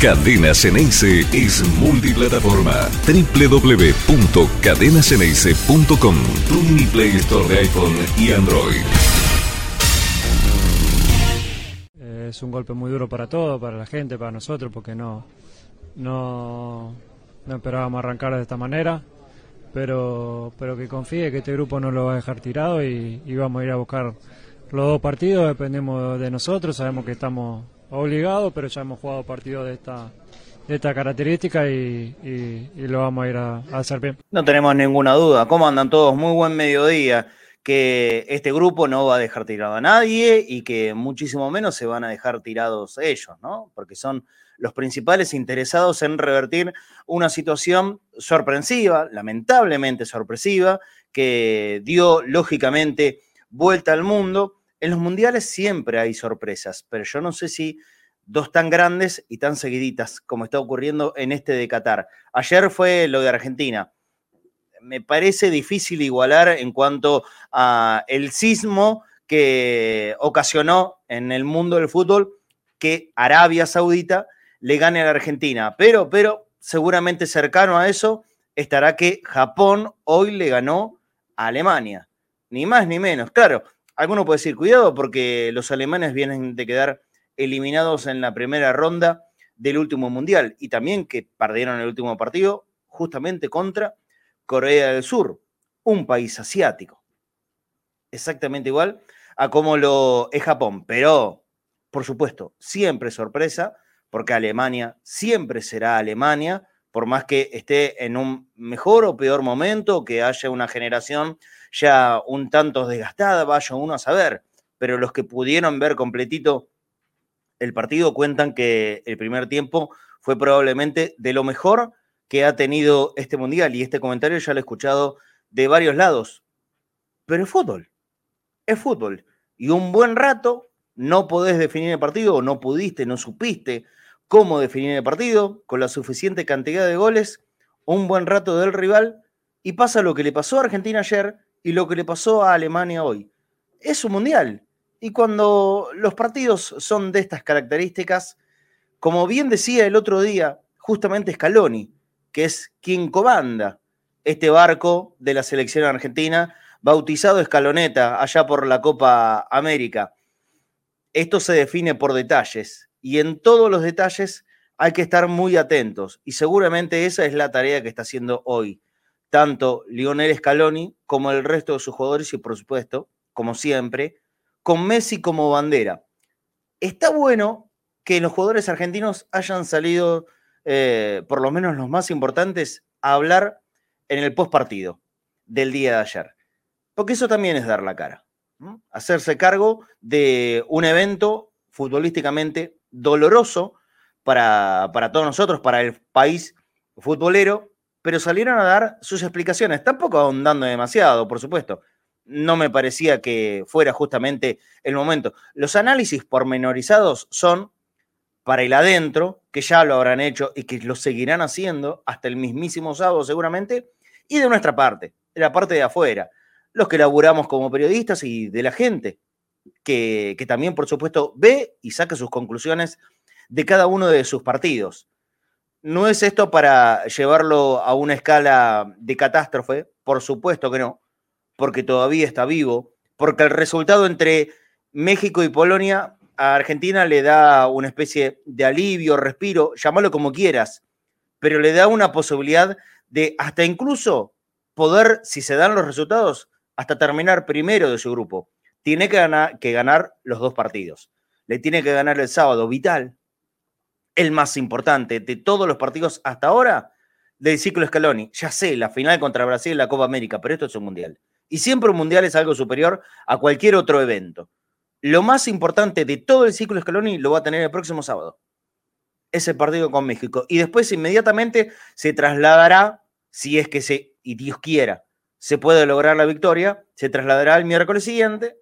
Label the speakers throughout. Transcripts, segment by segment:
Speaker 1: Cadena Ceneice es multiplataforma. www.cadenaceneice.com Tu mini Play Store de iPhone y Android.
Speaker 2: Es un golpe muy duro para todos, para la gente, para nosotros, porque no, no, no esperábamos arrancar de esta manera. Pero, pero que confíe que este grupo no lo va a dejar tirado y, y vamos a ir a buscar los dos partidos, dependemos de nosotros, sabemos que estamos obligado, pero ya hemos jugado partidos de esta, de esta característica y, lo vamos a ir a, hacer bien.
Speaker 3: No tenemos ninguna duda. ¿Cómo andan todos? Muy buen mediodía. Que este grupo no va a dejar tirado a nadie y que muchísimo menos se van a dejar tirados ellos, ¿no? Porque son los principales interesados en revertir una situación sorpresiva, lamentablemente sorpresiva, que dio lógicamente vuelta al mundo en los mundiales siempre hay sorpresas, pero yo no sé si dos tan grandes y tan seguiditas como está ocurriendo en este de Qatar. Ayer fue lo de Argentina. Me parece difícil igualar en cuanto a el sismo que ocasionó en el mundo del fútbol que Arabia Saudita le gane a la Argentina. Pero, pero, seguramente cercano a eso estará que Japón hoy le ganó a Alemania. Ni más ni menos. Claro, Alguno puede decir, cuidado, porque los alemanes vienen de quedar eliminados en la primera ronda del último mundial y también que perdieron el último partido justamente contra Corea del Sur, un país asiático. Exactamente igual a como lo es Japón, pero por supuesto, siempre sorpresa, porque Alemania siempre será Alemania, por más que esté en un mejor o peor momento, que haya una generación ya un tanto desgastada, vaya uno a saber, pero los que pudieron ver completito el partido cuentan que el primer tiempo fue probablemente de lo mejor que ha tenido este mundial y este comentario ya lo he escuchado de varios lados. Pero es fútbol, es fútbol. Y un buen rato no podés definir el partido o no pudiste, no supiste cómo definir el partido con la suficiente cantidad de goles, un buen rato del rival y pasa lo que le pasó a Argentina ayer y lo que le pasó a Alemania hoy. Es un mundial. Y cuando los partidos son de estas características, como bien decía el otro día, justamente Scaloni, que es quien comanda este barco de la selección argentina, bautizado Escaloneta allá por la Copa América. Esto se define por detalles y en todos los detalles hay que estar muy atentos y seguramente esa es la tarea que está haciendo hoy tanto Lionel Scaloni como el resto de sus jugadores y por supuesto, como siempre, con Messi como bandera. Está bueno que los jugadores argentinos hayan salido, eh, por lo menos los más importantes, a hablar en el post partido del día de ayer. Porque eso también es dar la cara. Hacerse cargo de un evento futbolísticamente doloroso para, para todos nosotros, para el país futbolero, pero salieron a dar sus explicaciones, tampoco ahondando demasiado, por supuesto. No me parecía que fuera justamente el momento. Los análisis pormenorizados son para el adentro, que ya lo habrán hecho y que lo seguirán haciendo hasta el mismísimo sábado seguramente, y de nuestra parte, de la parte de afuera, los que laburamos como periodistas y de la gente, que, que también, por supuesto, ve y saca sus conclusiones de cada uno de sus partidos. ¿No es esto para llevarlo a una escala de catástrofe? Por supuesto que no, porque todavía está vivo, porque el resultado entre México y Polonia a Argentina le da una especie de alivio, respiro, llámalo como quieras, pero le da una posibilidad de hasta incluso poder, si se dan los resultados, hasta terminar primero de su grupo. Tiene que ganar, que ganar los dos partidos. Le tiene que ganar el sábado, vital, el más importante de todos los partidos hasta ahora del ciclo Scaloni. Ya sé, la final contra Brasil en la Copa América, pero esto es un mundial. Y siempre un mundial es algo superior a cualquier otro evento. Lo más importante de todo el ciclo Scaloni lo va a tener el próximo sábado. Ese partido con México. Y después inmediatamente se trasladará, si es que se, y Dios quiera, se puede lograr la victoria, se trasladará el miércoles siguiente,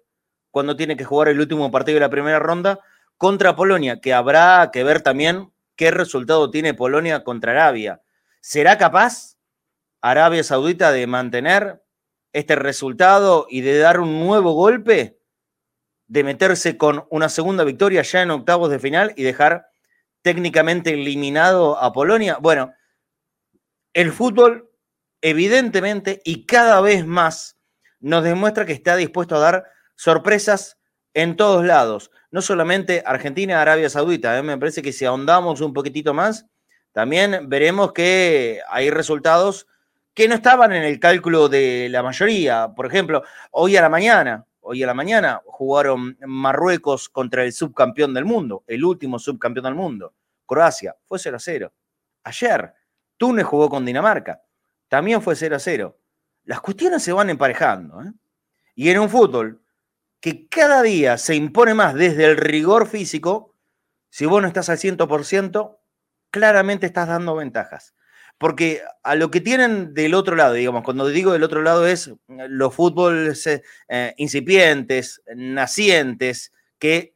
Speaker 3: cuando tiene que jugar el último partido de la primera ronda contra Polonia, que habrá que ver también qué resultado tiene Polonia contra Arabia. ¿Será capaz Arabia Saudita de mantener este resultado y de dar un nuevo golpe? De meterse con una segunda victoria ya en octavos de final y dejar técnicamente eliminado a Polonia. Bueno, el fútbol evidentemente y cada vez más nos demuestra que está dispuesto a dar sorpresas en todos lados. No solamente Argentina, Arabia Saudita. ¿eh? Me parece que si ahondamos un poquitito más, también veremos que hay resultados que no estaban en el cálculo de la mayoría. Por ejemplo, hoy a la mañana, hoy a la mañana jugaron Marruecos contra el subcampeón del mundo, el último subcampeón del mundo, Croacia, fue 0 a 0. Ayer, Túnez jugó con Dinamarca, también fue 0 a 0. Las cuestiones se van emparejando. ¿eh? Y en un fútbol que cada día se impone más desde el rigor físico, si vos no estás al 100%, claramente estás dando ventajas. Porque a lo que tienen del otro lado, digamos, cuando digo del otro lado es los fútboles eh, incipientes, nacientes, que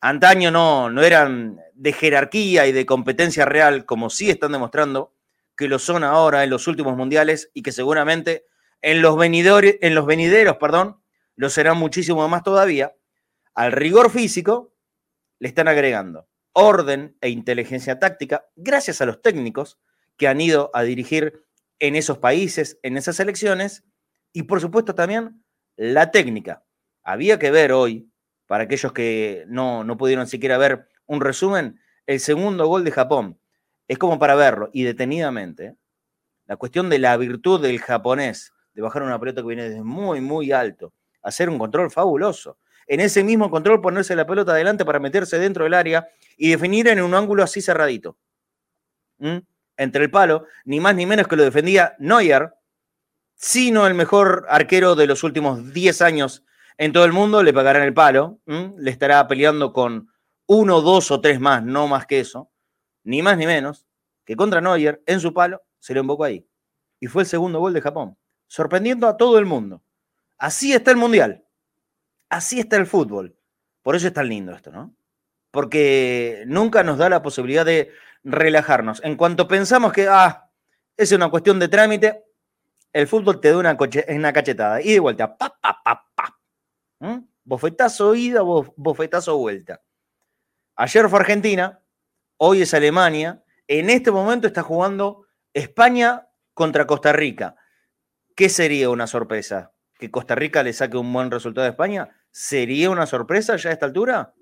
Speaker 3: antaño no, no eran de jerarquía y de competencia real, como sí están demostrando que lo son ahora en los últimos mundiales y que seguramente en los, en los venideros perdón, lo serán muchísimo más todavía. Al rigor físico le están agregando orden e inteligencia táctica gracias a los técnicos que han ido a dirigir en esos países, en esas elecciones, y por supuesto también la técnica. Había que ver hoy, para aquellos que no, no pudieron siquiera ver un resumen, el segundo gol de Japón. Es como para verlo, y detenidamente, la cuestión de la virtud del japonés, de bajar una pelota que viene desde muy, muy alto, hacer un control fabuloso. En ese mismo control ponerse la pelota adelante para meterse dentro del área y definir en un ángulo así cerradito. ¿Mm? entre el palo, ni más ni menos que lo defendía Neuer, sino el mejor arquero de los últimos 10 años en todo el mundo, le pagarán el palo, le estará peleando con uno, dos o tres más, no más que eso, ni más ni menos, que contra Neuer en su palo se lo invocó ahí. Y fue el segundo gol de Japón, sorprendiendo a todo el mundo. Así está el Mundial, así está el fútbol. Por eso es tan lindo esto, ¿no? Porque nunca nos da la posibilidad de relajarnos. En cuanto pensamos que, ah, es una cuestión de trámite, el fútbol te da una, una cachetada. Y de vuelta, pa, pa, pa, pa. ¿Mm? Bofetazo ida, bofetazo vuelta. Ayer fue Argentina, hoy es Alemania. En este momento está jugando España contra Costa Rica. ¿Qué sería una sorpresa? ¿Que Costa Rica le saque un buen resultado a España? ¿Sería una sorpresa ya a esta altura?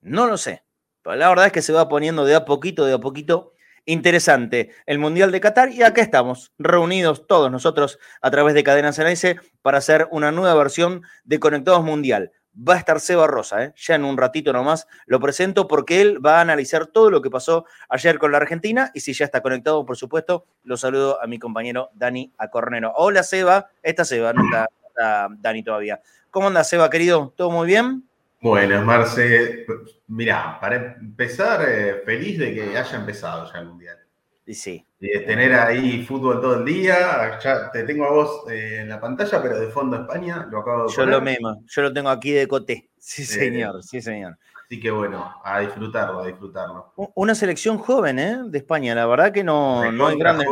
Speaker 3: No lo sé. Pero la verdad es que se va poniendo de a poquito, de a poquito interesante el Mundial de Qatar y acá estamos, reunidos todos nosotros a través de Cadena CNS para hacer una nueva versión de Conectados Mundial. Va a estar Seba Rosa, ¿eh? ya en un ratito nomás lo presento porque él va a analizar todo lo que pasó ayer con la Argentina y si ya está conectado, por supuesto, lo saludo a mi compañero Dani Acornero. Hola Seba, esta Seba, no está, está Dani todavía. ¿Cómo anda Seba, querido? ¿Todo muy bien?
Speaker 4: Bueno, Marce, mira, para empezar, eh, feliz de que haya empezado ya el Mundial.
Speaker 3: Y sí.
Speaker 4: Y de tener ahí fútbol todo el día. Ya te tengo a vos eh, en la pantalla, pero de fondo España, lo acabo de
Speaker 3: Yo lo mismo, yo lo tengo aquí de coté. Sí, señor, sí, señor.
Speaker 4: Así que bueno, a disfrutarlo, a disfrutarlo.
Speaker 3: Una selección joven, ¿eh? De España, la verdad que no, no hay grande.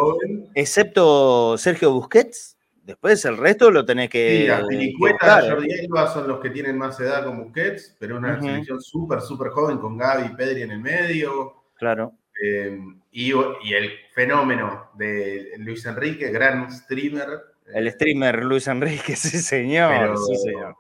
Speaker 3: Excepto Sergio Busquets, Después el resto lo tenés que.
Speaker 4: Sí, Azpilicueta, Jordi Alba son los que tienen más edad con Busquets, pero una selección súper, súper joven con Gaby y Pedri en el medio.
Speaker 3: Claro.
Speaker 4: Eh, y, el fenómeno de Luis Enrique, gran streamer.
Speaker 3: El streamer Luis Enrique, sí, señor. sí, señor.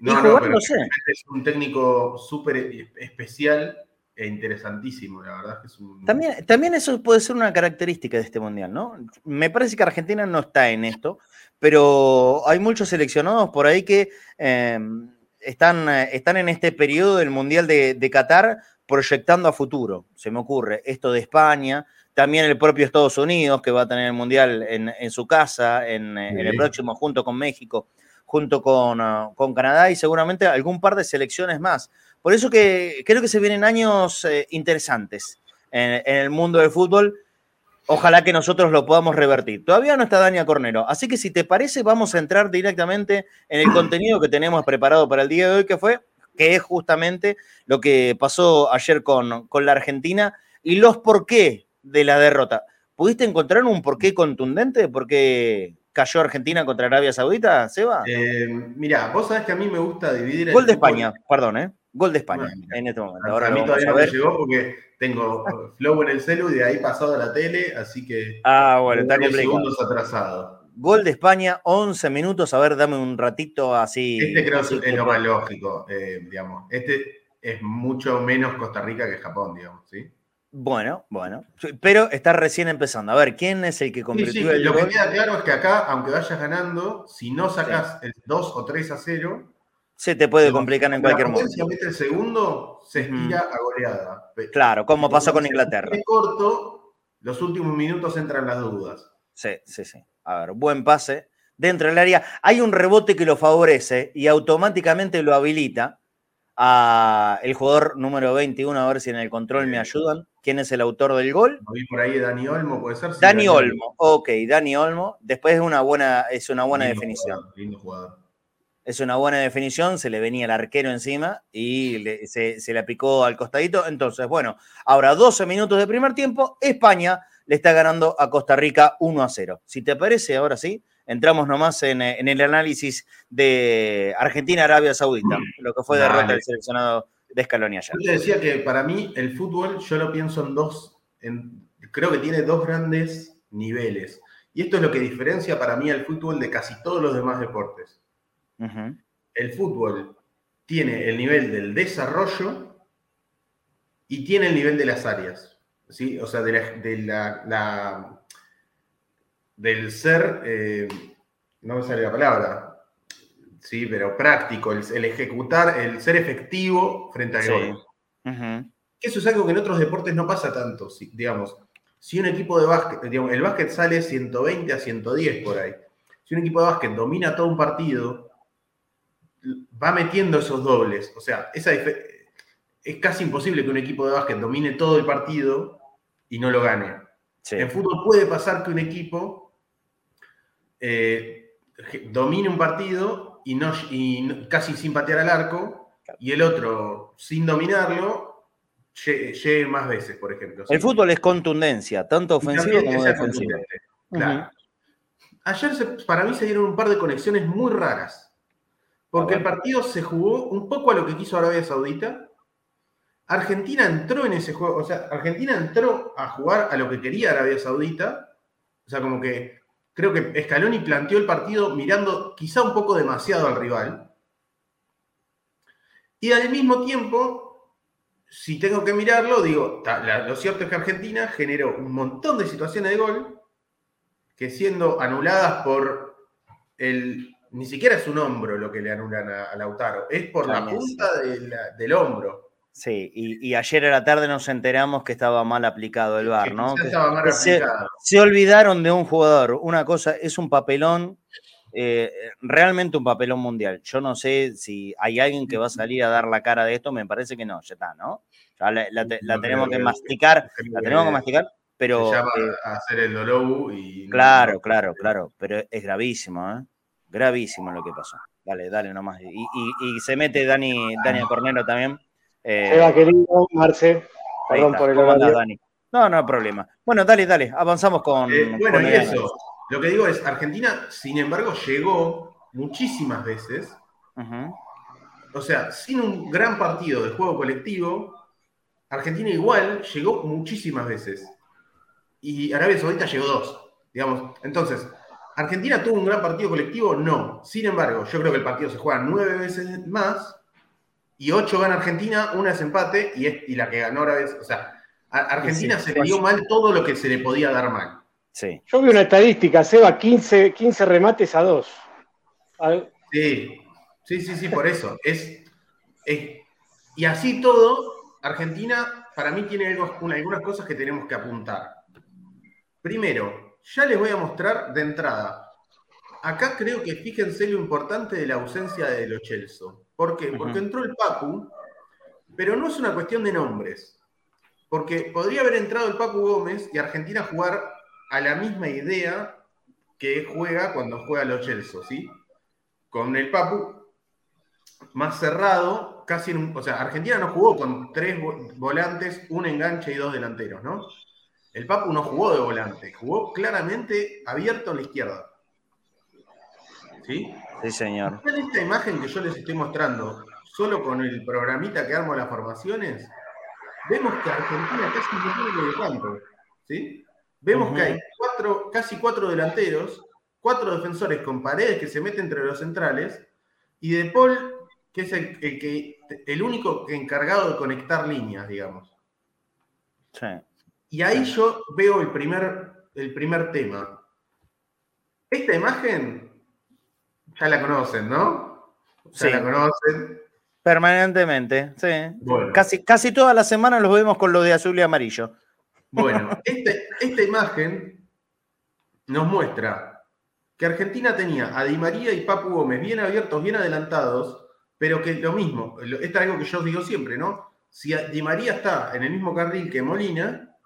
Speaker 4: No, no, pero es un técnico súper especial e interesantísimo, la verdad es que es un...
Speaker 3: También, también eso puede ser una característica de este mundial, ¿no? Me parece que Argentina no está en esto, pero hay muchos seleccionados por ahí que em, están, están en este periodo del mundial de, Qatar proyectando a futuro. Se me ocurre esto de España, también el propio Estados Unidos, que va a tener el mundial en, su casa en, el próximo, junto con México, junto con, con Canadá y seguramente algún par de selecciones más. Por eso que creo que se vienen años eh, interesantes en, el mundo del fútbol. Ojalá que nosotros lo podamos revertir. Todavía no está Dania Cornero, así que si te parece, vamos a entrar directamente en el contenido que tenemos preparado para el día de hoy, que fue, que es justamente lo que pasó ayer con, con la Argentina y los por qué de la derrota. ¿Pudiste encontrar un porqué contundente de por qué cayó Argentina contra Arabia Saudita, Seba?
Speaker 4: Eh, mira, vos sabés que a mí me gusta dividir.
Speaker 3: Gol de España, perdón, ¿eh? Gol de España en este momento.
Speaker 4: Ahora a mí todavía no me llegó porque tengo flow en el celu y de ahí pasado a la tele, así que.
Speaker 3: Ah, bueno, está
Speaker 4: segundos atrasado.
Speaker 3: Gol de España, 11 minutos. A ver, dame un ratito así.
Speaker 4: Este creo que es lo más lógico, eh, digamos. Este es mucho menos Costa Rica que Japón, digamos, ¿sí?
Speaker 3: Bueno, bueno. Pero está recién empezando. A ver, ¿quién es el que convirtió sí, sí.
Speaker 4: Lo que queda claro es que acá, aunque vayas ganando, si no sacas el 2 o 3 a 0,
Speaker 3: se te puede complicar en cualquier momento.
Speaker 4: el segundo, se estira a goleada.
Speaker 3: Claro, como pasó con Inglaterra.
Speaker 4: Es corto, los últimos minutos entran las dudas.
Speaker 3: Sí, sí, sí. A ver, buen pase. Dentro del área hay un rebote que lo favorece y automáticamente lo habilita a el jugador número 21, a ver si en el control me ayudan. ¿Quién es el autor del gol?
Speaker 4: Lo vi por ahí Dani Olmo, puede ser.
Speaker 3: Dani, Olmo, ok, Dani Olmo. Después es una buena, es una buena definición.
Speaker 4: lindo jugador
Speaker 3: es una buena definición, se le venía el arquero encima y se, le aplicó al costadito. Entonces, bueno, ahora 12 minutos de primer tiempo, España le está ganando a Costa Rica 1 a 0. Si te parece, ahora sí, entramos nomás en, el análisis de Argentina-Arabia Saudita, lo que fue derrota del seleccionado de Scaloni ayer.
Speaker 4: Yo te decía que para mí el fútbol, yo lo pienso en dos, creo que tiene dos grandes niveles. Y esto es lo que diferencia para mí al fútbol de casi todos los demás deportes. El fútbol tiene el nivel del desarrollo y tiene el nivel de las áreas. ¿Sí? O sea, de la, del ser, eh, no me sale la palabra, sí, pero práctico, el, ejecutar, el ser efectivo frente al gol. Eso es algo que en otros deportes no pasa tanto, digamos. Si un equipo de básquet, digamos, el básquet sale 120 a 110 por ahí. Si un equipo de básquet domina todo un partido, va metiendo esos dobles. O sea, esa es casi imposible que un equipo de básquet domine todo el partido y no lo gane. En fútbol puede pasar que un equipo eh, domine un partido y, no, casi sin patear al arco, y el otro, sin dominarlo, llegue, más veces, por ejemplo.
Speaker 3: El fútbol es contundencia, tanto ofensivo como defensivo.
Speaker 4: Claro. Ayer para mí se dieron un par de conexiones muy raras. Porque el partido se jugó un poco a lo que quiso Arabia Saudita. Argentina entró en ese juego, o sea, Argentina entró a jugar a lo que quería Arabia Saudita. O sea, como que creo que Scaloni planteó el partido mirando quizá un poco demasiado al rival. Y al mismo tiempo, si tengo que mirarlo, digo, lo cierto es que Argentina generó un montón de situaciones de gol que siendo anuladas por el ni siquiera es un hombro lo que le anulan a, Lautaro, es por la punta del hombro.
Speaker 3: Sí, y, ayer a la tarde nos enteramos que estaba mal aplicado el VAR, ¿no?
Speaker 4: estaba mal aplicado.
Speaker 3: Se, olvidaron de un jugador. Una cosa, es un papelón, eh, realmente un papelón mundial. Yo no sé si hay alguien que va a salir a dar la cara de esto, me parece que no, ya está, ¿no? la, tenemos que masticar, la tenemos que masticar, pero...
Speaker 4: Se llama eh, a hacer el y...
Speaker 3: Claro, claro, claro, pero es gravísimo, ¿eh? Gravísimo lo que pasó. Dale, dale nomás. Y, se mete Dani, Dani Cornero también.
Speaker 5: Eh, querido, Marce. Perdón por el
Speaker 3: ¿Cómo Dani? No, no hay problema. Bueno, dale, dale. Avanzamos con.
Speaker 4: Eh, bueno, y eso. Lo que digo es, Argentina, sin embargo, llegó muchísimas veces. O sea, sin un gran partido de juego colectivo, Argentina igual llegó muchísimas veces. Y Arabia Saudita llegó dos. Digamos, entonces, ¿Argentina tuvo un gran partido colectivo? No. Sin embargo, yo creo que el partido se juega nueve veces más y ocho gana Argentina, una es empate y, la que ganó ahora es. O sea, Argentina se le dio mal todo lo que se le podía dar mal.
Speaker 5: Sí. Yo vi una estadística, Seba, 15, 15 remates a dos.
Speaker 4: Sí, sí, sí, sí, por eso. Es, y así todo, Argentina para mí tiene algunas cosas que tenemos que apuntar. Primero, ya les voy a mostrar de entrada. Acá creo que fíjense lo importante de la ausencia de Lo Chelso. ¿Por qué? Porque entró el Pacu, pero no es una cuestión de nombres. Porque podría haber entrado el Pacu Gómez y Argentina jugar a la misma idea que juega cuando juega Lo Chelso, ¿sí? Con el Papu más cerrado, casi en un, O sea, Argentina no jugó con tres volantes, un enganche y dos delanteros, ¿no? El Papu no jugó de volante, jugó claramente abierto a la izquierda. ¿Sí?
Speaker 3: Sí, señor.
Speaker 4: En esta imagen que yo les estoy mostrando solo con el programita que armo las formaciones, vemos que Argentina casi no tiene campo. ¿sí? Vemos que hay cuatro, casi cuatro delanteros, cuatro defensores con paredes que se meten entre los centrales, y De Paul, que es el, que, el único encargado de conectar líneas, digamos.
Speaker 3: Sí.
Speaker 4: Y ahí yo veo el primer, el primer tema. Esta imagen ya la conocen, ¿no? Ya la conocen.
Speaker 3: Permanentemente, sí. Casi, casi todas las semanas los vemos con lo de azul y amarillo.
Speaker 4: Bueno, este, esta imagen nos muestra que Argentina tenía a Di María y Papu Gómez bien abiertos, bien adelantados, pero que lo mismo, esto es algo que yo digo siempre, ¿no? Si Di María está en el mismo carril que Molina,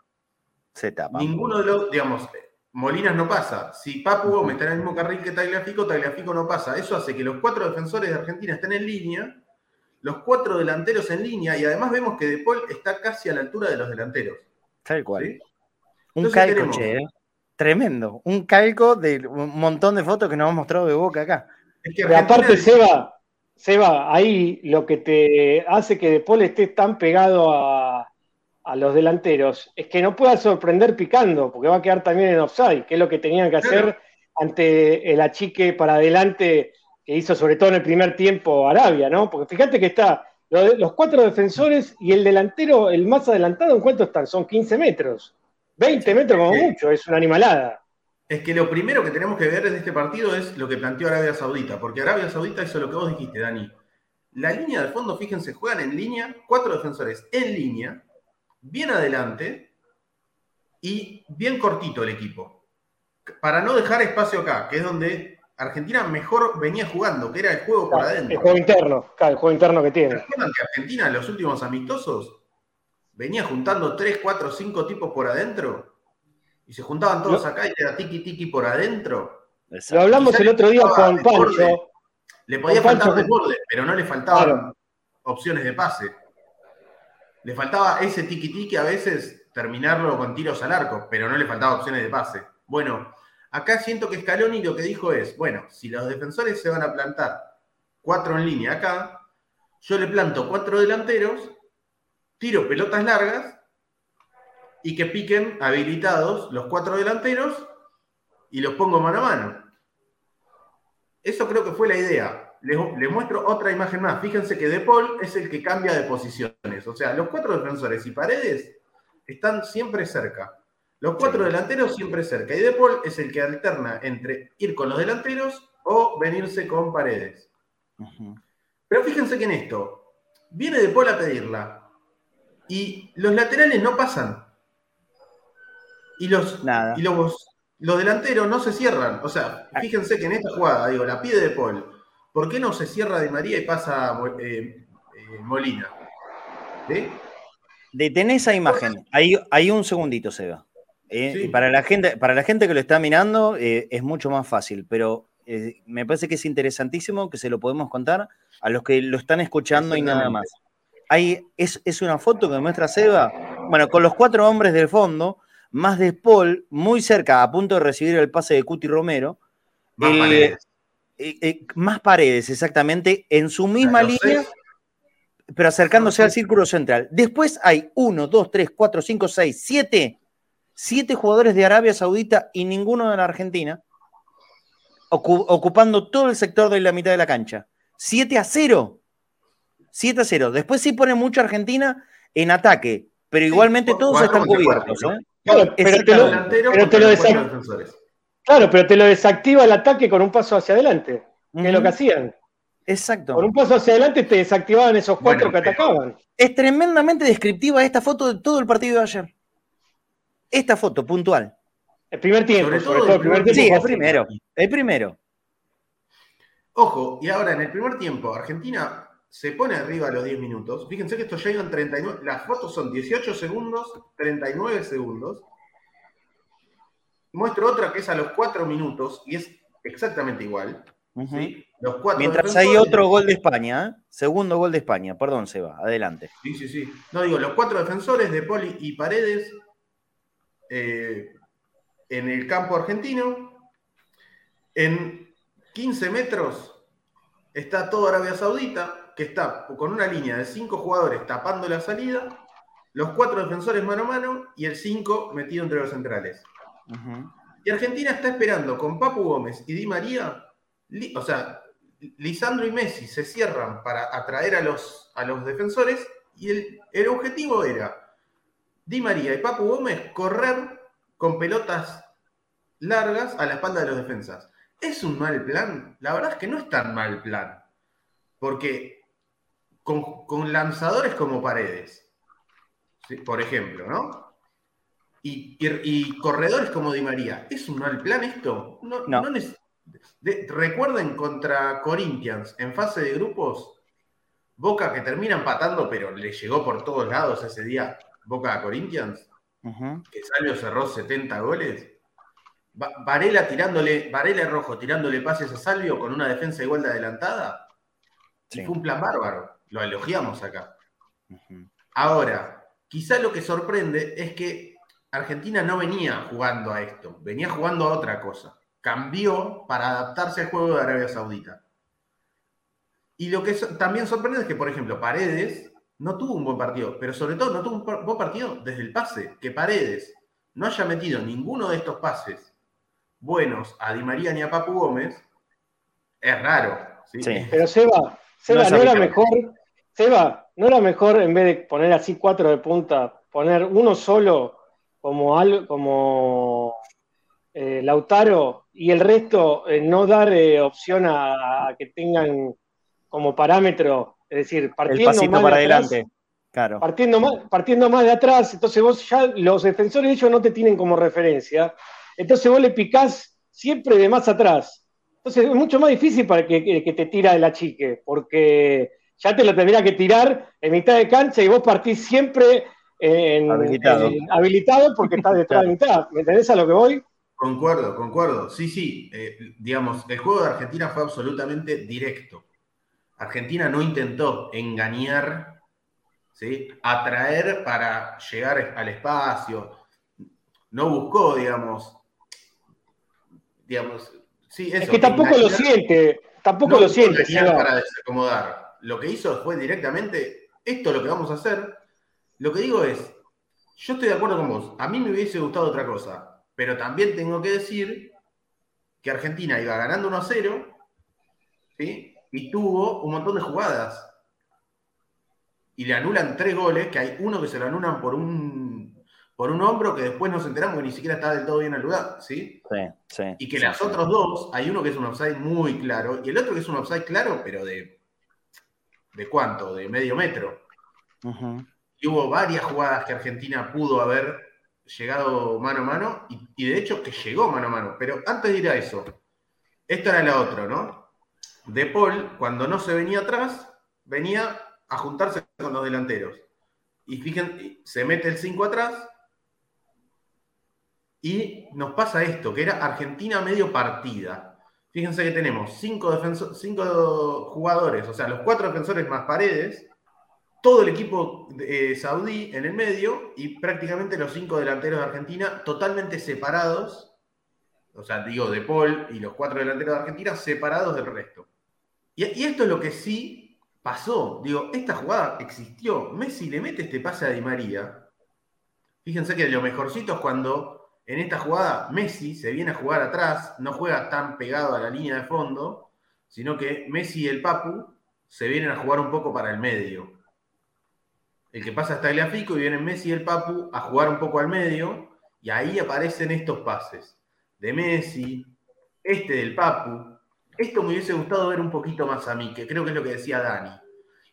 Speaker 3: se tapa.
Speaker 4: Ninguno de los, digamos, Molinas no pasa. Si Papu Gómez está en el mismo carril que Tagliafico, Tagliafico no pasa. Eso hace que los cuatro defensores de Argentina estén en línea, los cuatro delanteros en línea, y además vemos que De Paul está casi a la altura de los delanteros.
Speaker 3: Tal cual. Un calco, che, ¿eh? Tremendo. Un calco de un montón de fotos que nos hemos mostrado de boca acá.
Speaker 5: Es aparte, Seba, Seba, ahí lo que te hace que De Paul esté tan pegado a, a los delanteros es que no pueda sorprender picando, porque va a quedar también en offside, que es lo que tenían que hacer ante el achique para adelante que hizo sobre todo en el primer tiempo Arabia, ¿no? Porque fíjate que está los cuatro defensores y el delantero, el más adelantado, ¿en cuánto están? Son 15 metros. 20 metros como mucho, es una animalada.
Speaker 4: Es que lo primero que tenemos que ver desde este partido es lo que planteó Arabia Saudita, porque Arabia Saudita hizo lo que vos dijiste, Dani. La línea de fondo, fíjense, juegan en línea, cuatro defensores en línea, bien adelante y bien cortito el equipo. Para no dejar espacio acá, que es donde Argentina mejor venía jugando, que era el juego por adentro.
Speaker 5: El juego interno, claro, el juego interno que tiene.
Speaker 4: ¿Recuerdan que Argentina en los últimos amistosos venía juntando 3, 4, 5 tipos por adentro? Y se juntaban todos acá y era tiki tiki por adentro.
Speaker 5: Lo hablamos el otro día con Pancho.
Speaker 4: Le podía faltar de borde, pero no le faltaban opciones de pase. Le faltaba ese tiki-tiki a veces terminarlo con tiros al arco, pero no le faltaba opciones de pase. Bueno, acá siento que Scaloni lo que dijo es, bueno, si los defensores se van a plantar cuatro en línea acá, yo le planto cuatro delanteros, tiro pelotas largas y que piquen habilitados los cuatro delanteros y los pongo mano a mano. Eso creo que fue la idea les, muestro otra imagen más. Fíjense que De Paul es el que cambia de posiciones. O sea, los cuatro defensores y paredes están siempre cerca. Los cuatro delanteros siempre cerca. Y De Paul es el que alterna entre ir con los delanteros o venirse con paredes. Pero fíjense que en esto, viene De Paul a pedirla. Y los laterales no pasan. Y los, Y los, los delanteros no se cierran. O sea, fíjense que en esta jugada, digo, la pide De Paul ¿Por qué no se cierra de María y pasa eh, eh, Molina?
Speaker 3: ¿Sí? Detén esa imagen. Hay, un segundito, Seba. Eh, para, la gente, para la gente que lo está mirando es mucho más fácil, pero me parece que es interesantísimo que se lo podemos contar a los que lo están escuchando y nada más. es, es, una foto que muestra Seba, bueno, con los cuatro hombres del fondo, más de Paul, muy cerca, a punto de recibir el pase de Cuti Romero.
Speaker 4: Más
Speaker 3: eh, eh, más paredes, exactamente, en su misma línea, pero acercándose al círculo central. Después hay uno, dos, tres, cuatro, cinco, seis, siete, siete jugadores de Arabia Saudita y ninguno de la Argentina, ocupando todo el sector de la mitad de la cancha. 7 a 0. 7 a 0. Después sí pone mucha Argentina en ataque, pero igualmente todos están cubiertos.
Speaker 5: ¿eh? pero, te lo, Claro, pero te lo desactiva el ataque con un paso hacia adelante, que es lo que hacían.
Speaker 3: Exacto.
Speaker 5: Con un paso hacia adelante te desactivaban esos cuatro que atacaban.
Speaker 3: Es tremendamente descriptiva esta foto de todo el partido de ayer. Esta foto puntual.
Speaker 5: El primer tiempo, sobre todo, el primer tiempo.
Speaker 3: Sí, el primero. El primero.
Speaker 4: Ojo, y ahora en el primer tiempo, Argentina se pone arriba a los 10 minutos. Fíjense que esto ya en 39. Las fotos son 18 segundos, 39 segundos. Muestro otra que es a los cuatro minutos y es exactamente igual.
Speaker 3: Mientras hay otro gol de España, ¿eh? segundo gol de España, perdón, Seba, adelante.
Speaker 4: Sí, sí, sí. No digo, los cuatro defensores de Poli y Paredes eh, en el campo argentino. En 15 metros está toda Arabia Saudita. que está con una línea de cinco jugadores tapando la salida, los cuatro defensores mano a mano y el cinco metido entre los centrales. Y Argentina está esperando con Papu Gómez y Di María, o sea, Lisandro y Messi se cierran para atraer a los, a los defensores y el, el objetivo era Di María y Papu Gómez correr con pelotas largas a la espalda de los defensas. ¿Es un mal plan? La verdad es que no es tan mal plan. Porque con, lanzadores como Paredes, por ejemplo, ¿no? Y, corredores como Di María, ¿es un mal plan esto? No, no. recuerden contra Corinthians en fase de grupos, Boca que termina empatando, pero le llegó por todos lados ese día Boca a Corinthians, que Salvio cerró 70 goles. Varela tirándole, Varela Rojo tirándole pases a Salvio con una defensa igual de adelantada. fue un plan bárbaro. Lo elogiamos acá. Ahora, quizá lo que sorprende es que Argentina no venía jugando a esto, venía jugando a otra cosa. Cambió para adaptarse al juego de Arabia Saudita. Y lo que también sorprende es que, por ejemplo, Paredes no tuvo un buen partido, pero sobre todo no tuvo un buen partido desde el pase. Que Paredes no haya metido ninguno de estos pases buenos a Di María ni a Papu Gómez, es raro.
Speaker 5: Pero Seba, Seba no, era mejor, Seba, no era mejor en vez de poner así cuatro de punta, poner uno solo como, como eh, Lautaro y el resto eh, no dar eh, opción a, que tengan como parámetro, es decir,
Speaker 3: partiendo más para adelante. Claro.
Speaker 5: Partiendo más, partiendo más de atrás, entonces vos ya los defensores de ellos no te tienen como referencia entonces vos le picás siempre de más atrás. Entonces es mucho más difícil para que, que te tira de la chique, porque ya te lo tendría que tirar en mitad de cancha y vos partís siempre en, habilitado. porque estás detrás de mitad. ¿Me entendés a lo que voy?
Speaker 4: Concuerdo, concuerdo. Sí, sí. Eh, digamos, el juego de Argentina fue absolutamente directo. Argentina no intentó engañar, ¿sí? atraer para llegar al espacio. No buscó, digamos, digamos, sí, eso,
Speaker 5: Es que tampoco lo siente, tampoco lo siente.
Speaker 4: Para desacomodar. Lo que hizo fue directamente, esto es lo que vamos a hacer. Lo que digo es, yo estoy de acuerdo con vos, a mí me hubiese gustado otra cosa, pero también tengo que decir que Argentina iba ganando 1 a 0, ¿sí? Y tuvo un montón de jugadas. Y le anulan tres goles, que hay uno que se lo anulan por un por un hombro que después nos enteramos que ni siquiera está del todo bien al lugar, ¿sí?
Speaker 3: Sí, sí.
Speaker 4: Y que los otros dos, hay uno que es un offside muy claro y el otro que es un offside claro, pero de. ¿De cuánto? De medio metro. Y hubo varias jugadas que Argentina pudo haber llegado mano a mano y, de hecho que llegó mano a mano. Pero antes de ir a eso, esta era la otra, ¿no? De Paul, cuando no se venía atrás, venía a juntarse con los delanteros. Y fíjense, se mete el 5 atrás y nos pasa esto, que era Argentina medio partida. Fíjense que tenemos cinco, cinco jugadores, o sea, los cuatro defensores más paredes, todo el equipo eh, saudí en el medio y prácticamente los cinco delanteros de Argentina totalmente separados, o sea, digo, De Paul y los cuatro delanteros de Argentina separados del resto. Y, y esto es lo que sí pasó. Digo, esta jugada existió. Messi le mete este pase a Di María. Fíjense que lo mejorcito es cuando en esta jugada, Messi se viene a jugar atrás, no juega tan pegado a la línea de fondo, sino que Messi y el Papu se vienen a jugar un poco para el medio. El que pasa hasta el Fico y vienen Messi y el Papu a jugar un poco al medio, y ahí aparecen estos pases de Messi, este del Papu. Esto me hubiese gustado ver un poquito más a mí, que creo que es lo que decía Dani.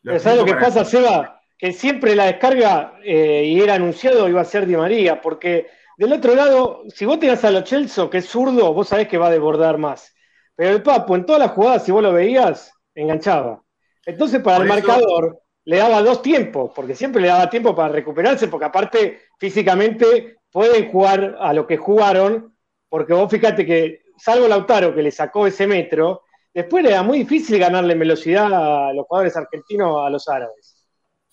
Speaker 5: Lo ¿Sabes lo que pasa, Seba? Que siempre la descarga, eh, y era anunciado, iba a ser Di María, porque del otro lado, si vos tirás a lo Chelso, que es zurdo, vos sabés que va a desbordar más. Pero el Papu, en todas las jugadas, si vos lo veías, enganchaba. Entonces, para el marcador, le daba dos tiempos, porque siempre le daba tiempo para recuperarse, porque aparte, físicamente, pueden jugar a lo que jugaron, porque vos fíjate que, salvo Lautaro, que le sacó ese metro, después era muy difícil ganarle velocidad a los jugadores argentinos a los árabes.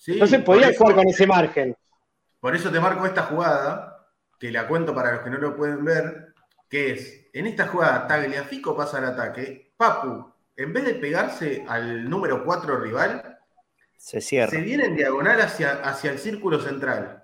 Speaker 5: Entonces, podían jugar con ese margen.
Speaker 4: Por eso te marco esta jugada, que la cuento para los que no lo pueden ver, que es, en esta jugada Tagliafico pasa al ataque, Papu, en vez de pegarse al número 4 rival,
Speaker 3: Se cierra.
Speaker 4: Se viene en diagonal hacia, hacia el círculo central.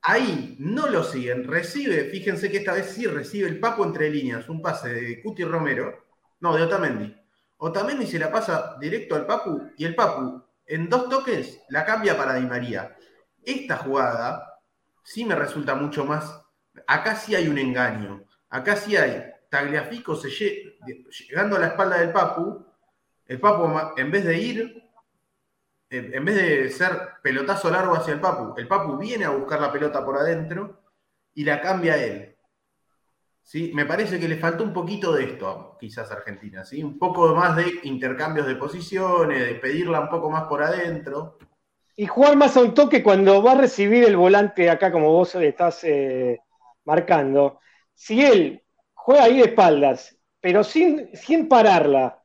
Speaker 4: Ahí no lo siguen. Recibe, fíjense que esta vez sí recibe el Papu entre líneas, un pase de Cuti Romero. No, de Otamendi. Otamendi se la pasa directo al Papu y el Papu en dos toques la cambia para Di María. Esta jugada sí me resulta mucho más. Acá sí hay un engaño. Acá sí hay. Tagliafico se llegando a la espalda del Papu. El Papu, en vez de ir, en vez de ser pelotazo largo hacia el Papu, el Papu viene a buscar la pelota por adentro y la cambia a él. ¿Sí? Me parece que le faltó un poquito de esto, quizás a Argentina, ¿sí? Un poco más de intercambios de posiciones, de pedirla un poco más por adentro.
Speaker 5: Y jugar más a un toque cuando va a recibir el volante acá, como vos estás eh, marcando. Si él juega ahí de espaldas, pero sin, sin pararla,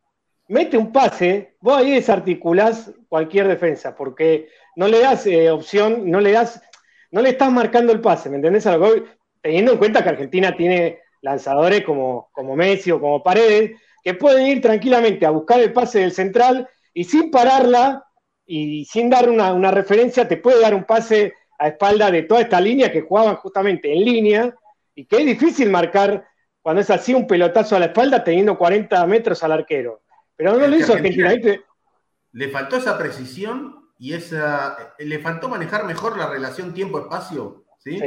Speaker 5: mete un pase, vos ahí desarticulás cualquier defensa, porque no le das eh, opción, no le das, no le estás marcando el pase, ¿me entendés? Teniendo en cuenta que Argentina tiene lanzadores como, como Messi o como Paredes, que pueden ir tranquilamente a buscar el pase del central y sin pararla y sin dar una, referencia, te puede dar un pase a espalda de toda esta línea que jugaban justamente en línea y que es difícil marcar cuando es así un pelotazo a la espalda teniendo 40 metros al arquero. Pero no lo hizo Argentina.
Speaker 4: Le faltó esa precisión y esa. Le faltó manejar mejor la relación tiempo-espacio, ¿sí?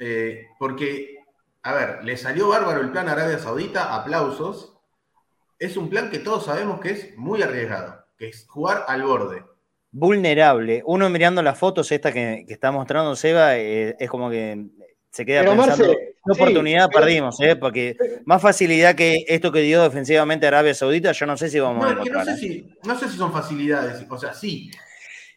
Speaker 4: Eh, porque, a ver, le salió bárbaro el plan Arabia Saudita, aplausos. Es un plan que todos sabemos que es muy arriesgado, que es jugar al borde.
Speaker 3: Vulnerable. Uno mirando las fotos, esta que, está mostrando Seba, eh, es como que se queda pensando, oportunidad perdimos, ¿eh? porque más facilidad que esto que dio defensivamente Arabia Saudita, yo no sé si vamos a
Speaker 4: encontrar. No sé, ¿eh? si, no sé si son facilidades, o sea, sí.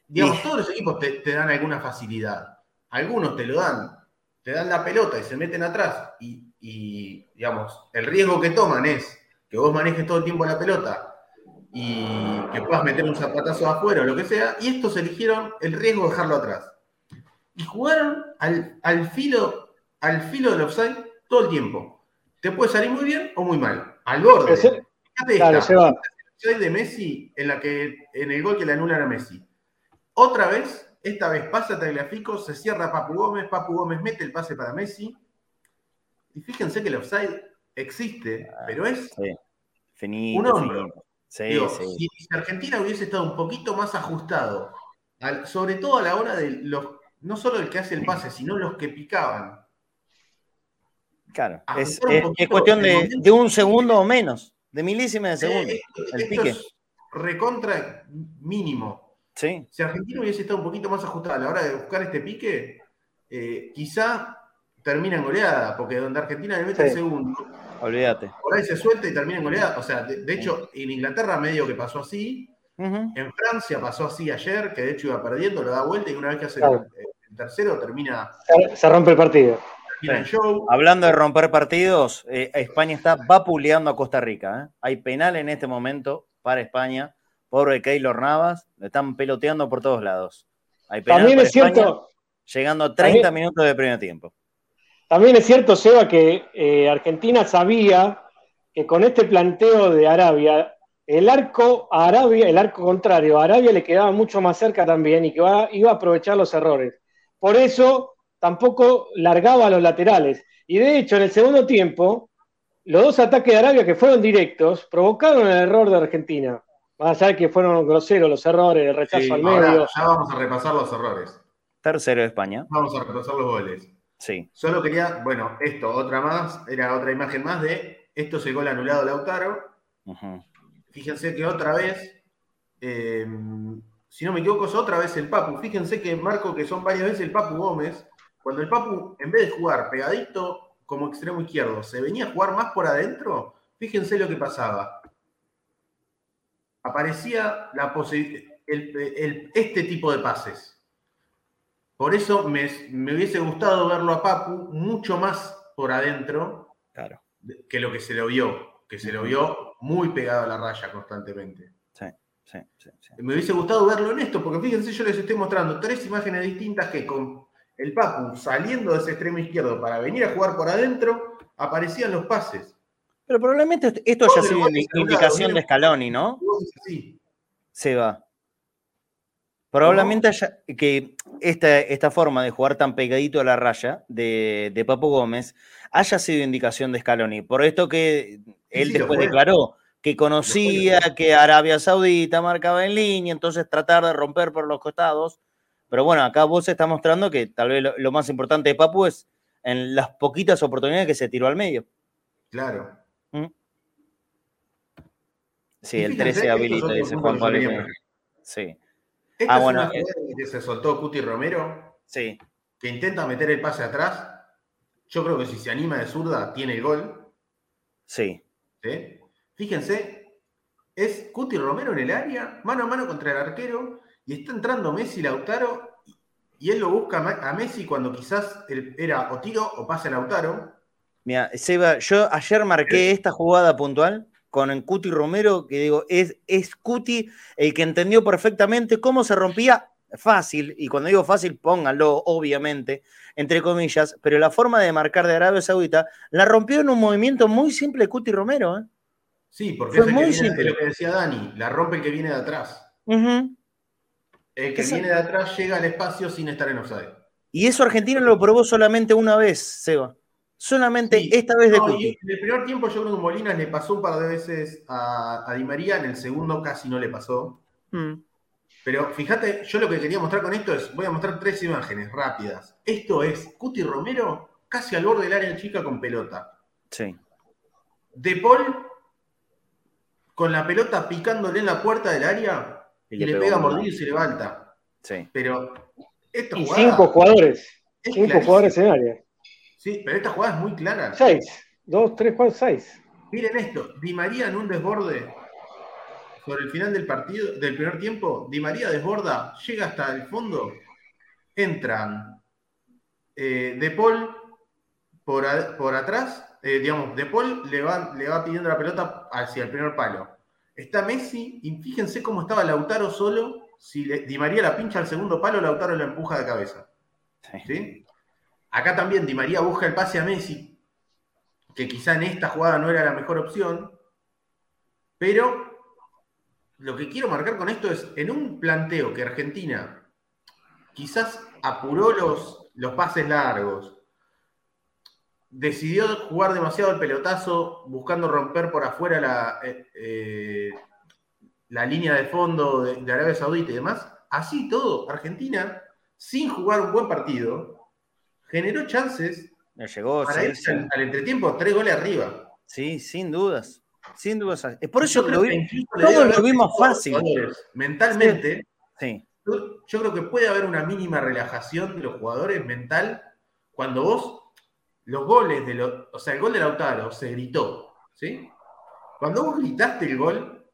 Speaker 4: Digamos, todos los equipos te, dan alguna facilidad. Algunos te lo dan, te dan la pelota y se meten atrás y, digamos, el riesgo que toman es que vos manejes todo el tiempo la pelota y que puedas meter un zapatazo afuera o lo que sea, y estos eligieron el riesgo de dejarlo atrás. Y jugaron al, al filo al filo del offside todo el tiempo. Te puede salir muy bien o muy mal. Al borde. Fíjate claro, esta, de Messi en la que en el gol que le anulan a Messi. Otra vez, esta vez pasa Tagliafico, se cierra Papu Gómez, Papu Gómez mete el pase para Messi. Y fíjense que el offside existe, ah, pero es un hombro. Si, Argentina hubiese estado un poquito más ajustado, sobre todo a la hora de los, no solo el que hace el pase, sino los que picaban,
Speaker 3: Claro, ah, es, cuestión de, un segundo o menos, de milísimas de segundo. Eh, el pique.
Speaker 4: recontra mínimo.
Speaker 3: Sí.
Speaker 4: Si Argentina hubiese estado un poquito más ajustada a la hora de buscar este pique, eh, quizá termina en goleada, porque donde Argentina le mete el segundo,
Speaker 3: olvídate.
Speaker 4: Por ahí se suelta y termina en goleada. O sea, de, hecho, en Inglaterra medio que pasó así. En Francia pasó así ayer, que de hecho iba perdiendo, lo da vuelta y una vez que hace el, tercero termina.
Speaker 5: se rompe el partido.
Speaker 3: Hablando de romper partidos, eh, España está vapuleando a Costa Rica. ¿eh? Hay penal en este momento para España. Pobre Keylor Navas, le están peloteando por todos lados. Hay penal
Speaker 5: también es cierto.
Speaker 3: Llegando a 30 minutos de primer tiempo.
Speaker 5: También es cierto, Seba, que eh, Argentina sabía que con este planteo de Arabia, el arco a Arabia, el arco contrario, a Arabia le quedaba mucho más cerca también y que iba a aprovechar los errores. Por eso tampoco largaba a los laterales. Y de hecho, en el segundo tiempo, los dos ataques de Arabia que fueron directos provocaron el error de Argentina. Más allá de que fueron groseros los errores, el rechazo al medio.
Speaker 4: ya vamos a repasar los errores.
Speaker 3: Tercero de España.
Speaker 4: Vamos a repasar los goles.
Speaker 3: Sí.
Speaker 4: Solo quería, bueno, esto, otra más, era otra imagen más de esto es el gol anulado Lautaro. Fíjense que otra vez, eh, si no me equivoco, es otra vez el Papu. Fíjense que Marco, que son varias veces el Papu Gómez, cuando el Papu, en vez de jugar pegadito como extremo izquierdo, se venía a jugar más por adentro, fíjense lo que pasaba. Aparecía la este tipo de pases. Por eso me, hubiese gustado verlo a Papu mucho más por adentro que lo que se lo vio, que se lo vio muy pegado a la raya constantemente.
Speaker 3: Sí, sí, sí,
Speaker 4: Me hubiese gustado verlo en esto, porque fíjense, yo les estoy mostrando tres imágenes distintas que con el Papu saliendo de ese extremo izquierdo para venir a jugar por adentro, aparecían los pases.
Speaker 3: Pero probablemente esto ya sido una indicación de Scaloni, ¿no?
Speaker 4: Sí.
Speaker 3: Se va. Probablemente haya, que esta, esta forma de jugar tan pegadito a la raya de, de Papo Gómez haya sido indicación de Scaloni. Por esto que él
Speaker 4: sí,
Speaker 3: después declaró que conocía que Arabia Saudita marcaba en línea, entonces tratar de romper por los costados. Pero bueno, acá vos está mostrando que tal vez lo, lo más importante de Papu es en las poquitas oportunidades que se tiró al medio.
Speaker 4: Claro.
Speaker 3: Sí,
Speaker 4: Y
Speaker 3: el
Speaker 4: fíjense,
Speaker 3: 13
Speaker 4: estos
Speaker 3: habilita, dice Juan Pablo. Sí,
Speaker 4: Esta
Speaker 3: Ah,
Speaker 4: es
Speaker 3: bueno,
Speaker 4: una que se soltó Cuti Romero,
Speaker 3: sí.
Speaker 4: que intenta meter el pase atrás. Yo creo que si se anima de zurda, tiene el gol.
Speaker 3: Sí,
Speaker 4: ¿sí? Fíjense, es Cuti Romero en el área, mano a mano contra el arquero, y está entrando Messi Lautaro, y él lo busca a Messi cuando quizás era o tiro o pase a Lautaro.
Speaker 3: Mira, Seba, yo ayer marqué esta jugada puntual con el Cuti Romero, que digo, es, es Cuti el que entendió perfectamente cómo se rompía fácil, y cuando digo fácil, pónganlo, obviamente, entre comillas, pero la forma de marcar de Arabia Saudita la rompió en un movimiento muy simple Cuti Romero. ¿eh?
Speaker 4: Sí, porque
Speaker 3: Fue
Speaker 4: es, el que
Speaker 3: muy
Speaker 4: viene-
Speaker 3: simple.
Speaker 4: lo que decía Dani, la rompe el que viene de atrás.
Speaker 3: Ujú.
Speaker 4: El que
Speaker 3: Esa-
Speaker 4: viene de atrás llega al espacio sin estar en offside.
Speaker 3: Y eso Argentina lo probó solamente una vez, Seba. Solamente
Speaker 4: Sí.
Speaker 3: esta vez de
Speaker 4: No, y en el primer tiempo yo creo que Molinas le pasó un par de veces a, a Di María, en el segundo casi no le pasó.
Speaker 3: Mm.
Speaker 4: Pero fíjate, yo lo que quería mostrar con esto es, voy a mostrar tres imágenes rápidas. Esto es Cuti Romero casi al borde del área chica con pelota.
Speaker 3: Sí.
Speaker 4: De Paul con la pelota picándole en la puerta del área y, le, pega
Speaker 3: gol.
Speaker 4: mordido y se levanta.
Speaker 3: Sí.
Speaker 4: Pero esta
Speaker 5: Y
Speaker 4: jugada
Speaker 5: cinco jugadores.
Speaker 4: es
Speaker 5: Cinco jugadores en área.
Speaker 4: Sí, pero esta jugada es muy clara.
Speaker 5: Seis. Dos, tres, cuatro, seis.
Speaker 4: Miren esto, Di María en un desborde sobre el final del partido, del primer tiempo, Di María desborda, llega hasta el fondo, entran eh, De Paul por, a- por atrás, eh, digamos, De Paul le va, le va pidiendo la pelota hacia el primer palo. Está Messi, y fíjense cómo estaba Lautaro solo, si le- Di María la pincha al segundo palo, Lautaro la empuja de cabeza.
Speaker 3: Sí.
Speaker 4: ¿sí? Acá también Di María busca el pase a Messi, que quizá en esta jugada no era la mejor opción, pero lo que quiero marcar con esto es, en un planteo que Argentina quizás apuró los, los pases largos, decidió jugar demasiado el pelotazo, buscando romper por afuera la, eh, eh, la línea de fondo de, de Arabia Saudita y demás, así todo, Argentina, sin jugar un buen partido, generó chances
Speaker 3: Le llegó,
Speaker 4: para al, al entretiempo, tres goles arriba.
Speaker 3: Sí, sin dudas. Sin dudas. Es por eso lo vi. todos lo vimos fácil.
Speaker 4: jugadores. Mentalmente,
Speaker 3: Sí,
Speaker 4: yo, yo creo que puede haber una mínima relajación de los jugadores mental cuando vos, los goles de los, o sea, el gol de Lautaro se gritó, ¿sí? Cuando vos gritaste el gol,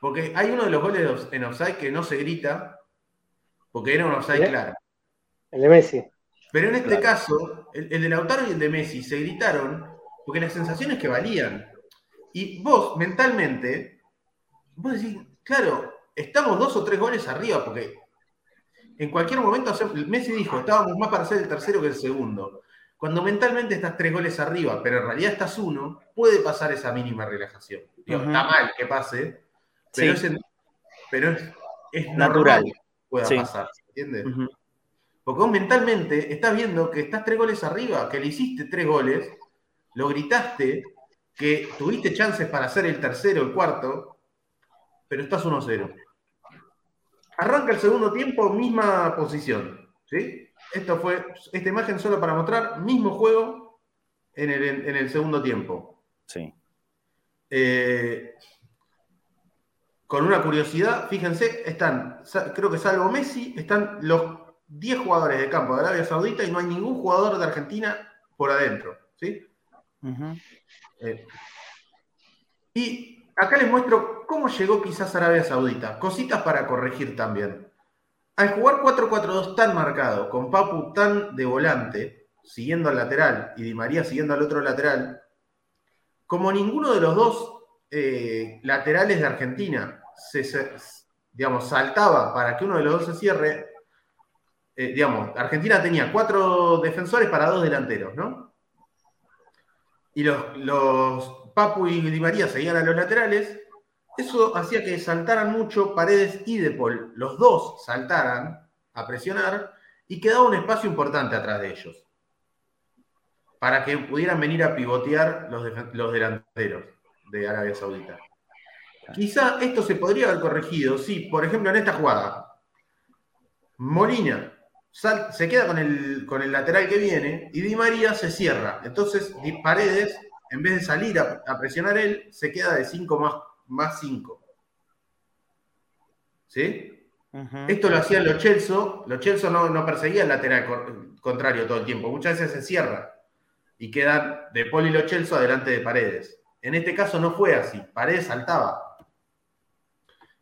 Speaker 4: porque hay uno de los goles en offside que no se grita, porque era un offside claro.
Speaker 5: El de Messi.
Speaker 4: Pero en este
Speaker 3: Claro.
Speaker 4: caso, el, el de Lautaro y el de Messi se gritaron porque las sensaciones que valían. Y vos, mentalmente, vos decís, claro, estamos dos o tres goles arriba, porque en cualquier momento, Messi dijo, estábamos más para ser el tercero que el segundo. Cuando mentalmente estás tres goles arriba, pero en realidad estás uno, puede pasar esa mínima relajación. Digo. Está mal que pase, pero,
Speaker 3: Sí.
Speaker 4: es, pero es, es
Speaker 3: Natural.
Speaker 4: que pueda
Speaker 3: Sí.
Speaker 4: pasar, ¿entiendes? Porque vos mentalmente estás viendo que estás tres goles arriba, que le hiciste tres goles, lo gritaste, que tuviste chances para hacer el tercero, el cuarto, pero estás 1-0. Arranca el segundo tiempo, misma posición. ¿sí? Esto fue, esta imagen solo para mostrar, mismo juego en el, en el segundo tiempo.
Speaker 3: Sí.
Speaker 4: Eh, con una curiosidad, fíjense, están, creo que salvo Messi, están los 10 jugadores de campo de Arabia Saudita y no hay ningún jugador de Argentina por adentro. ¿sí? Eh, y acá les muestro cómo llegó quizás Arabia Saudita. Cositas para corregir también. Al jugar 4-4-2 tan marcado, con Papu tan de volante, siguiendo al lateral, y Di María siguiendo al otro lateral, como ninguno de los dos eh, laterales de Argentina digamos, saltaba para que uno de los dos se cierre, eh, digamos, Argentina tenía cuatro defensores para dos delanteros, ¿no? Y los Papu y Di María seguían a los laterales. Eso hacía que saltaran mucho Paredes y De Paul. Los dos saltaran a presionar y quedaba un espacio importante atrás de ellos. Para que pudieran venir a pivotear los, los delanteros de Arabia Saudita. Quizá esto se podría haber corregido si, por ejemplo, en esta jugada, Molina se queda con el, con el lateral que viene y Di María se cierra. Entonces, Paredes, en vez de salir a, presionar él, se queda de 5 más, más 5. ¿Sí? Esto lo hacían los Chelsea. Los Chelsea no, no perseguían el lateral contrario todo el tiempo. Muchas veces se cierra y quedan de Poli y los Chelsea adelante de Paredes. En este caso no fue así. Paredes saltaba.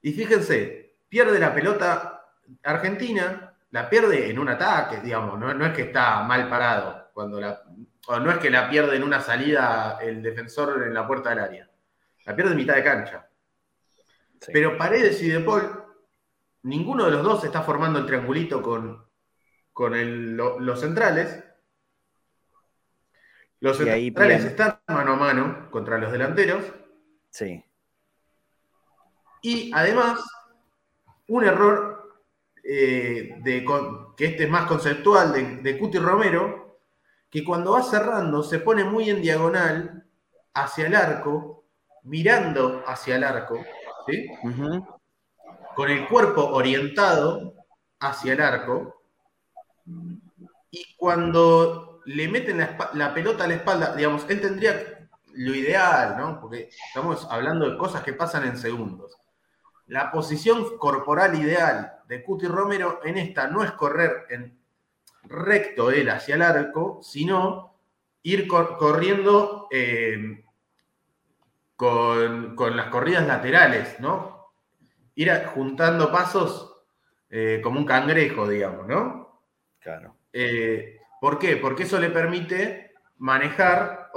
Speaker 4: Y fíjense, pierde la pelota Argentina, la pierde en un ataque, digamos, no, es que está mal parado, cuando la, o no es que la pierde en una salida el defensor en la puerta del área, la pierde en mitad de cancha. Pero Paredes y De Paul, ninguno de los dos está formando el triangulito con, con los centrales. Los centrales están mano a mano contra los delanteros.
Speaker 3: Sí.
Speaker 4: Y además, un error eh, de, que este es más conceptual de, de Cuti Romero, que cuando va cerrando se pone muy en diagonal hacia el arco, mirando hacia el arco, con el cuerpo orientado hacia el arco, y cuando le meten la, la, pelota a la espalda, digamos, él tendría lo ideal, ¿no? Porque estamos hablando de cosas que pasan en segundos. La posición corporal ideal de Cuti Romero en esta no es correr en recto él hacia el arco, sino ir corriendo eh, con, las corridas laterales, ¿no? Ir juntando pasos eh, como un cangrejo, digamos, ¿no?
Speaker 3: Claro.
Speaker 4: Eh, ¿Por qué? Porque eso le permite manejar,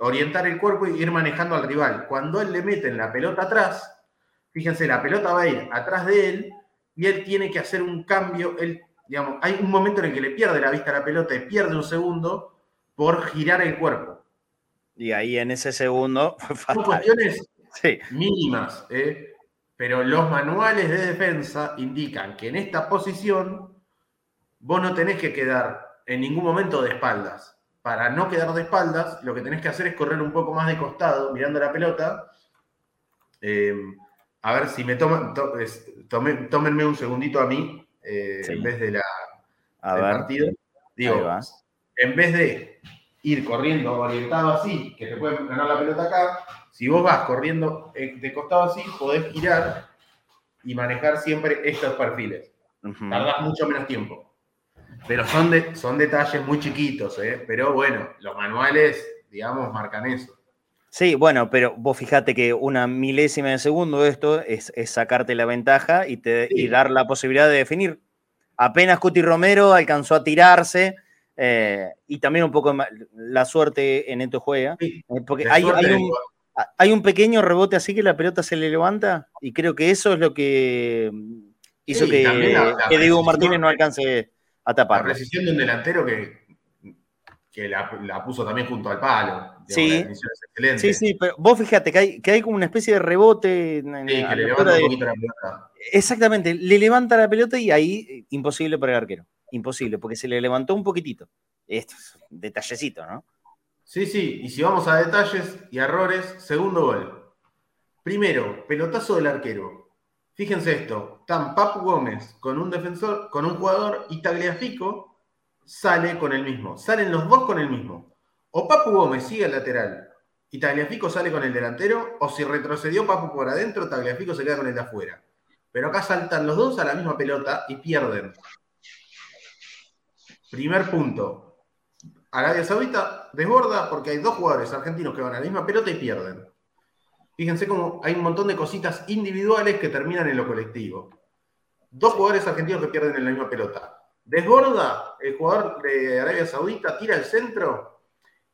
Speaker 4: orientar el cuerpo y ir manejando al rival. Cuando él le mete la pelota atrás, Fíjense, la pelota va a ir atrás de él y él tiene que hacer un cambio. Él, digamos, hay un momento en el que le pierde la vista a la pelota y pierde un segundo por girar el cuerpo.
Speaker 3: Y ahí en ese segundo.
Speaker 4: Son cuestiones mínimas, ¿eh? pero los manuales de defensa indican que en esta posición vos no tenés que quedar en ningún momento de espaldas. Para no quedar de espaldas, lo que tenés que hacer es correr un poco más de costado, mirando la pelota. Eh, a ver si me toman, tómenme un segundito a mí, eh, en vez de la, del partido. Digo, en vez de ir corriendo orientado así, que te pueden ganar la pelota acá, si vos vas corriendo eh, de costado así, podés girar y manejar siempre estos perfiles. Tardás mucho menos tiempo. Pero son, de, son detalles muy chiquitos, ¿eh? pero bueno, los manuales, digamos, marcan eso.
Speaker 3: Sí, bueno, pero vos fijate que una milésima de segundo esto es, sacarte la ventaja y, te, dar la posibilidad de definir. Apenas Cuti Romero alcanzó a tirarse eh, y también un poco la suerte en esto juega. Eh, porque hay, un, pequeño rebote así que la pelota se le levanta y creo que eso es lo que hizo que, Diego Martínez no alcance a tapar.
Speaker 4: La precisión de un delantero que que la, puso también junto al palo.
Speaker 3: Sí. sí, sí, pero vos fíjate que hay, que hay como una especie de rebote.
Speaker 4: En, sí, que le levanta un poquito la pelota.
Speaker 3: Exactamente, le levanta la pelota y ahí eh, imposible para el arquero. Imposible, porque se le levantó un poquitito. Esto es detallecito, ¿no?
Speaker 4: Sí, sí, y si vamos a detalles y errores, segundo gol. Primero, pelotazo del arquero. Fíjense esto, están Papu Gómez con un defensor, con un jugador y Tagliafico sale con el mismo. Salen los dos con el mismo. O Papu Gómez sigue al lateral y Tagliafico sale con el delantero, o si retrocedió Papu por adentro, Tagliafico se queda con el de afuera. Pero acá saltan los dos a la misma pelota y pierden. Primer punto. Arabia Saudita desborda porque hay dos jugadores argentinos que van a la misma pelota y pierden. Fíjense cómo hay un montón de cositas individuales que terminan en lo colectivo. Dos jugadores argentinos que pierden en la misma pelota. Desborda el jugador de Arabia Saudita, tira el centro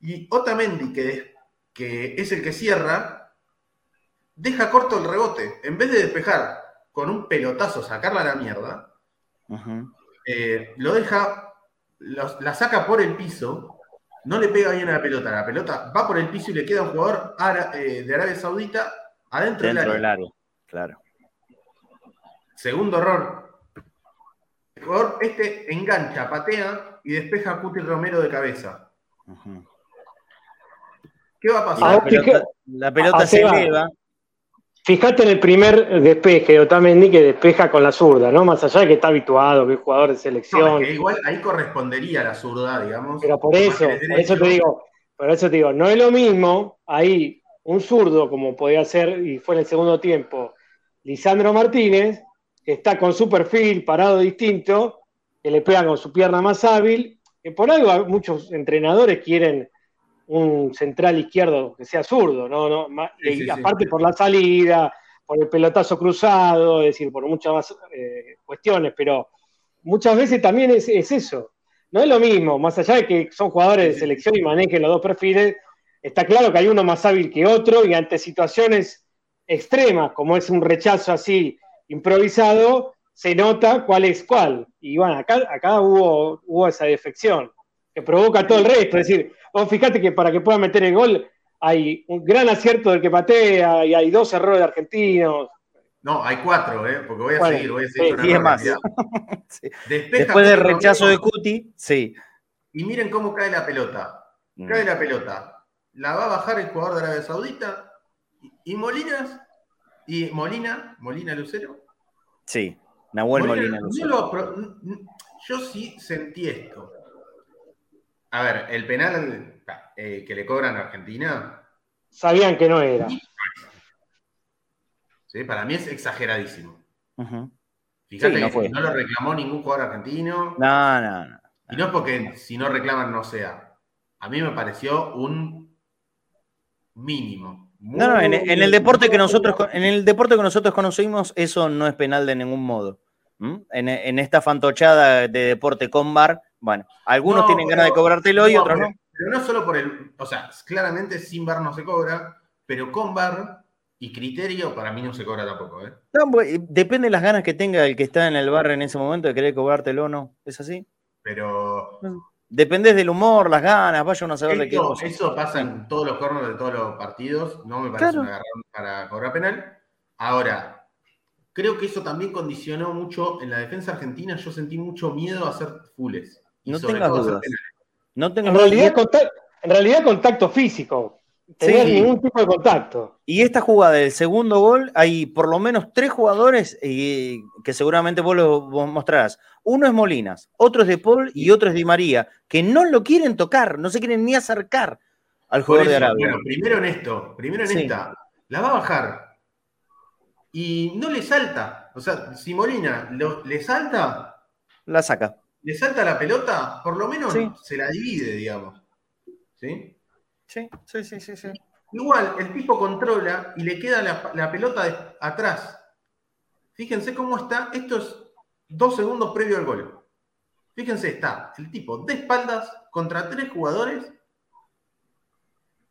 Speaker 4: y Otamendi, que, que es el que cierra, deja corto el rebote. En vez de despejar con un pelotazo, sacarla a la mierda, eh, lo deja, la saca por el piso, no le pega bien a la pelota. La pelota va por el piso y le queda un jugador eh, de Arabia Saudita adentro del área.
Speaker 3: Claro.
Speaker 4: Segundo error. El jugador este engancha, patea y despeja a Cuti Romero de cabeza. ¿Qué va a pasar?
Speaker 3: La pelota, la pelota se eleva.
Speaker 5: Fíjate en el primer despeje de Otamendi que despeja con la zurda, ¿no? Más allá de que está habituado, que es jugador de selección.
Speaker 4: igual ahí correspondería la zurda, digamos.
Speaker 5: Pero por eso, por eso te digo, por eso te digo, no es lo mismo ahí un zurdo como podía ser, y fue en el segundo tiempo, Lisandro Martínez, que está con su perfil parado distinto, que le pega con su pierna más hábil, que por algo muchos entrenadores quieren un central izquierdo que sea zurdo, ¿no? no y aparte por la salida, por el pelotazo cruzado, es decir, por muchas más eh, cuestiones, pero muchas veces también es, eso. No es lo mismo, más allá de que son jugadores de selección y manejen los dos perfiles, está claro que hay uno más hábil que otro y ante situaciones extremas, como es un rechazo así improvisado, se nota cuál es cuál. Y bueno, acá, acá hubo, hubo esa defección que provoca todo el resto. Es decir, vos fíjate que para que pueda meter el gol hay un gran acierto del que patea y hay dos errores de argentinos.
Speaker 4: No, hay cuatro, ¿eh? porque voy a seguir, voy a seguir.
Speaker 3: Sí, más. Después del rechazo de Cuti, sí.
Speaker 4: Y miren cómo cae la pelota. Mm. Cae la pelota. La va a bajar el jugador de Arabia Saudita. Y Molinas, y Molina, Molina Lucero.
Speaker 3: Sí, Nahuel Molina, Lucero.
Speaker 4: yo sí sentí esto. A ver, el penal eh, que le cobran a Argentina.
Speaker 5: Sabían que no era.
Speaker 4: Sí, para mí es exageradísimo. Fíjate que no, lo reclamó ningún jugador argentino.
Speaker 3: No, no, no.
Speaker 4: Y no es porque si no reclaman no sea. A mí me pareció un mínimo.
Speaker 3: no, no, en, el deporte que nosotros en el deporte que nosotros conocimos, eso no es penal de ningún modo. En, en, esta fantochada de deporte con bar, bueno, algunos tienen ganas de cobrártelo y otros no.
Speaker 4: Pero no solo por el. O sea, claramente sin bar no se cobra, pero con bar y criterio para mí no se cobra tampoco. ¿eh?
Speaker 3: Pues, depende de las ganas que tenga el que está en el bar en ese momento de querer cobrártelo o no. ¿Es así?
Speaker 4: Pero.
Speaker 3: Depende del humor, las ganas, vaya uno a saber de qué.
Speaker 4: Eso pasa en todos los corners de todos los partidos. No me parece un agarrón para cobrar penal. Ahora, creo que eso también condicionó mucho en la defensa argentina. Yo sentí mucho miedo a hacer fules.
Speaker 3: No tengas dudas. No
Speaker 5: en, realidad, en realidad, contacto físico. Tener ningún tipo de contacto.
Speaker 3: Y esta jugada del segundo gol, hay por lo menos tres jugadores eh, que seguramente vos lo mostrarás. Uno es Molinas, otro es De Paul y otro es Di María, que no lo quieren tocar, no se quieren ni acercar al jugador de Arabia.
Speaker 4: Bueno, primero en esto, primero en esta. La va a bajar y no le salta. O sea, si Molina le salta.
Speaker 3: La saca.
Speaker 4: Le salta la pelota, por lo menos se la divide, digamos. ¿Sí?
Speaker 3: Sí, sí, sí, sí, sí.
Speaker 4: Igual, el tipo controla y le queda la, pelota atrás. Fíjense cómo está. Esto es dos segundos previo al gol. Fíjense, está el tipo de espaldas contra tres jugadores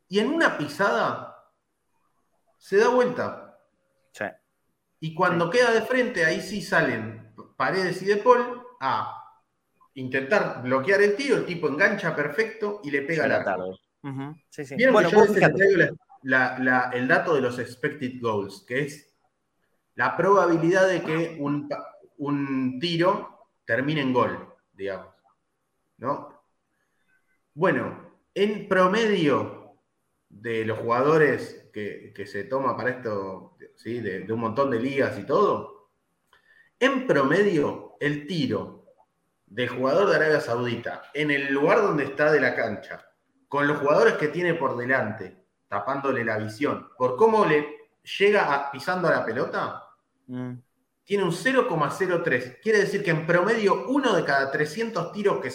Speaker 4: y en una pisada se da vuelta.
Speaker 3: Sí.
Speaker 4: Y cuando queda de frente, ahí sí salen Paredes y De Paul a intentar bloquear el tiro, el tipo engancha perfecto y le pega la tarde. sí, sí. bueno, el dato de los expected goals, que es la probabilidad de que un, un tiro termine en gol, digamos. ¿No? Bueno, en promedio de los jugadores que, que se toma para esto de, un montón de ligas y todo, en promedio el tiro del jugador de Arabia Saudita en el lugar donde está de la cancha, con los jugadores que tiene por delante, tapándole la visión, por cómo le llega pisando a la pelota, mm. tiene un 0,03. Quiere decir que en promedio uno de cada 300 tiros que,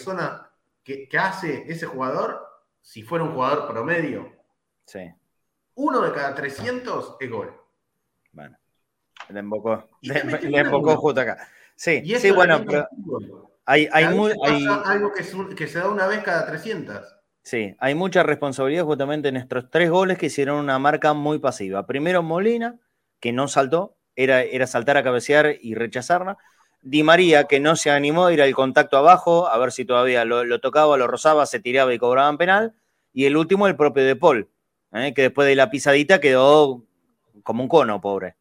Speaker 4: que, que hace ese jugador, si fuera un jugador promedio,
Speaker 3: sí.
Speaker 4: Uno de cada 300 es gol.
Speaker 3: Bueno, le embocó, le, embocó justo acá. Sí, sí, bueno, pero hay, hay,
Speaker 4: algo que, se da una vez cada 300.
Speaker 3: Sí, hay mucha responsabilidad justamente en estos tres goles que hicieron una marca muy pasiva. Primero Molina, que no saltó, era, era saltar a cabecear y rechazarla. Di María, que no se animó a ir al contacto abajo, a ver si todavía lo, tocaba, lo rozaba, se tiraba y cobraban penal. Y el último, el propio De Paul, ¿eh? que después de la pisadita quedó como un cono, pobre.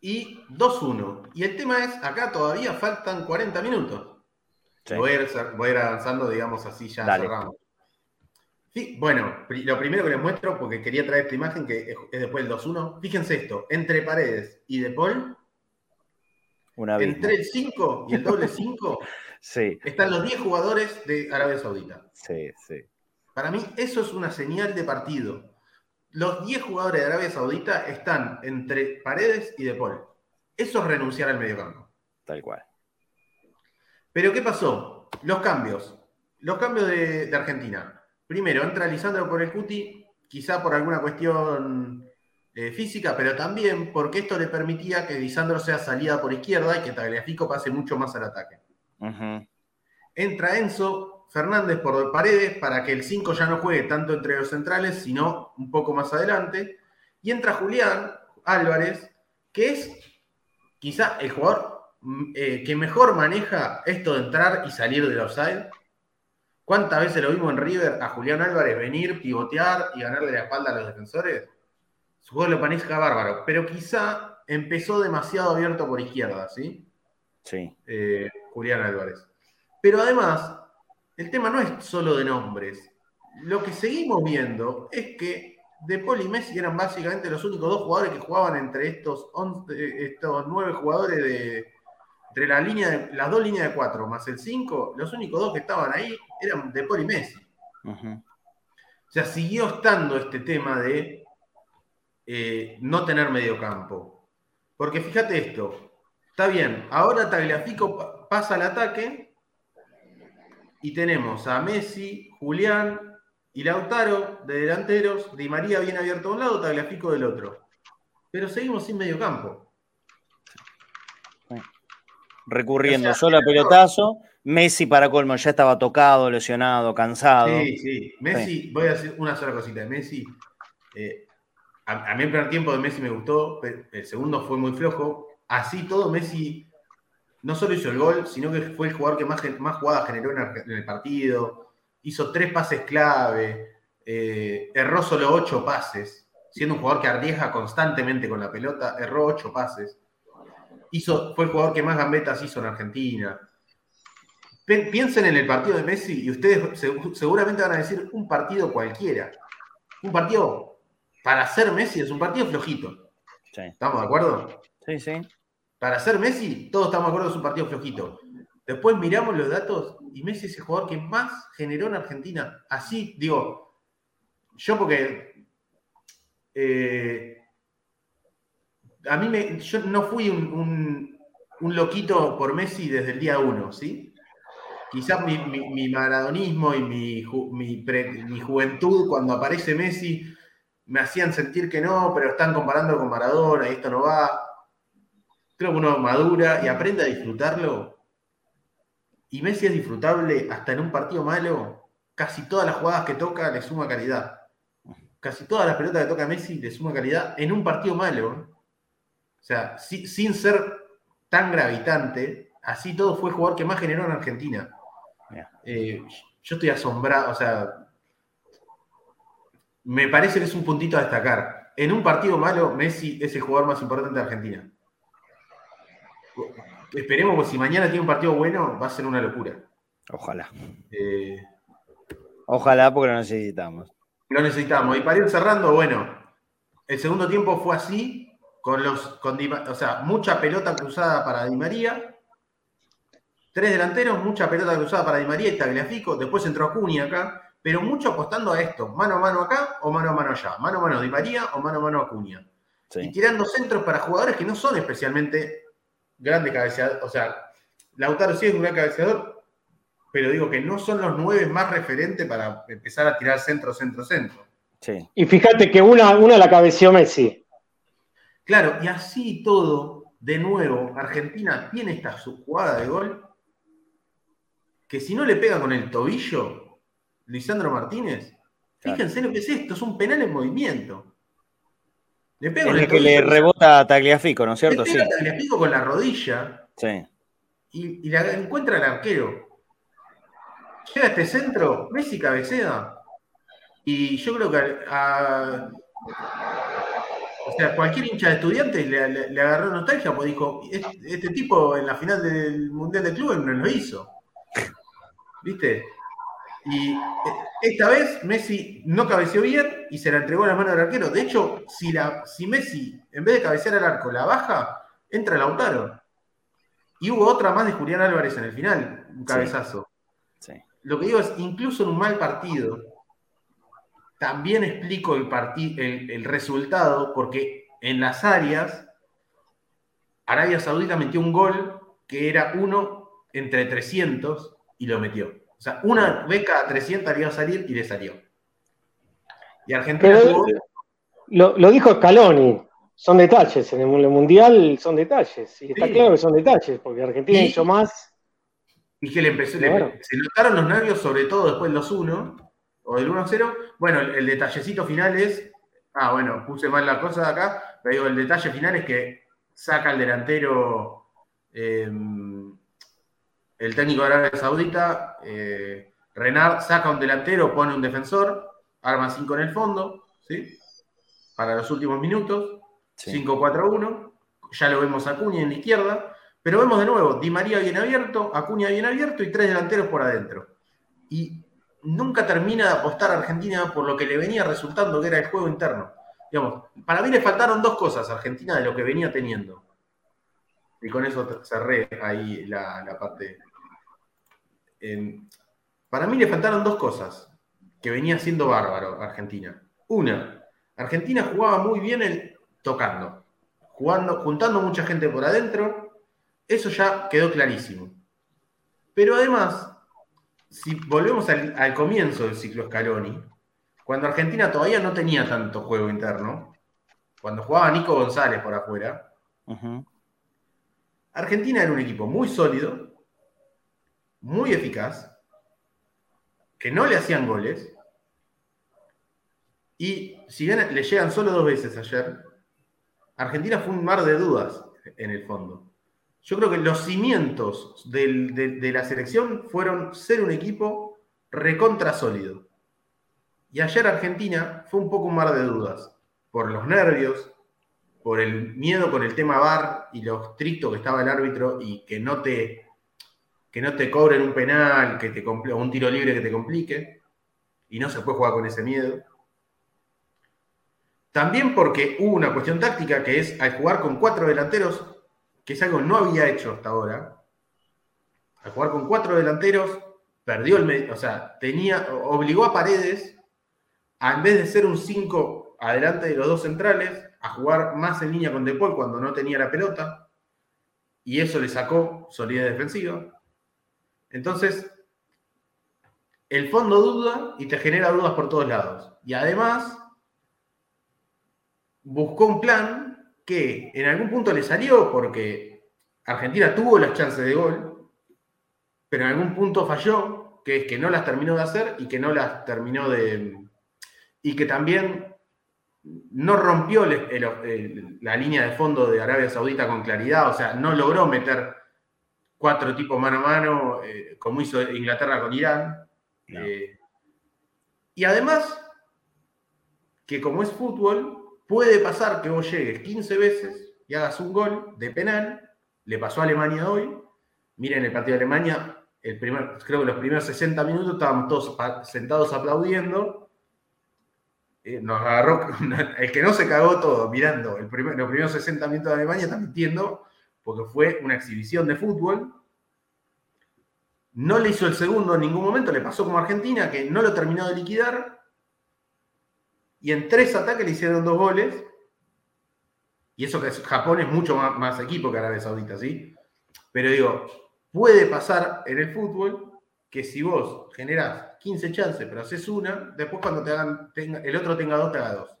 Speaker 4: y 2-1. Y el tema es, acá todavía faltan 40 minutos. Voy, a ir, avanzando, digamos así, ya cerramos. Sí, bueno, lo primero que les muestro, porque quería traer esta imagen que es después del 2-1. Fíjense esto, entre Paredes y De Paul, entre el 5 y el doble 5, sí. están los 10 jugadores de Arabia Saudita.
Speaker 3: Sí, sí.
Speaker 4: Para mí, eso es una señal de partido. Los 10 jugadores de Arabia Saudita están entre Paredes y De Paul. Eso es renunciar al mediocampo.
Speaker 3: Tal cual.
Speaker 4: Pero, ¿qué pasó? Los cambios. Los cambios de, Argentina. Primero, entra Lisandro por el Cuti, quizá por alguna cuestión eh, física, pero también porque esto le permitía que Lisandro sea salida por izquierda y que Tagliafico pase mucho más al ataque. Entra Enzo, Fernández por Paredes para que el 5 ya no juegue tanto entre los centrales, sino un poco más adelante. Y entra Julián Álvarez, que es quizá el jugador mm, eh, que mejor maneja esto de entrar y salir del offside. ¿Cuántas veces lo vimos en River a Julián Álvarez venir, pivotear y ganarle la espalda a los defensores? Su juego lo maneja bárbaro, pero quizá empezó demasiado abierto por izquierda, ¿sí?
Speaker 3: Sí.
Speaker 4: Eh, Julián Álvarez. Pero además, el tema no es solo de nombres. Lo que seguimos viendo es que De Paul y Messi eran básicamente los únicos dos jugadores que jugaban entre estos, estos nueve jugadores de entre la línea de, las dos líneas de cuatro más el cinco, los únicos dos que estaban ahí eran De Paul y Messi. O sea, siguió estando este tema de eh, no tener medio campo. Porque fíjate esto, está bien, ahora Tagliafico pasa al ataque y tenemos a Messi, Julián y Lautaro de delanteros, Di María bien abierto de un lado, Tagliafico del otro. Pero seguimos sin medio campo.
Speaker 3: Recurriendo solo a pelotazo. Messi para colmo ya estaba tocado, lesionado, cansado.
Speaker 4: Sí, sí. Messi, voy a decir una sola cosita. Messi, eh, a, mí el primer tiempo de Messi me gustó, el segundo fue muy flojo. Así todo, Messi no solo hizo el gol, sino que fue el jugador que más, más jugadas generó en el partido. Hizo tres pases clave, eh, erró solo ocho pases, siendo un jugador que arriesga constantemente con la pelota, erró ocho pases. Hizo, fue el jugador que más gambetas hizo en Argentina. Piensen en el partido de Messi y ustedes seguramente van a decir un partido cualquiera. Un partido para ser Messi es un partido flojito. ¿Estamos de acuerdo?
Speaker 3: Sí, sí.
Speaker 4: Para ser Messi, todos estamos de acuerdo que es un partido flojito. Después miramos los datos y Messi es el jugador que más generó en Argentina. Así, digo, yo porque eh, a mí me, yo no fui un, loquito por Messi desde el día uno, ¿sí? Quizás mi, maradonismo y mi, mi, juventud cuando aparece Messi me hacían sentir que no, pero están comparando con Maradona y esto no va creo que uno madura y aprende a disfrutarlo. Y Messi es disfrutable hasta en un partido malo. Casi todas las jugadas que toca le suma calidad. Casi todas las pelotas que toca Messi le suma calidad en un partido malo. O sea, sin ser tan gravitante, así todo fue el jugador que más generó en Argentina. Eh, yo estoy asombrado, o sea, me parece que es un puntito a destacar. En un partido malo, Messi es el jugador más importante de Argentina esperemos que si mañana tiene un partido bueno, va a ser una locura.
Speaker 3: Ojalá. Eh, Ojalá porque lo necesitamos.
Speaker 4: Lo necesitamos. Y para ir cerrando, bueno, el segundo tiempo fue así, con los, con o sea, mucha pelota cruzada para Di María, tres delanteros, mucha pelota cruzada para Di María y Tagliafico, después entró Acuña acá, pero mucho apostando a esto, mano a mano acá o mano a mano allá, mano a mano Di María o mano a mano Acuña. Y tirando centros para jugadores que no son especialmente grande cabeceador, o sea, Lautaro sí es un gran cabeceador, pero digo que no son los nueve más referentes para empezar a tirar centro, centro, centro.
Speaker 5: Sí. Y fíjate que una, una la cabeció Messi.
Speaker 4: Claro, y así todo, de nuevo, Argentina tiene esta jugada de gol que si no le pega con el tobillo, Lisandro Martínez, fíjense lo que es esto, es un penal en movimiento.
Speaker 3: Le pega es que le rebota a Tagliafico, ¿no es cierto?
Speaker 4: Le pega a Tagliafico con la rodilla.
Speaker 3: Sí.
Speaker 4: Y, la encuentra el arquero. Llega a este centro, Messi cabecea. Y yo creo que a, O sea, cualquier hincha de estudiantes le, agarró nostalgia porque dijo, este, este, tipo en la final del Mundial de Clubes no lo hizo. ¿Viste? Y eh, esta vez Messi no cabeció bien y se la entregó a la mano del arquero. De hecho, si, la, si Messi, en vez de cabecear al arco, la baja, entra Lautaro. Y hubo otra más de Julián Álvarez en el final, un cabezazo. Lo que digo es, incluso en un mal partido, también explico el, el, resultado, porque en las áreas, Arabia Saudita metió un gol que era uno entre 300 y lo metió. O sea, una vez cada 300 le iba a salir y le salió. Y Argentina
Speaker 5: lo, dijo Scaloni, son detalles. En el Mundial son detalles. Y está claro que son detalles, porque Argentina hizo más.
Speaker 4: Y que le empezó, se notaron los nervios, sobre todo después de los 1 o del 1-0. Bueno, el, detallecito final es. Ah, bueno, puse mal la cosa de acá, pero digo, el detalle final es que saca el delantero. Em, el técnico de Arabia Saudita, eh, Renard, saca un delantero, pone un defensor, arma 5 en el fondo, ¿sí? Para los últimos minutos. 5-4-1. Ya lo vemos a Acuña en la izquierda. Pero vemos de nuevo, Di María bien abierto, Acuña bien abierto y tres delanteros por adentro. Y nunca termina de apostar a Argentina por lo que le venía resultando, que era el juego interno. Digamos, para mí le faltaron dos cosas a Argentina de lo que venía teniendo. Y con eso cerré ahí la, parte. Para mí le faltaron dos cosas que venía siendo bárbaro Argentina. Una, Argentina jugaba muy bien el, tocando, jugando, juntando mucha gente por adentro, eso ya quedó clarísimo. Pero además, si volvemos al, comienzo del ciclo Scaloni, cuando Argentina todavía no tenía tanto juego interno, cuando jugaba Nico González por afuera, Argentina era un equipo muy sólido, muy eficaz, que no le hacían goles, y si bien le llegan solo dos veces ayer, Argentina fue un mar de dudas en el fondo. Yo creo que los cimientos de, la selección fueron ser un equipo recontra sólido. Y ayer Argentina fue un poco un mar de dudas, por los nervios, por el miedo con el tema VAR y lo estricto que estaba el árbitro y que no te, que no te cobren un penal, que te un tiro libre que te complique. Y no se puede jugar con ese miedo. También porque hubo una cuestión táctica que es al jugar con cuatro delanteros, que es algo que no había hecho hasta ahora. Al jugar con cuatro delanteros, perdió el o sea, tenía, obligó a Paredes a en vez de ser un 5 adelante de los dos centrales, a jugar más en línea con Depol cuando no tenía la pelota. Y eso le sacó solidez defensiva. Entonces, el fondo duda y te genera dudas por todos lados. Y además, buscó un plan que en algún punto le salió porque Argentina tuvo las chances de gol, pero en algún punto falló, que es que no las terminó de hacer y que no las terminó de... y que también no rompió la línea de fondo de Arabia Saudita con claridad, o sea, no logró meter cuatro tipos mano a mano, eh, como hizo Inglaterra con Irán. Eh, y además, que como es fútbol, Puede pasar que vos llegues 15 veces y hagas un gol de penal. Le pasó a Alemania hoy. Miren el partido de Alemania, el primer, creo que los primeros 60 minutos estábamos todos sentados aplaudiendo. Eh, nos agarró, el que no se cagó todo mirando el primer, los primeros 60 minutos de Alemania está mintiendo, porque fue una exhibición de fútbol. No le hizo el segundo en ningún momento, le pasó como Argentina, que no lo terminó de liquidar y en tres ataques le hicieron dos goles. Y eso que Japón es mucho más, equipo que Arabia Saudita, ¿sí? Pero digo, puede pasar en el fútbol que si vos generás 15 chances, pero haces una, después cuando te hagan, el otro tenga dos, te haga dos.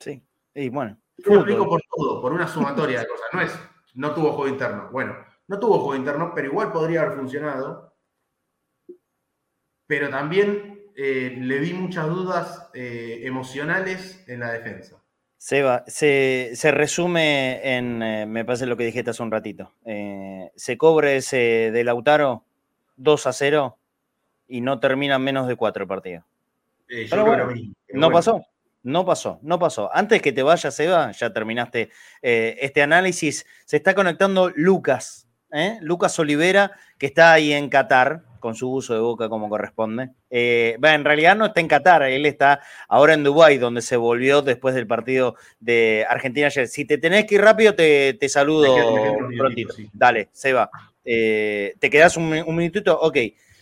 Speaker 3: Sí, y bueno.
Speaker 4: Yo lo explico por todo, por una sumatoria de cosas. No es, no tuvo juego interno. Bueno, no tuvo juego interno, pero igual podría haber funcionado. Pero también eh, le vi muchas dudas eh, emocionales en la defensa.
Speaker 3: Seba, se, se resume en, eh, me parece lo que dijiste hace un ratito, se cobre ese de Lautaro 2 a 0 y no termina menos de 4 partidos.
Speaker 4: Pero bueno,
Speaker 3: ¿No pasó? No pasó, no pasó. Antes que te vayas, Eva, ya terminaste eh, este análisis, se está conectando Lucas, ¿eh? Lucas Olivera, que está ahí en Qatar, con su uso de boca como corresponde. Eh, en realidad no está en Qatar, él está ahora en Dubái, donde se volvió después del partido de Argentina ayer. Si te tenés que ir rápido, te, saludo prontito. Dale, Seba. Eh, ¿Te quedas un, un minutito? Ok.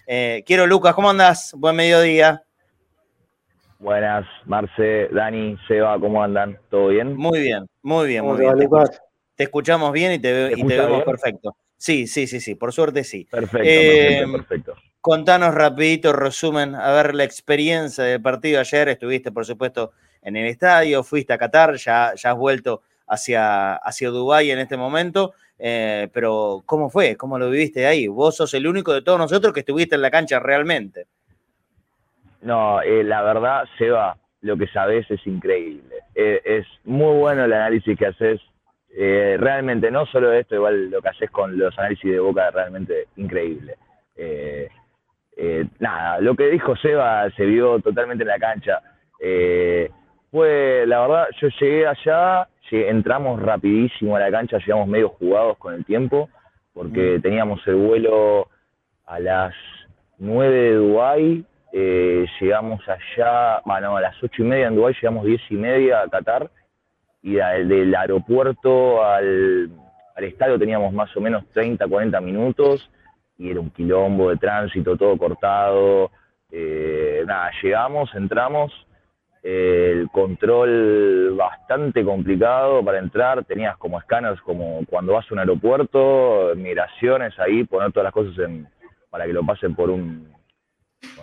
Speaker 3: Eh, quiero, Lucas, ¿cómo andas? Buen mediodía.
Speaker 6: Buenas, Marce, Dani, Seba, ¿cómo andan? ¿Todo bien?
Speaker 3: Muy bien, muy bien, muy bien. Te, escuchamos bien y te, y te vemos perfecto. Sí, sí, sí, sí, por suerte sí.
Speaker 6: Perfecto, em, perfecto,
Speaker 3: Contanos rapidito, resumen, a ver la experiencia del partido ayer. Estuviste, por supuesto, en el estadio, fuiste a Qatar, ya, ya has vuelto hacia, hacia Dubái en este momento. Eh, pero, ¿cómo fue? ¿Cómo lo viviste ahí? Vos sos el único de todos nosotros que estuviste en la cancha realmente.
Speaker 6: No, eh, la verdad, Seba, lo que sabes es increíble. Eh, es muy bueno el análisis que haces eh, realmente, no solo esto, igual lo que haces con los análisis de Boca realmente increíble. Eh, eh, nada, lo que dijo Seba se vio totalmente en la cancha. fue, la verdad, yo llegué allá, entramos rapidísimo a la cancha, llegamos medio jugados con el tiempo, porque mm. teníamos el vuelo a las 9 de Dubái, llegamos allá, bueno, a las ocho y media en Dubái, llegamos diez y media a Qatar, y del aeropuerto al, estadio teníamos más o menos 30, 40 minutos y era un quilombo de tránsito, todo cortado. Eh, nada, llegamos, entramos, el control bastante complicado para entrar, tenías como escáneres como cuando vas a un aeropuerto, migraciones ahí, poner todas las cosas en, para que lo pasen por un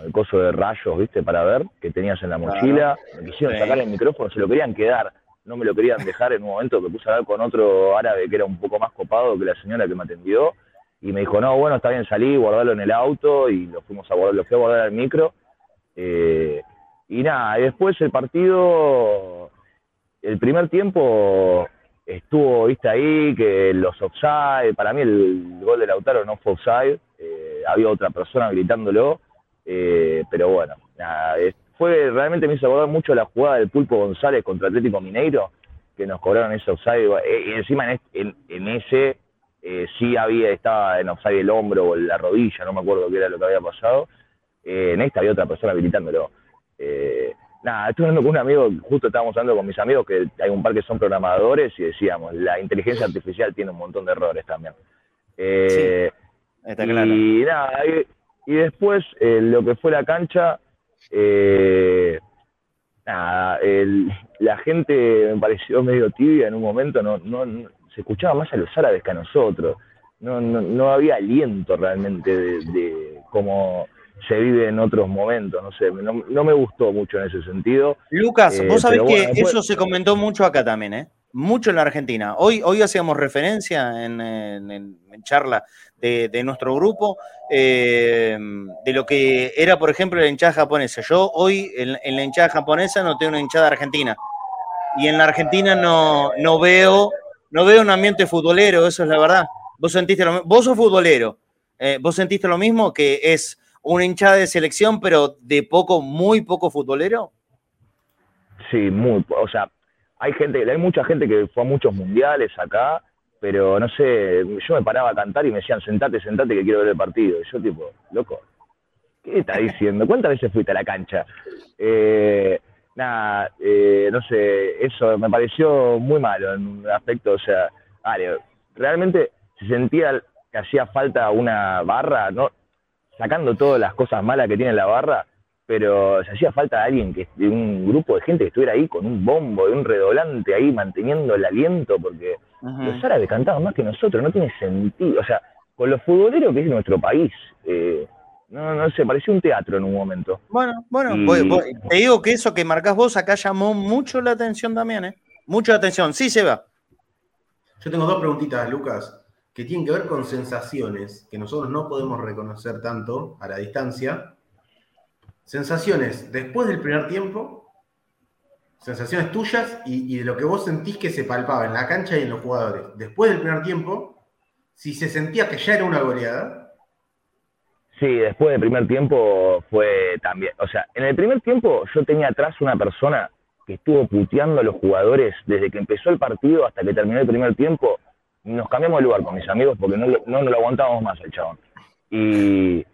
Speaker 6: el coso de rayos, ¿viste? Para ver que tenías en la mochila. Me quisieron sacar el micrófono, se lo querían quedar no me lo querían dejar en un momento que puse a hablar con otro árabe que era un poco más copado que la señora que me atendió y me dijo, no, bueno, está bien, salí, guardarlo en el auto y lo fuimos a guardar, lo fui a guardar al micro. Eh, y nada, y después el partido, el primer tiempo estuvo, viste ahí, que los offside, para mí el, gol de Lautaro no fue offside, eh, había otra persona gritándolo, eh, pero bueno, nada, fue realmente me hizo acordar mucho la jugada del Pulpo González contra Atlético Mineiro, que nos cobraron ese offside, eh, y encima en, ese eh, sí había, estaba en offside el hombro o la rodilla, no me acuerdo qué era lo que había pasado, eh, en esta había otra persona habilitándolo. nada, estuve hablando con un amigo, justo estábamos hablando con mis amigos, que hay un par que son programadores, y decíamos, la inteligencia artificial tiene un montón de errores también. sí, está claro. Y nada, y después lo que fue la cancha, eh, nada, la gente me pareció medio tibia en un momento, no, no, se escuchaba más a los árabes que a nosotros. No, no, había aliento realmente de, cómo se vive en otros momentos, no sé, no, me gustó mucho en ese sentido.
Speaker 3: Lucas, vos eh, sabés que eso se comentó mucho acá también, ¿eh? Mucho en la Argentina. Hoy, hoy hacíamos referencia en, charla de, nuestro grupo, eh, de lo que era, por ejemplo, la hinchada japonesa. Yo hoy en, la hinchada japonesa no tengo una hinchada argentina. Y en la Argentina no, no, veo, no veo un ambiente futbolero, eso es la verdad. Vos sentiste lo Vos sos futbolero. Eh, ¿Vos sentiste lo mismo? Que es una hinchada de selección, pero de poco, muy poco futbolero.
Speaker 6: Sí, muy, o sea, hay gente, hay mucha gente que fue a muchos mundiales acá pero no sé, yo me paraba a cantar y me decían, sentate, sentate que quiero ver el partido. Y yo tipo, loco, ¿qué está diciendo? ¿Cuántas veces fuiste a la cancha? Eh, nada, eh, no sé, eso me pareció muy malo en un aspecto, o sea, vale, realmente se sentía que hacía falta una barra, ¿no? Sacando todas las cosas malas que tiene la barra, pero se hacía falta alguien, que un grupo de gente que estuviera ahí con un bombo, y un redolante ahí manteniendo el aliento, porque los árabes cantaban más que nosotros, no tiene sentido, o sea, con los futboleros que es nuestro país, eh, no, no sé, pareció un teatro en un momento.
Speaker 3: Bueno, bueno, te digo que eso que marcás vos acá llamó mucho la atención también, ¿eh? Mucha atención, sí, se va.
Speaker 4: Yo tengo dos preguntitas, Lucas, que tienen que ver con sensaciones que nosotros no podemos reconocer tanto a la distancia sensaciones después del primer tiempo, sensaciones tuyas y, de lo que vos sentís que se palpaba en la cancha y en los jugadores. Después del primer tiempo, si se sentía que ya era una goleada.
Speaker 6: Sí, después del primer tiempo fue también. O sea, en el primer tiempo yo tenía atrás una persona que estuvo puteando a los jugadores desde que empezó el partido hasta que terminó el primer tiempo. Nos cambiamos de lugar con mis amigos porque no, no nos lo aguantábamos más el chabón. Y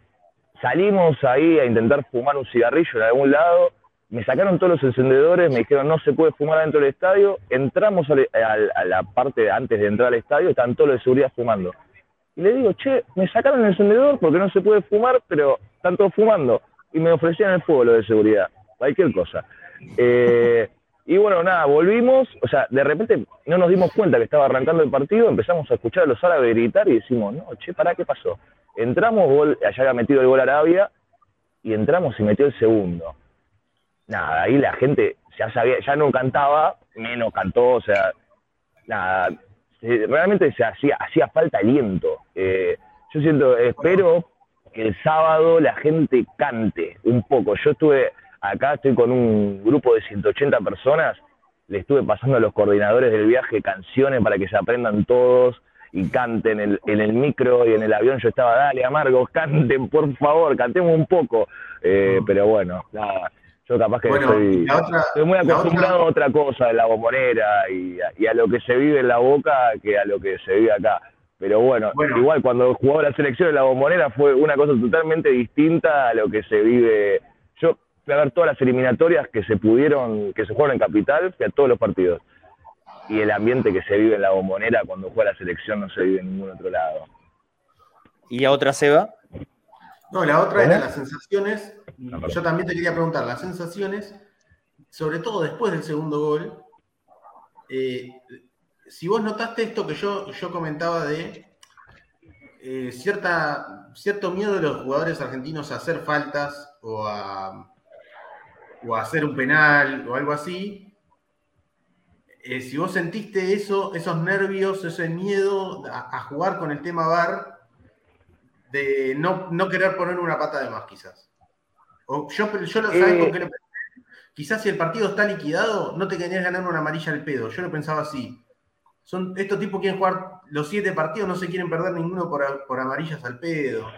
Speaker 6: salimos ahí a intentar fumar un cigarrillo en algún lado. Me sacaron todos los encendedores, me dijeron no se puede fumar dentro del estadio. Entramos a, la parte antes de entrar al estadio, están todos los de seguridad fumando. Y le digo, che, me sacaron el encendedor porque no se puede fumar, pero están todos fumando. Y me ofrecían el fuego lo de seguridad, cualquier cosa. Eh, y bueno, nada, volvimos, o sea, de repente no nos dimos cuenta que estaba arrancando el partido, empezamos a escuchar a los árabes gritar y decimos, no, che, ¿para qué pasó? Entramos, gol, allá había metido el gol Arabia, y entramos y metió el segundo. Nada, ahí la gente ya ya no cantaba, menos cantó, o sea, nada, realmente se hacía, hacía falta aliento. Eh, yo siento, espero que el sábado la gente cante un poco. Yo estuve acá, estoy con un grupo de 180 personas, le estuve pasando a los coordinadores del viaje canciones para que se aprendan todos y canten en el, en el micro y en el avión yo estaba, dale, Amargo, canten, por favor, cantemos un poco. Eh, pero bueno, nada, yo capaz que estoy, muy acostumbrado a otra cosa de la bombonera y y a, lo que se vive en la boca que a lo que se vive acá. Pero bueno, igual cuando jugaba la selección en la bombonera fue una cosa totalmente distinta a lo que se vive. Fui a ver todas las eliminatorias que se pudieron, que se jugaron en Capital, fui a todos los partidos. Y el ambiente que se vive en la bombonera cuando juega la selección no se vive en ningún otro lado.
Speaker 3: ¿Y a otra Seba?
Speaker 4: No, la otra era las sensaciones. Yo también te quería preguntar, las sensaciones, sobre todo después del segundo gol, eh, si vos notaste esto que yo, yo comentaba de eh, cierta, cierto miedo de los jugadores argentinos a hacer faltas o a, o hacer un penal o algo así, eh, si vos sentiste eso, esos nervios, ese miedo a, jugar con el tema VAR, de no, querer poner una pata de más, quizás. O yo, yo lo sabes con qué lo Quizás si el partido está liquidado, no te querías ganar una amarilla al pedo. Yo lo pensaba así. Son, estos tipos quieren jugar los siete partidos, no se quieren perder ninguno por, amarillas al pedo.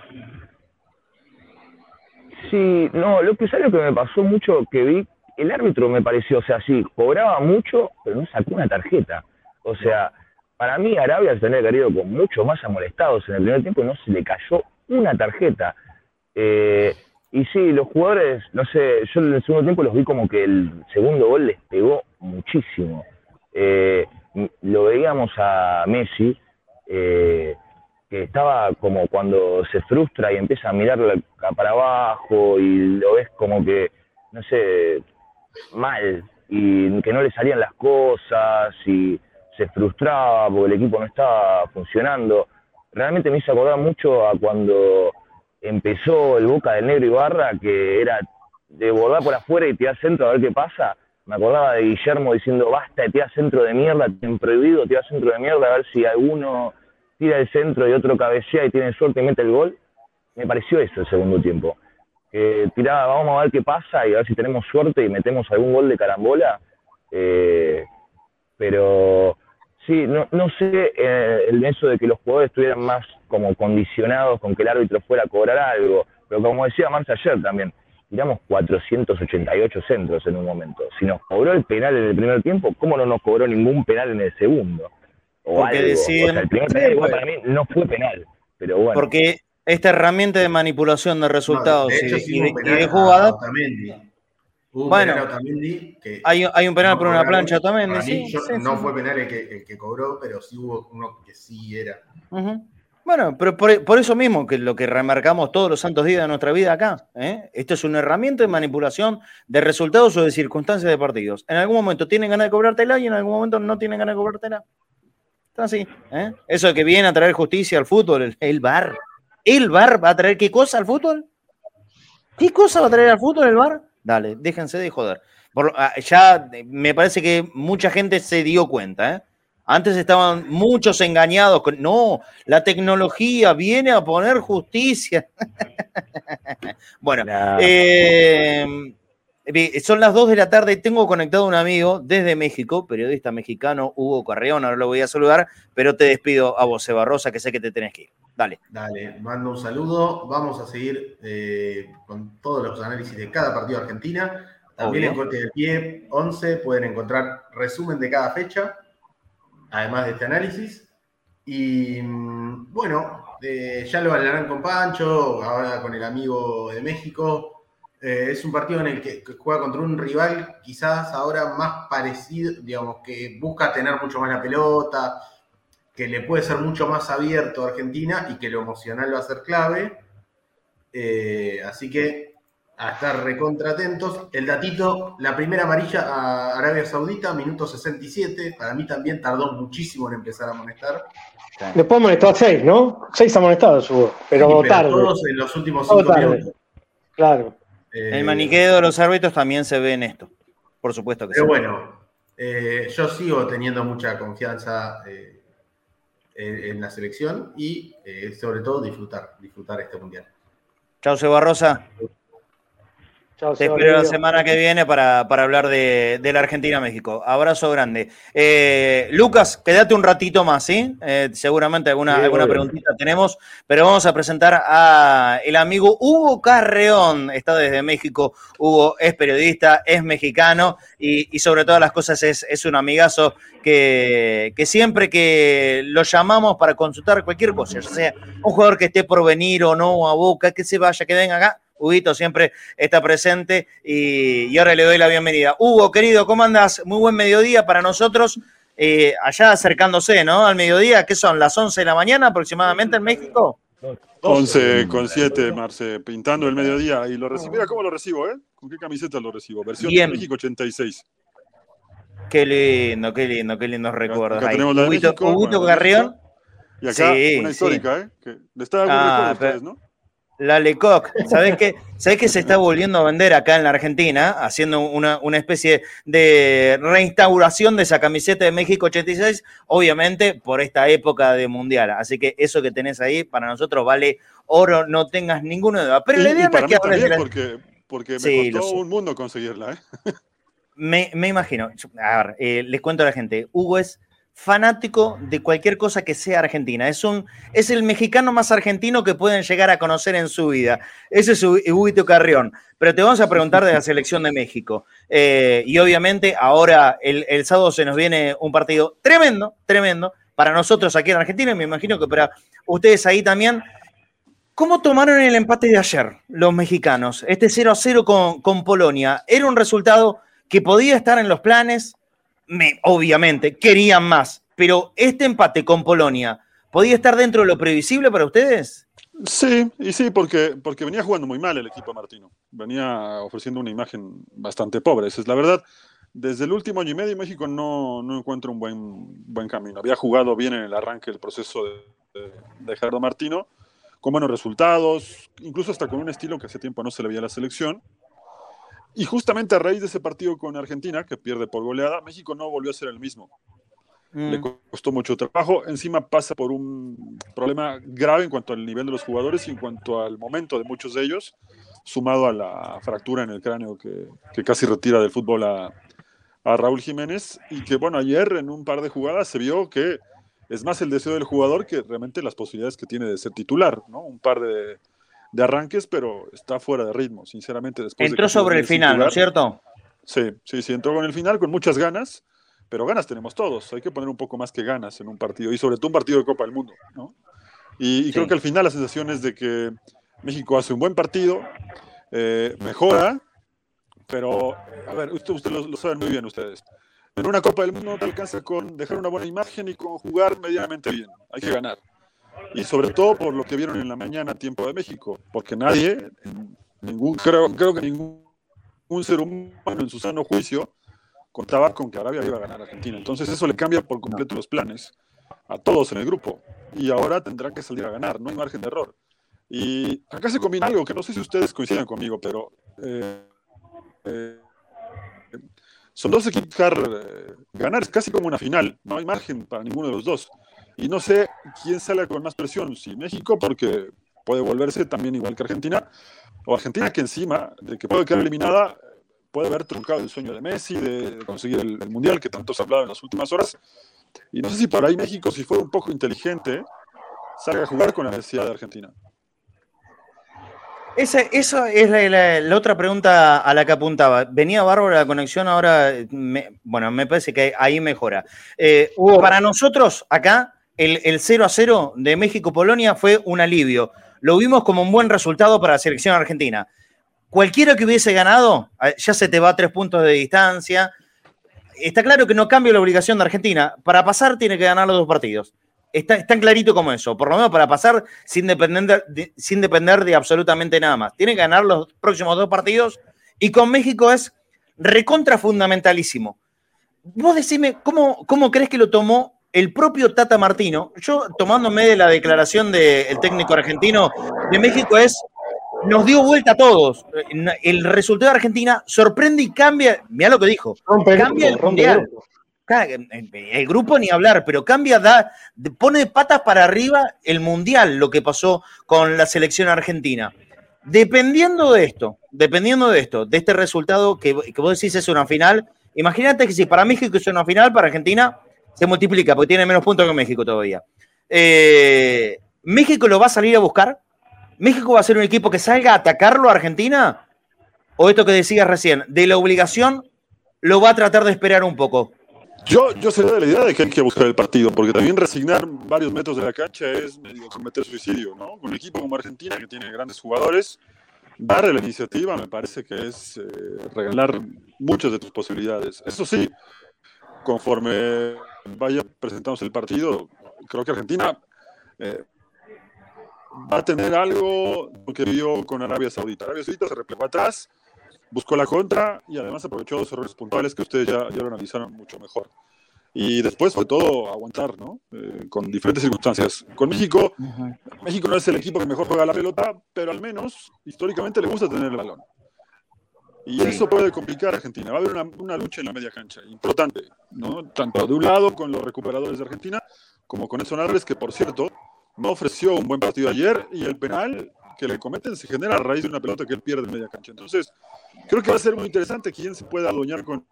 Speaker 6: Sí, no, lo que algo que me pasó mucho que vi, el árbitro me pareció, o sea, sí, cobraba mucho, pero no sacó una tarjeta. O sea, para mí Arabia se tenía que con mucho más amolestados en el primer tiempo y no se le cayó una tarjeta. Eh, y sí, los jugadores, no sé, yo en el segundo tiempo los vi como que el segundo gol les pegó muchísimo. Eh, lo veíamos a Messi, eh, que estaba como cuando se frustra y empieza a mirar para abajo y lo ves como que, no sé, mal y que no le salían las cosas y se frustraba porque el equipo no estaba funcionando. Realmente me hizo acordar mucho a cuando empezó el Boca del Negro Ibarra, que era de volar por afuera y tirar centro a ver qué pasa, me acordaba de Guillermo diciendo, basta, tira centro de mierda, tienen prohibido, tira centro de mierda, a ver si alguno tira el centro y otro cabecea y tiene suerte y mete el gol. Me pareció eso el segundo tiempo. Que tiraba, vamos a ver qué pasa y a ver si tenemos suerte y metemos algún gol de carambola. Eh, pero sí, no, no sé eh, el eso de que los jugadores estuvieran más como condicionados con que el árbitro fuera a cobrar algo. Pero como decía Marcia ayer también, tiramos 488 centros en un momento. Si nos cobró el penal en el primer tiempo, ¿cómo no nos cobró ningún penal en el segundo? O algo. o sea, el primer penal igual para mí no fue penal, pero bueno.
Speaker 3: Porque esta herramienta de manipulación de resultados y, de, jugadas... bueno, hay, hay, un penal por una plancha también. Sí,
Speaker 4: no fue penal el que, que, cobró, pero sí hubo uno que sí era.
Speaker 3: Bueno, pero por, eso mismo que lo que remarcamos todos los santos días de nuestra vida acá, ¿eh? esto es una herramienta de manipulación de resultados o de circunstancias de partidos. En algún momento tienen ganas de cobrártela y en algún momento no tienen ganas de cobrártela. Está así. ¿eh? Eso que viene a traer justicia al fútbol, el, el bar. ¿El bar va a traer qué cosa al fútbol? ¿Qué cosa va a traer al fútbol el bar? Dale, déjense de joder. Ah, ya me parece que mucha gente se dio cuenta, ¿eh? Antes estaban muchos engañados con, no, la tecnología viene a poner justicia. bueno, eh, son las 2 de la tarde, tengo conectado a un amigo desde México, periodista mexicano, Hugo Correón, ahora lo voy a saludar, pero te despido a vos, Eva Rosa, que sé que te tenés que ir. Dale.
Speaker 4: Dale, mando un saludo, vamos a seguir eh, con todos los análisis de cada partido de Argentina También en el pie 11 pueden encontrar resumen de cada fecha, además de este análisis. Y mm, bueno, eh, ya lo hablarán con Pancho, ahora con el amigo de México. Eh, es un partido en el que, juega contra un rival quizás ahora más parecido, digamos, que busca tener mucho más la pelota, que le puede ser mucho más abierto a Argentina y que lo emocional va a ser clave. Eh, así que a estar recontratentos. El datito, la primera amarilla a Arabia Saudita, minuto 67. Para mí también tardó muchísimo en empezar a amonestar.
Speaker 5: Después amonestó a seis, ¿no? Seis amonestados hubo, pero, tarde.
Speaker 4: Todos en los últimos cinco minutos.
Speaker 5: Claro.
Speaker 3: Eh, el maniqueo de los árbitros también se ve en esto. Por supuesto que
Speaker 4: pero bueno, eh, yo sigo teniendo mucha confianza eh, en, la selección y sobre todo disfrutar, disfrutar este mundial.
Speaker 3: Chao, Seba Rosa. Te espero la semana que viene para, hablar de, la Argentina-México. Abrazo grande. Eh, Lucas, quédate un ratito más, ¿sí? Eh, seguramente alguna, alguna preguntita tenemos, pero vamos a presentar a el amigo Hugo Carreón. Está desde México. Hugo es periodista, es mexicano y, sobre todas las cosas es, es un amigazo que, que, siempre que lo llamamos para consultar cualquier cosa, ya sea un jugador que esté por venir o no a Boca, que se vaya, que venga acá Huguito siempre está presente y, ahora le doy la bienvenida. Hugo, querido, ¿cómo andas? Muy buen mediodía para nosotros. Eh, allá acercándose, ¿no? Al mediodía, ¿qué son? ¿Las 11 de la mañana aproximadamente en México?
Speaker 7: 11 con 7, Marce, pintando el mediodía. Y lo recibí, ¿cómo lo recibo, eh? ¿Con qué camiseta lo recibo? Versión de México 86.
Speaker 3: Qué lindo, qué lindo, qué lindos recuerdos.
Speaker 7: Acá tenemos la de México,
Speaker 3: Garrión.
Speaker 7: Y acá una histórica, ¿eh? Que le está dando ah, a ustedes, ¿no?
Speaker 3: La Lecoq, ¿sabés qué? ¿Sabés que se está volviendo a vender acá en la Argentina? Haciendo una, especie de reinstauración de esa camiseta de México 86, obviamente por esta época de Mundial. Así que eso que tenés ahí para nosotros vale oro, no tengas ninguna duda.
Speaker 7: Pero la idea es que también porque, porque me costó un mundo conseguirla. ¿eh?
Speaker 3: Me, imagino. A ver, eh, les cuento a la gente. Hugo es fanático de cualquier cosa que sea argentina. Es, un, es el mexicano más argentino que pueden llegar a conocer en su vida. Ese es Huguito Carrión. Pero te vamos a preguntar de la selección de México. Eh, y obviamente ahora el, sábado se nos viene un partido tremendo, tremendo, para nosotros aquí en Argentina y me imagino que para ustedes ahí también. ¿Cómo tomaron el empate de ayer los mexicanos? Este 0 a 0 con, con Polonia. ¿Era un resultado que podía estar en los planes? Obviamente, querían más, pero este empate con Polonia, ¿podía estar dentro de lo previsible para ustedes?
Speaker 7: Sí, y sí, porque, porque venía jugando muy mal el equipo Martino. Venía ofreciendo una imagen bastante pobre, esa es la verdad. Desde el último año y medio México no, no encuentra un buen, buen camino. Había jugado bien en el arranque del proceso de, de, Gerardo Martino, con buenos resultados, incluso hasta con un estilo que hace tiempo no se le veía a la selección. Y justamente a raíz de ese partido con Argentina, que pierde por goleada, México no volvió a ser el mismo. Le mm. costó mucho trabajo. Encima pasa por un problema grave en cuanto al nivel de los jugadores y en cuanto al momento de muchos de ellos, sumado a la fractura en el cráneo que, que casi retira del fútbol a, a Raúl Jiménez. Y que, bueno, ayer en un par de jugadas se vio que es más el deseo del jugador que realmente las posibilidades que tiene de ser titular, ¿no? Un par de, de arranques, pero está fuera de ritmo, sinceramente. Después
Speaker 3: entró sobre el final, ¿no es cierto?
Speaker 7: Sí, sí, sí, entró con el final con muchas ganas, pero ganas tenemos todos. Hay que poner un poco más que ganas en un partido, y sobre todo un partido de Copa del Mundo, ¿no? Y, creo que al final la sensación es de que México hace un buen partido, eh, mejora, pero, a ver, ustedes usted lo, saben muy bien ustedes. En una Copa del Mundo no te alcanza con dejar una buena imagen y con jugar medianamente bien. Hay que ganar y sobre todo por lo que vieron en la mañana tiempo de México, porque nadie, ningún, creo, creo que ningún un ser humano en su sano juicio contaba con que Arabia iba a ganar a Argentina. Entonces eso le cambia por completo los planes a todos en el grupo y ahora tendrá que salir a ganar, no hay margen de error. Y acá se combina algo que no sé si ustedes coinciden conmigo, pero eh, eh, son dos equipos eh, ganar es casi como una final, no hay margen para ninguno de los dos. Y no sé quién sale con más presión, si México, porque puede volverse también igual que Argentina, o Argentina que encima de que puede quedar eliminada, puede haber truncado el sueño de Messi, de conseguir el, Mundial que tanto se ha hablado en las últimas horas. Y no sé si por ahí México, si fuera un poco inteligente, salga a jugar con la necesidad de Argentina.
Speaker 3: Esa, esa es la, otra pregunta a la que apuntaba. Venía bárbara la conexión, ahora, bueno, me parece que ahí mejora. Eh, para nosotros, acá, el, el 0 a 0 de México-Polonia fue un alivio. Lo vimos como un buen resultado para la selección argentina. Cualquiera que hubiese ganado, ya se te va a tres puntos de distancia. Está claro que no cambia la obligación de Argentina. Para pasar, tiene que ganar los dos partidos. Está, es tan clarito como eso, por lo menos para pasar sin depender, de, sin depender de absolutamente nada más. Tiene que ganar los próximos dos partidos y con México es recontra fundamentalísimo. Vos decime, ¿cómo, cómo crees que lo tomó el propio Tata Martino? Yo, tomándome de la declaración del técnico argentino de México, es nos dio vuelta a todos. El resultado de Argentina sorprende y cambia. Mira lo que dijo. cambia el mundial el grupo ni hablar, pero cambia, da, pone patas para arriba el mundial, lo que pasó con la selección argentina. Dependiendo de esto, dependiendo de esto, de este resultado que, vos decís es una final, imagínate que si para México es una final, para Argentina se multiplica, porque tiene menos puntos que México todavía. Eh, ¿México lo va a salir a buscar? ¿México va a ser un equipo que salga a atacarlo a Argentina? ¿O esto que decías recién, de la obligación, lo va a tratar de esperar un poco?
Speaker 7: Yo, yo sería de la idea de que hay que buscar el partido, porque también resignar varios metros de la cancha es medio cometer suicidio, ¿no? Un equipo como Argentina, que tiene grandes jugadores, darle la iniciativa me parece que es eh, regalar muchas de tus posibilidades. Eso sí, conforme vaya presentándose el partido, creo que Argentina eh, va a tener algo que vio con Arabia Saudita. Arabia Saudita se replegó atrás buscó la contra y además aprovechó los errores puntuales que ustedes ya, ya lo analizaron mucho mejor. Y después, sobre todo, aguantar, ¿no? Eh, con diferentes circunstancias. Con México, México no es el equipo que mejor juega la pelota, pero al menos históricamente le gusta tener el balón. Y eso puede complicar a Argentina. Va a haber una, una, lucha en la media cancha, importante, ¿no? Tanto de un lado con los recuperadores de Argentina, como con Edson Álvarez, que por cierto, no ofreció un buen partido ayer, y el penal que le cometen se genera a raíz de una pelota que él pierde en media cancha. Entonces, creo que va a ser muy interesante quién se pueda adueñar con,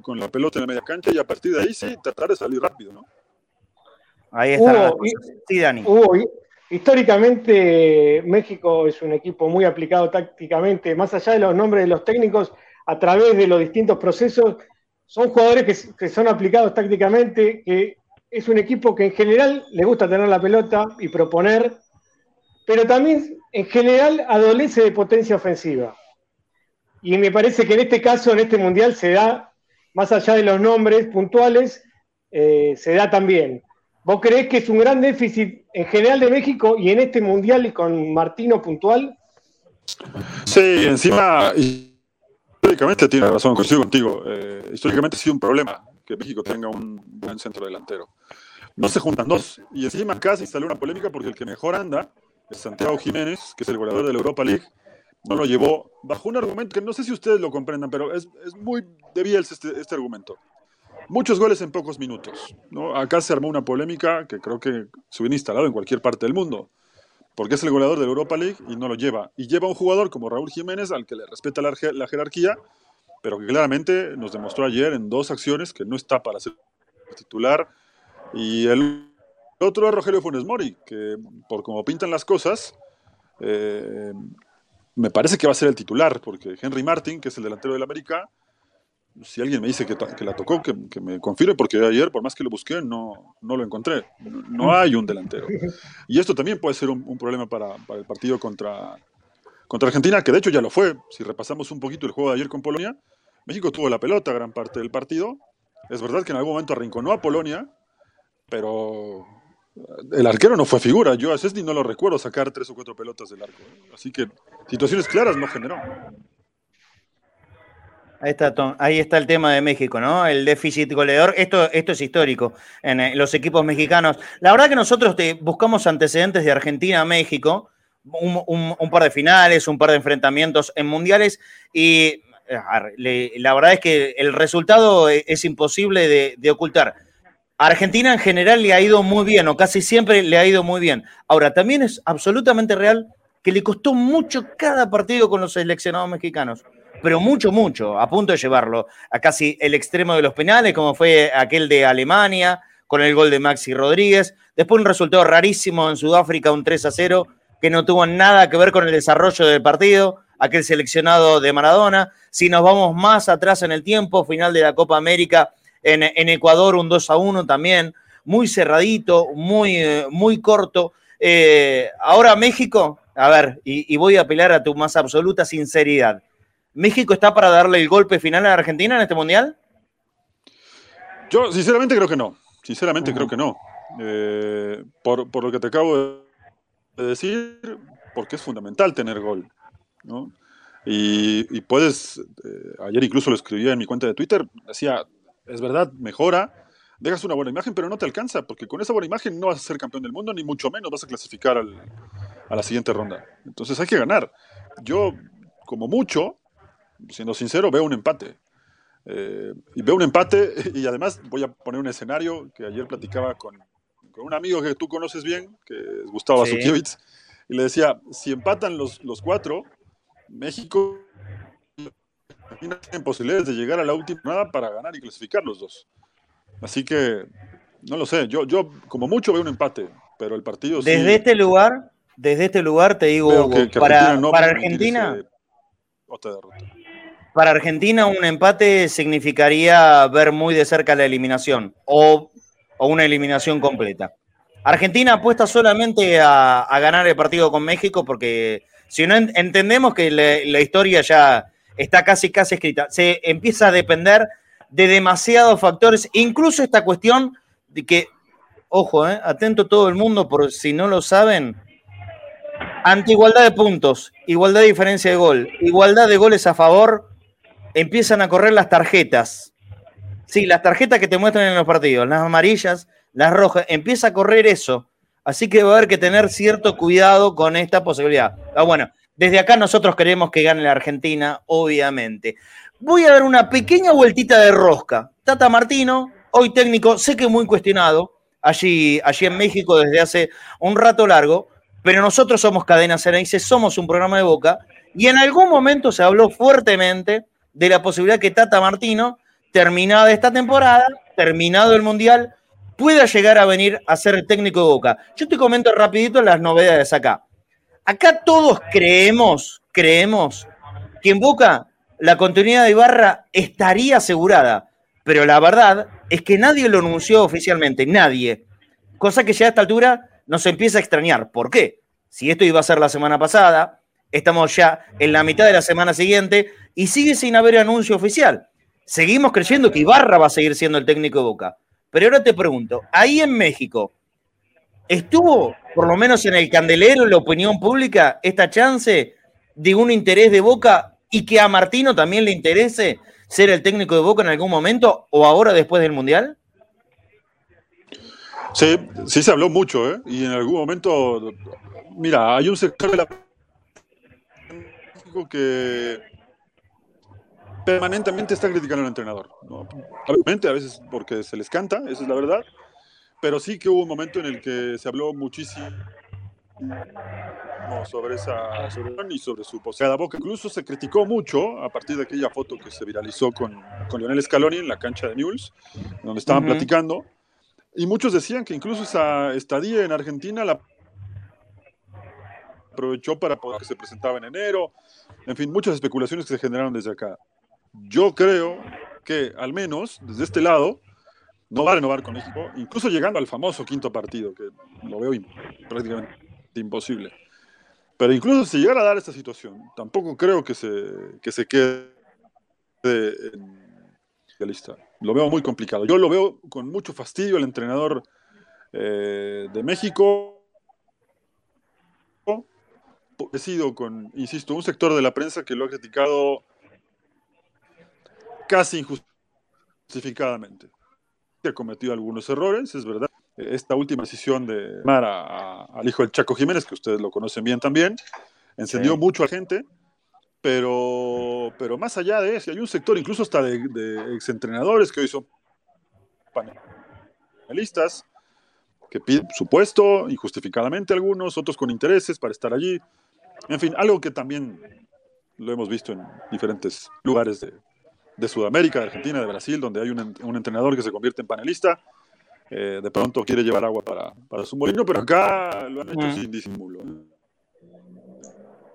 Speaker 7: con la pelota en la media cancha y a partir de ahí sí tratar de salir rápido, ¿no?
Speaker 3: Ahí está. sí, Dani.
Speaker 5: Históricamente México es un equipo muy aplicado tácticamente, más allá de los nombres de los técnicos, a través de los distintos procesos, son jugadores que, son aplicados tácticamente, que es un equipo que en general le gusta tener la pelota y proponer, pero también en general adolece de potencia ofensiva. Y me parece que en este caso, en este mundial, se da, más allá de los nombres puntuales, eh, se da también. ¿Vos creés que es un gran déficit en general de México y en este mundial y con Martino puntual?
Speaker 7: Sí, encima, históricamente tiene razón, coincido contigo. Eh, históricamente ha sido un problema que México tenga un buen centro delantero. No se juntan dos. Y encima casi salió una polémica porque el que mejor anda Santiago Jiménez, que es el goleador de la Europa League, no lo llevó bajo un argumento que no sé si ustedes lo comprendan, pero es, es muy de este, este, argumento. Muchos goles en pocos minutos. ¿no? Acá se armó una polémica que creo que se hubiera instalado en cualquier parte del mundo, porque es el goleador de la Europa League y no lo lleva. Y lleva un jugador como Raúl Jiménez, al que le respeta la, la jerarquía, pero que claramente nos demostró ayer en dos acciones que no está para ser titular. Y el otro es Rogelio Funes Mori, que por como pintan las cosas, eh, me parece que va a ser el titular, porque Henry Martin, que es el delantero del América, si alguien me dice que, la tocó, que, me confirme, porque ayer, por más que lo busqué, no, no lo encontré. No, hay un delantero. Y esto también puede ser un, problema para, el partido contra, contra Argentina, que de hecho ya lo fue. Si repasamos un poquito el juego de ayer con Polonia, México tuvo la pelota gran parte del partido. Es verdad que en algún momento arrinconó a Polonia, pero el arquero no fue figura. Yo a Cesny no lo recuerdo sacar tres o cuatro pelotas del arco. ¿eh? Así que situaciones claras no generó.
Speaker 3: Ahí está, ahí está el tema de México, ¿no? El déficit goleador. Esto, esto es histórico en eh, los equipos mexicanos. La verdad que nosotros buscamos antecedentes de Argentina a México, un, par de finales, un par de enfrentamientos en mundiales, y la verdad es que el resultado es, imposible de ocultar Argentina en general le ha ido muy bien, o casi siempre le ha ido muy bien. Ahora, también es absolutamente real que le costó mucho cada partido con los seleccionados mexicanos, pero mucho, mucho, a punto de llevarlo a casi el extremo de los penales, como fue aquel de Alemania, con el gol de Maxi Rodríguez. Después un resultado rarísimo en Sudáfrica, un 3 a 0, que no tuvo nada que ver con el desarrollo del partido, aquel seleccionado de Maradona. Si nos vamos más atrás en el tiempo, final de la Copa América en, Ecuador, un 2 a 1 también, muy cerradito, muy, eh, muy corto. Eh, ahora México, a ver, y, voy a apelar a tu más absoluta sinceridad. ¿México está para darle el golpe final a Argentina en este mundial?
Speaker 7: Yo sinceramente creo que no. Sinceramente creo que no. Eh, por, por, lo que te acabo de decir, porque es fundamental tener gol. ¿no? Y, puedes, eh, ayer incluso lo escribí en mi cuenta de Twitter, decía, es verdad, mejora, dejas una buena imagen, pero no te alcanza, porque con esa buena imagen no vas a ser campeón del mundo, ni mucho menos vas a clasificar a la siguiente ronda. Entonces hay que ganar. Yo, como mucho, siendo sincero, veo un empate. Eh, y veo un empate y además voy a poner un escenario que ayer platicaba con, con un amigo que tú conoces bien, que es Gustavo sí. y le decía, si empatan los, los cuatro, México tiene posibilidades de llegar a la última nada para ganar y clasificar los dos. Así que, no lo sé, yo, yo como mucho veo un empate, pero el partido
Speaker 3: Desde este lugar, desde este lugar te digo, para, para Argentina... Para Argentina un empate significaría ver muy de cerca la eliminación o, una eliminación completa. Argentina apuesta solamente a, ganar el partido con México porque si no entendemos que la, historia ya está casi casi escrita, se empieza a depender de demasiados factores, incluso esta cuestión de que, ojo, eh, atento todo el mundo por si no lo saben, ante igualdad de puntos, igualdad de diferencia de gol, igualdad de goles a favor, empiezan a correr las tarjetas. Sí, las tarjetas que te muestran en los partidos, las amarillas, las rojas, empieza a correr eso. Así que va a haber que tener cierto cuidado con esta posibilidad. Ah, bueno, desde acá nosotros queremos que gane la Argentina, obviamente. Voy a dar una pequeña vueltita de rosca. Tata Martino, hoy técnico, sé que muy cuestionado, allí, allí en México desde hace un rato largo, pero nosotros somos Cadena Ceneice, somos un programa de boca, y en algún momento se habló fuertemente de la posibilidad que Tata Martino, terminada esta temporada, terminado el Mundial, pueda llegar a venir a ser técnico de Boca. Yo te comento rapidito las novedades acá. Acá todos creemos, creemos que en Boca la continuidad de Ibarra estaría asegurada, pero la verdad es que nadie lo anunció oficialmente, nadie. Cosa que ya a esta altura nos empieza a extrañar. ¿Por qué? Si esto iba a ser la semana pasada, estamos ya en la mitad de la semana siguiente y sigue sin haber anuncio oficial. Seguimos creyendo que Ibarra va a seguir siendo el técnico de Boca. Pero ahora te pregunto, ahí en México, ¿estuvo por lo menos en el candelero, en la opinión pública, esta chance de un interés de Boca y que a Martino también le interese ser el técnico de Boca en algún momento o ahora después del Mundial?
Speaker 7: Sí, sí se habló mucho, ¿eh? Y en algún momento, mira, hay un sector de la que permanentemente está criticando al entrenador. Obviamente, a veces porque se les canta, esa es la verdad, pero sí que hubo un momento en el que se habló muchísimo sobre esa sobre, y sobre su posada boca. Incluso se criticó mucho a partir de aquella foto que se viralizó con, con Lionel Scaloni en la cancha de Newell's, donde estaban platicando. Y muchos decían que incluso esa estadía en Argentina la aprovechó para poder que se presentaba en enero. En fin, muchas especulaciones que se generaron desde acá. Yo creo que al menos desde este lado no va a renovar con México, incluso llegando al famoso quinto partido, que lo veo prácticamente imposible. Pero incluso si llegara a dar esta situación, tampoco creo que se, que se quede en la lista. Lo veo muy complicado. Yo lo veo con mucho fastidio el entrenador eh, de México. He sido con, insisto, un sector de la prensa que lo ha criticado casi injustificadamente. Ha cometido algunos errores, es verdad. Esta última decisión de llamar al hijo del Chaco Jiménez, que ustedes lo conocen bien también, encendió mucho a gente, pero, pero más allá de eso, hay un sector incluso hasta de, de exentrenadores que hoy son panelistas, que piden su puesto injustificadamente algunos, otros con intereses para estar allí. En fin, algo que también lo hemos visto en diferentes lugares de, de Sudamérica, de Argentina, de Brasil, donde hay un, un entrenador que se convierte en panelista, eh, de pronto quiere llevar agua para, para, su molino, pero acá lo han hecho sin disimulo.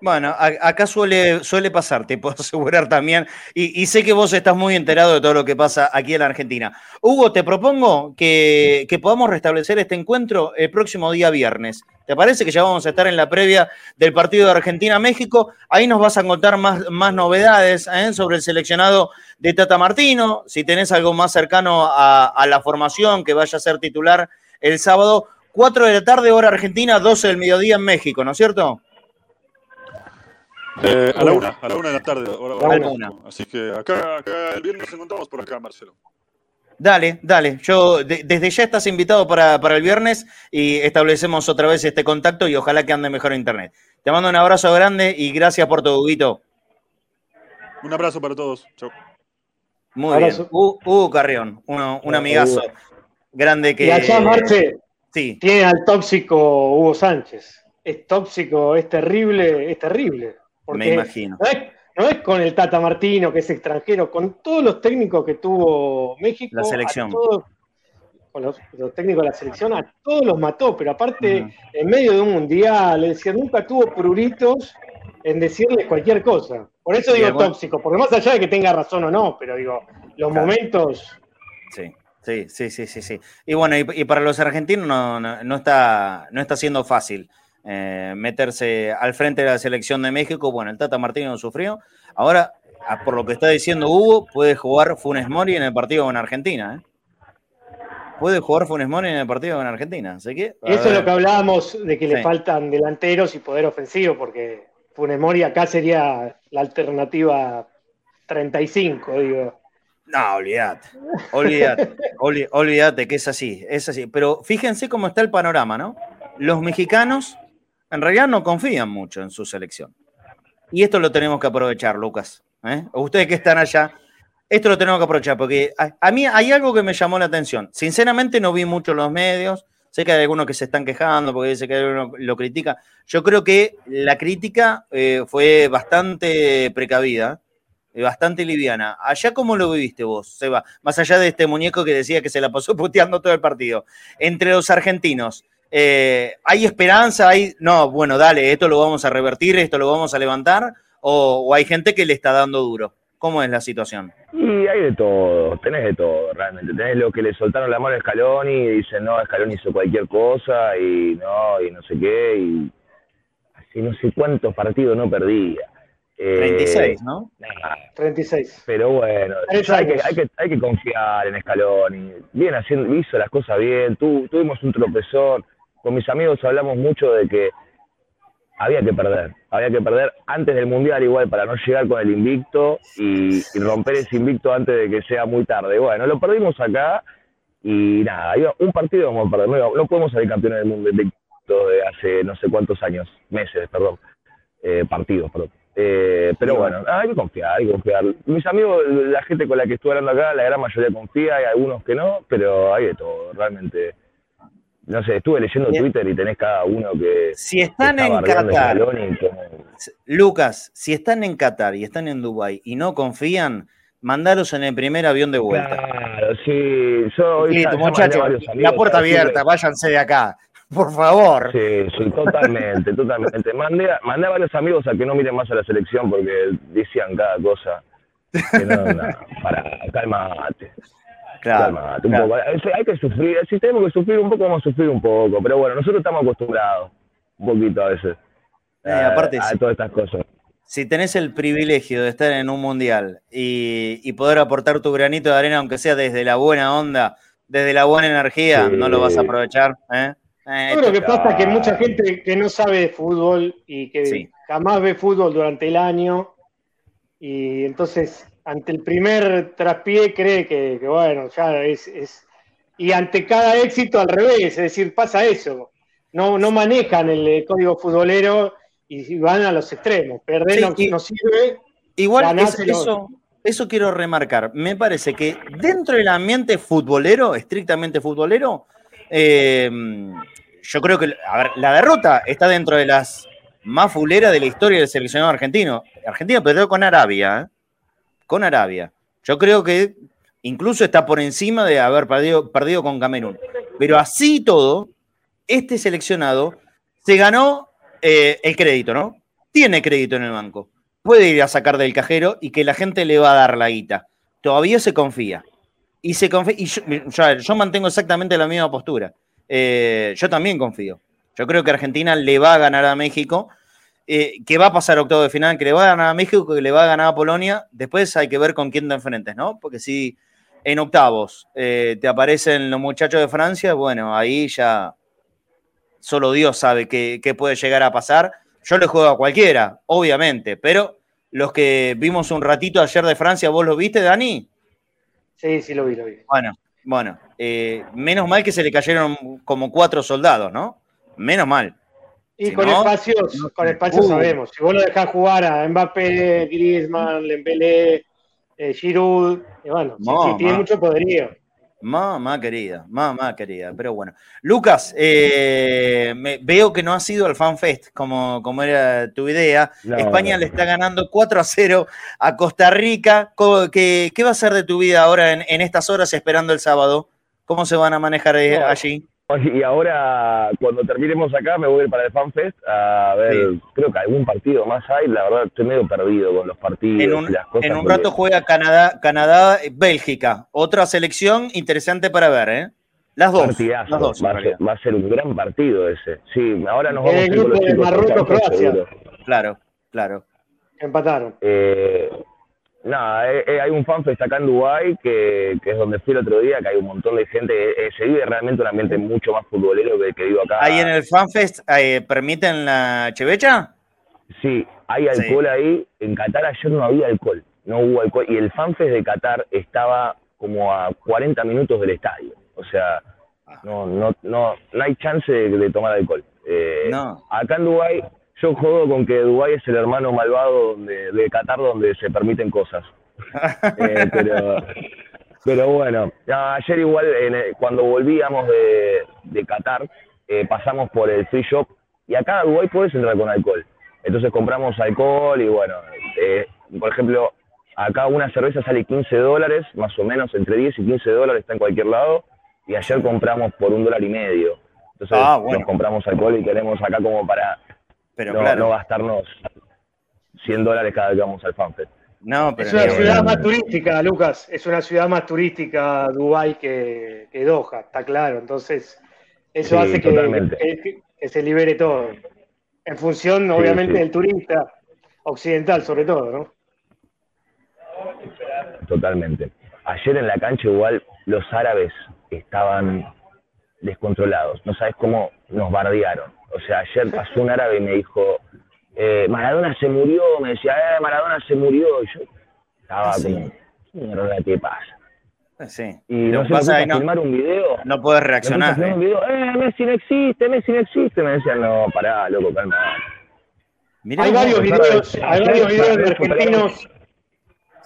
Speaker 3: Bueno, acá suele, suele pasar, te puedo asegurar también, y, sé que vos estás muy enterado de todo lo que pasa aquí en la Argentina. Hugo, te propongo que, podamos restablecer este encuentro el próximo día viernes. ¿Te parece que ya vamos a estar en la previa del partido de Argentina-México? Ahí nos vas a contar más, más novedades ¿eh? sobre el seleccionado de Tata Martino, si tenés algo más cercano a, a la formación que vaya a ser titular el sábado. 4 de la tarde, hora argentina, 12 del mediodía en México, ¿no es cierto?
Speaker 7: Eh, a la una, a la una de la tarde. Así que acá, acá el viernes nos encontramos por acá, Marcelo.
Speaker 3: Dale, dale. Yo desde ya estás invitado para, el viernes y establecemos otra vez este contacto y ojalá que ande mejor internet. Te mando un abrazo grande y gracias por todo, Huguito.
Speaker 7: Un abrazo para todos. Chau.
Speaker 3: Muy bien. Hugo, Carrión, un amigazo grande que.
Speaker 5: Y allá, Marce, sí. tiene al tóxico Hugo Sánchez. Es tóxico, es terrible, es terrible.
Speaker 3: Me imagino.
Speaker 5: No es, con el Tata Martino, que es extranjero, con todos los técnicos que tuvo México.
Speaker 3: La selección.
Speaker 5: con los, técnicos de la selección, a todos los mató, pero aparte, en medio de un mundial, es decir, nunca tuvo pruritos en decirles cualquier cosa. Por eso digo tóxico, porque más allá de que tenga razón o no, pero digo, los momentos.
Speaker 3: Sí. Sí, sí, sí, sí, sí. Y bueno, y, para los argentinos no, no, está, no está siendo fácil. Eh, meterse al frente de la selección de México. Bueno, el Tata Martino sufrió. Ahora, por lo que está diciendo Hugo, puede jugar Funes Mori en el partido con Argentina. ¿eh? Puede jugar Funes Mori en el partido con Argentina. Así que,
Speaker 5: Eso es lo que hablábamos de que le faltan delanteros y poder ofensivo, porque Funes Mori acá sería la alternativa 35, digo.
Speaker 3: No, olvídate, olvídate, olvídate que es así, es así. Pero fíjense cómo está el panorama, ¿no? Los mexicanos en realidad no confían mucho en su selección. Y esto lo tenemos que aprovechar, Lucas. ¿eh? Ustedes que están allá, esto lo tenemos que aprovechar, porque a, mí hay algo que me llamó la atención. Sinceramente no vi mucho los medios, sé que hay algunos que se están quejando porque dice que lo critica. Yo creo que la crítica eh, fue bastante precavida, eh, bastante liviana. ¿Allá cómo lo viviste vos, Seba? Más allá de este muñeco que decía que se la pasó puteando todo el partido. Entre los argentinos, eh, ¿Hay esperanza? ¿Hay, no, bueno, dale, esto lo vamos a revertir, esto lo vamos a levantar? ¿O, hay gente que le está dando duro? ¿Cómo es la situación?
Speaker 6: Y hay de todo, tenés de todo, realmente. Tenés lo que le soltaron la mano a Scaloni y dicen, no, Scaloni hizo cualquier cosa y no, y no sé qué, y así no sé cuántos partidos no perdía.
Speaker 3: 36, eh, ¿no?
Speaker 5: 36.
Speaker 6: Pero bueno, hay que, hay, que, hay que confiar en Scaloni. Bien haciendo, hizo las cosas bien, tuvimos un tropezón con mis amigos hablamos mucho de que había que perder, había que perder antes del Mundial igual para no llegar con el invicto y, romper ese invicto antes de que sea muy tarde. Bueno, lo perdimos acá y nada, un partido vamos a perder, no, podemos salir campeones del mundo de hace no sé cuántos años, meses, perdón, eh, partidos, perdón. Eh, pero bueno, hay que confiar, hay que confiar. Mis amigos, la gente con la que estuve hablando acá, la gran mayoría confía, hay algunos que no, pero hay de todo, realmente no sé, estuve leyendo Twitter y tenés cada uno que.
Speaker 3: Si están en Qatar. Lucas, si están en Qatar y están en Dubai y no confían, mandaros en el primer avión de vuelta.
Speaker 6: Claro, sí. Yo
Speaker 3: hoy muchachos, la puerta abierta, váyanse de acá. Por favor.
Speaker 6: Sí, sí, totalmente, totalmente. Mandé a, mandé a varios amigos a que no miren más a la selección porque decían cada cosa. Que no, no, para, calmate. Claro, Hay que sufrir, si tenemos que sufrir un poco, vamos a sufrir un poco, pero bueno, nosotros estamos acostumbrados un poquito a veces
Speaker 3: eh, aparte,
Speaker 6: a, todas estas cosas.
Speaker 3: Si tenés el privilegio de estar en un mundial y, poder aportar tu granito de arena, aunque sea desde la buena onda, desde la buena energía, ¿no lo vas a aprovechar? ¿eh?
Speaker 5: Eh, Yo creo que pasa que mucha gente que no sabe de fútbol y que jamás ve fútbol durante el año, y entonces ante el primer traspié cree que, bueno, ya es, Y ante cada éxito al revés, es decir, pasa eso. No, no manejan el código futbolero y van a los extremos. Perder no, sirve.
Speaker 3: Igual eso, eso quiero remarcar. Me parece que dentro del ambiente futbolero, estrictamente futbolero, eh, yo creo que la derrota está dentro de las más fuleras de la historia del seleccionado argentino. Argentina perdió con Arabia. ¿eh? Con Arabia. Yo creo que incluso está por encima de haber perdido, con Camerún. Pero así todo, este seleccionado se ganó eh, el crédito, ¿no? tiene crédito en el banco. Puede ir a sacar del cajero y que la gente le va a dar la guita. Todavía se confía. Y se confía. Y yo, mantengo exactamente la misma postura. Eh, yo también confío. Yo creo que Argentina le va a ganar a México. Eh, que va a pasar octavo de final, que le va a ganar a México, que le va a ganar a Polonia. Después hay que ver con quién te enfrentes, ¿no? Porque si en octavos eh, te aparecen los muchachos de Francia, bueno, ahí ya solo Dios sabe qué, puede llegar a pasar. Yo le juego a cualquiera, obviamente, pero los que vimos un ratito ayer de Francia, ¿vos lo viste, Dani?
Speaker 5: Sí, sí lo vi, lo vi.
Speaker 3: Bueno, bueno, eh, menos mal que se le cayeron como cuatro soldados, ¿no? Menos mal.
Speaker 5: Y con espacios, con espacios uh. sabemos. Si vos lo dejás jugar a Mbappé, Griezmann, Lembélé, eh, Giroud, bueno, sí, tiene mucho poderío.
Speaker 3: Mamá querida, mamá querida, pero bueno. Lucas, eh, veo que no ha sido el FanFest como, como era tu idea. España le está ganando 4 a 0 a Costa Rica. ¿Qué, qué va a ser de tu vida ahora en, estas horas esperando el sábado? ¿Cómo se van a manejar eh, allí?
Speaker 6: Y ahora, cuando terminemos acá, me voy a ir para el FanFest a ver, creo que algún partido más hay. La verdad, estoy medio perdido con los partidos
Speaker 3: en un,
Speaker 6: y las cosas.
Speaker 3: En un rato juega Canadá, Canadá, Bélgica. Otra selección interesante para ver, ¿eh? Las dos. Las
Speaker 6: dos va, a ser, un gran partido ese. Sí, ahora nos vamos
Speaker 5: a ir con los de Marruecos, Croacia.
Speaker 3: Claro, claro.
Speaker 5: Empataron.
Speaker 6: Eh, Nada, eh, eh, hay un fanfest acá en Dubái que, es donde fui el otro día, que hay un montón de gente. Eh, se vive realmente un ambiente mucho más futbolero que, que vivo acá.
Speaker 3: ¿Ahí en el fanfest permiten la chevecha?
Speaker 6: Sí, hay alcohol ahí. En Qatar ayer no había alcohol, no hubo alcohol. Y el fanfest de Qatar estaba como a 40 minutos del estadio. O sea, no, no, no, no hay chance de, tomar alcohol. no. Acá en Dubái yo juego con que Dubái es el hermano malvado de, Qatar donde se permiten cosas. Eh, pero, bueno, ayer igual cuando volvíamos de, de Qatar eh, pasamos por el free shop y acá a Dubái puedes entrar con alcohol. Entonces compramos alcohol y bueno, eh, por ejemplo, acá una cerveza sale 15 dólares, más o menos entre 10 y 15 dólares está en cualquier lado y ayer compramos por un dólar y medio. Entonces ah, nos compramos alcohol y queremos acá como para pero no, claro. no gastarnos 100 dólares cada vez que vamos al FanFest.
Speaker 5: No, pero es una ciudad más turística, Lucas. Es una ciudad más turística Dubái que, que Doha, está claro. Entonces, eso hace que, que, se libere todo. En función, obviamente, del turista occidental, sobre todo, ¿no?
Speaker 6: Totalmente. Ayer en la cancha, igual, los árabes estaban descontrolados. No sabes cómo nos bardearon. O sea, ayer pasó un árabe y me dijo, eh, Maradona se murió, me decía, eh, Maradona se murió. Y yo estaba como, ¿qué ¿qué pasa?
Speaker 3: Sí.
Speaker 6: Y no se pasa no, filmar un video.
Speaker 3: No puedes reaccionar.
Speaker 6: ¿eh? Un video, eh, Messi no existe, Messi no existe. Me decían, no, pará, loco, calma.
Speaker 5: hay varios videos, hay varios videos de argentinos.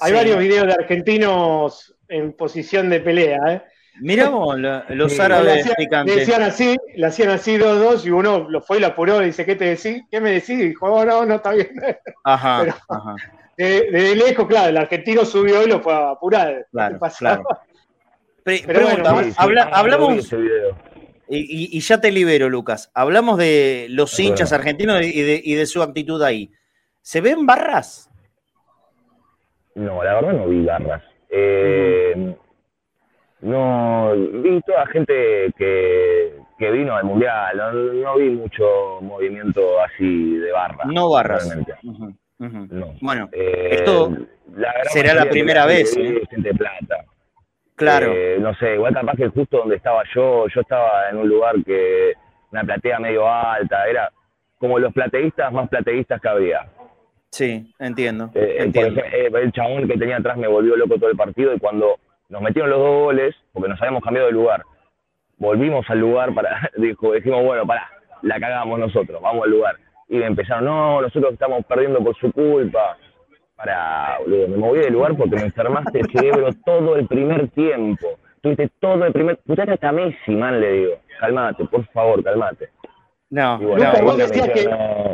Speaker 5: Hay varios videos de argentinos en posición de pelea, ¿eh?
Speaker 3: Miramos los árabes
Speaker 5: picantes. Le decían así, le hacían así dos, dos, y uno lo fue y lo apuró y dice, ¿qué te decís? ¿Qué me decís? Y dijo, oh, no, no, está bien.
Speaker 3: Ajá, ajá.
Speaker 5: De, lejos, claro, el argentino subió y lo fue a apurar.
Speaker 3: Claro, claro. pregunta, hablamos... Y, y, ya te libero, Lucas. Hablamos de los hinchas argentinos y de, y de su actitud ahí. ¿Se ven barras?
Speaker 6: No, la verdad no vi barras. Eh, no vi toda gente que, que vino al mundial, no, vi mucho movimiento así de barra.
Speaker 3: No barras. Realmente. Bueno, eh, esto será la primera vez.
Speaker 6: ¿eh? Gente plata.
Speaker 3: Claro.
Speaker 6: Eh, no sé, igual capaz que justo donde estaba yo, yo estaba en un lugar que una platea medio alta, era como los plateístas más plateístas que había.
Speaker 3: Sí, entiendo. entiendo.
Speaker 6: el chabón que tenía atrás me volvió loco todo el partido y cuando nos metieron los dos goles porque nos habíamos cambiado de lugar. Volvimos al lugar para, dijo, dijimos, bueno, pará, la cagamos nosotros, vamos al lugar. Y empezaron, no, nosotros estamos perdiendo por su culpa. Para, boludo, me moví del lugar porque me enfermaste el cerebro todo el primer tiempo. Tuviste todo el primer. Putate hasta Messi, man, le digo. Calmate, por favor, calmate.
Speaker 3: No, no, que,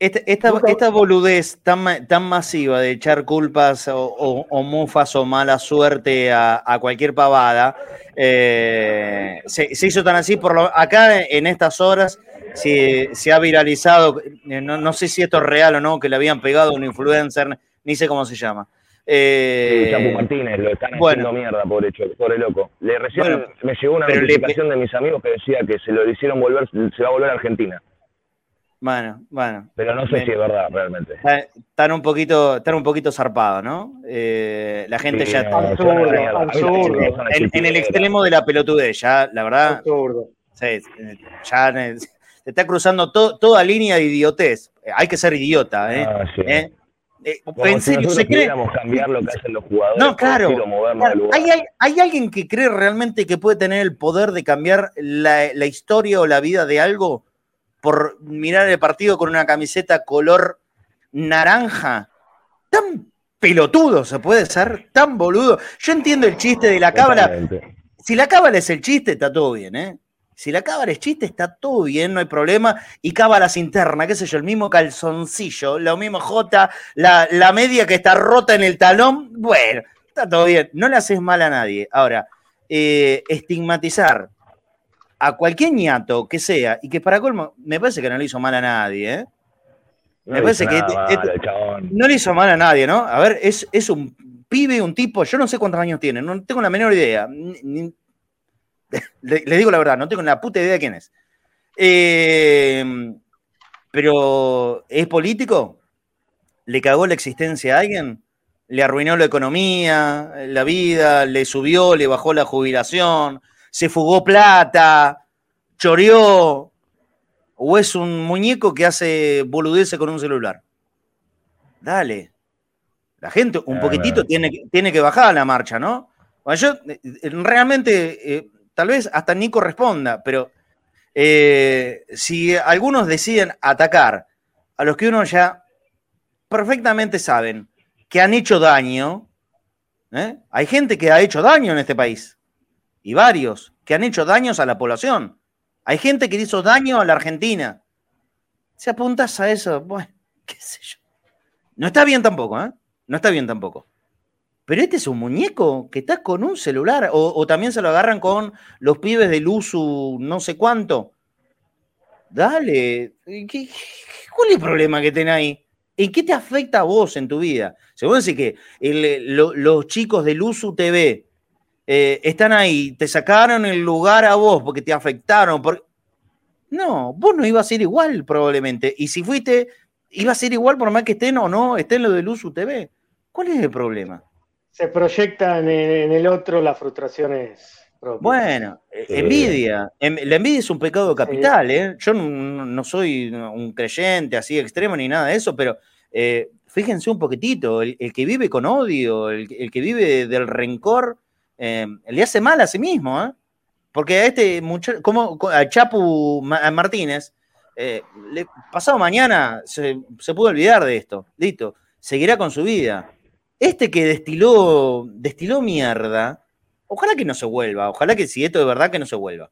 Speaker 3: esta, esta, boludez tan, tan masiva de echar culpas o, mufas o mala suerte a, cualquier pavada, eh, se, hizo tan así, por lo, acá en estas horas si se ha viralizado, eh, no, sé si esto es real o no, que le habían pegado a un influencer, ni sé cómo se llama.
Speaker 6: Eh, Chapu Martínez, lo están haciendo mierda, pobre, pobre loco. Le recién me llegó una notificación de mis amigos que decía que se lo hicieron volver, se va a volver a Argentina.
Speaker 3: Bueno, bueno.
Speaker 6: Pero no sé si es verdad realmente.
Speaker 3: Están un poquito, están un poquito zarpados, ¿no? Eh, la gente ya está en, el extremo de la pelotudez, ya, la verdad. Sí, ya se está cruzando toda línea de idiotez. Hay que ser idiota, ¿eh? Ah, ¿Eh?
Speaker 6: Eh, en serio, se cree. cambiar lo que hacen los jugadores.
Speaker 3: No, claro. ¿Hay, alguien que cree realmente que puede tener el poder de cambiar la, la historia o la vida de algo? Por mirar el partido con una camiseta color naranja. Tan pelotudo se puede ser, tan boludo. Yo entiendo el chiste de la cábala. Si la cábala es el chiste, está todo bien, ¿eh? Si la cábala es chiste, está todo bien, no hay problema. Y cábalas internas, qué sé yo, el mismo calzoncillo, lo mismo J, la, la media que está rota en el talón, bueno, está todo bien. No le haces mal a nadie. Ahora, eh, estigmatizar a cualquier ñato que sea, y que para colmo, me parece que no le hizo mal a nadie, ¿eh? Me parece que no le hizo mal a nadie, ¿no? A ver, es, es un pibe, un tipo, yo no sé cuántos años tiene, no tengo la menor idea. le, digo la verdad, no tengo la puta idea de quién es. Eh, pero, ¿es político? ¿Le cagó la existencia a alguien? ¿Le arruinó la economía, la vida? ¿Le subió, le bajó la jubilación? Se fugó plata, choreó, o es un muñeco que hace boludeces con un celular. Dale. La gente un poquitito tiene, tiene que bajar la marcha, ¿no? Bueno, yo eh, realmente, eh, tal vez hasta ni corresponda, pero eh, si algunos deciden atacar a los que uno ya perfectamente saben que han hecho daño, hay gente que ha hecho daño en este país y varios que han hecho daños a la población. Hay gente que hizo daño a la Argentina. Si apuntas a eso, bueno, qué sé yo. No está bien tampoco, ¿eh? No está bien tampoco. Pero este es un muñeco que está con un celular. O, también se lo agarran con los pibes del uso no sé cuánto. Dale. ¿Qué, ¿Cuál es el problema que tenés ahí? ¿En qué te afecta a vos en tu vida? Según decir que los chicos del USU TV eh, están ahí, te sacaron el lugar a vos porque te afectaron. No, vos no ibas a ser igual probablemente. Y si fuiste, iba a ser igual por más que estén o no, estén lo de Luz TV. ¿Cuál es el problema?
Speaker 5: Se proyectan en, el otro las frustraciones propias.
Speaker 3: Bueno, eh, envidia. Em, la envidia es un pecado capital, ¿eh? Yo no, soy un creyente así extremo ni nada de eso, pero eh, fíjense un poquitito, el, que vive con odio, el, el que vive del rencor, eh, le hace mal a sí mismo, ¿eh? Porque a este muchacho, como a Chapu Martínez, eh, pasado mañana se, pudo olvidar de esto, listo, seguirá con su vida. Este que destiló, destiló mierda, ojalá que no se vuelva, ojalá que si esto de verdad que no se vuelva.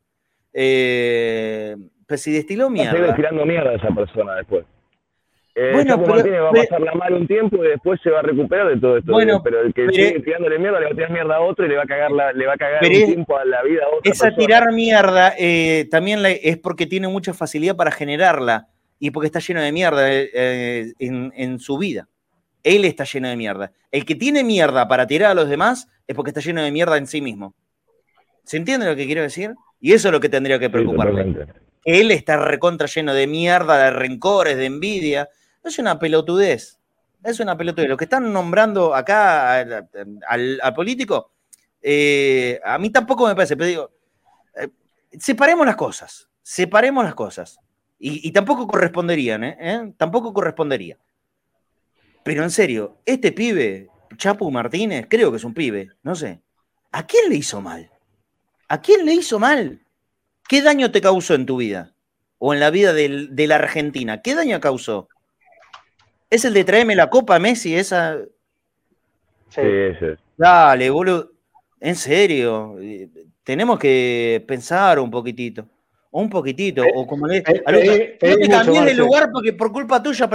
Speaker 3: Eh, pues si destiló mierda. Va
Speaker 6: destilando mierda esa persona después. Eh, bueno, pero, va a pasarla mal un tiempo y después se va a recuperar de todo esto. Bueno, pero el que sigue tirándole mierda le va a tirar mierda a otro y le va a cagar, le va a cagar un tiempo a la vida a otra
Speaker 3: Esa tirar mierda eh, también es porque tiene mucha facilidad para generarla y porque está lleno de mierda eh, en, su vida. Él está lleno de mierda. El que tiene mierda para tirar a los demás es porque está lleno de mierda en sí mismo. ¿Se entiende lo que quiero decir? Y eso es lo que tendría que preocuparle. él está recontra lleno de mierda, de rencores, de envidia es una pelotudez. Es una pelotudez. Lo que están nombrando acá al, político, eh, a mí tampoco me parece, pero digo, eh, separemos las cosas, separemos las cosas. Y, tampoco corresponderían, ¿eh? Tampoco correspondería. Pero en serio, este pibe, Chapu Martínez, creo que es un pibe, no sé. ¿A quién le hizo mal? ¿A quién le hizo mal? ¿Qué daño te causó en tu vida? O en la vida de la Argentina. ¿Qué daño causó? Es el de traerme la copa Messi, esa.
Speaker 6: Sí, sí.
Speaker 3: Dale, boludo. En serio. Tenemos que pensar un poquitito. Un poquitito. o como le. no te cambies de lugar porque por culpa tuya.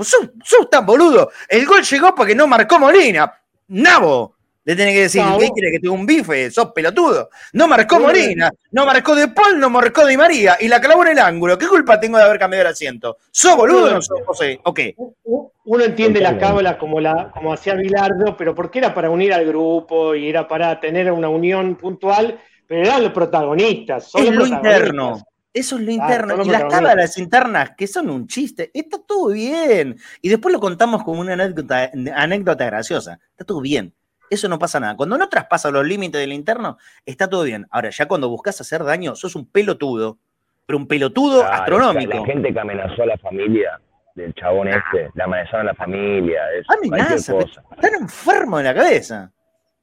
Speaker 3: Sos, sos tan boludo. El gol llegó porque no marcó Molina. Nabo. Le tiene que decir, ¿qué quiere que tenga un bife? Sos pelotudo. No marcó Molina, no marcó De Paul, no marcó Di María y la clavó en el ángulo. ¿Qué culpa tengo de haber cambiado el asiento? ¿Sos boludo o no sos José? ¿O qué?
Speaker 5: Uno entiende las cábalas como, la, como hacía Bilardo, pero porque era para unir al grupo y era para tener una unión puntual, pero eran los protagonistas.
Speaker 3: es lo interno. Eso es lo interno. y las cábalas internas, que son un chiste, está todo bien. Y después lo contamos como una anécdota, anécdota graciosa. Está todo bien eso no pasa nada. Cuando no traspasa los límites del interno, está todo bien. Ahora, ya cuando buscas hacer daño, sos un pelotudo, pero un pelotudo astronómico.
Speaker 6: La gente que amenazó a la familia del chabón este, la amenazaron a la familia. Es
Speaker 3: Amenaza, están enfermos de la cabeza.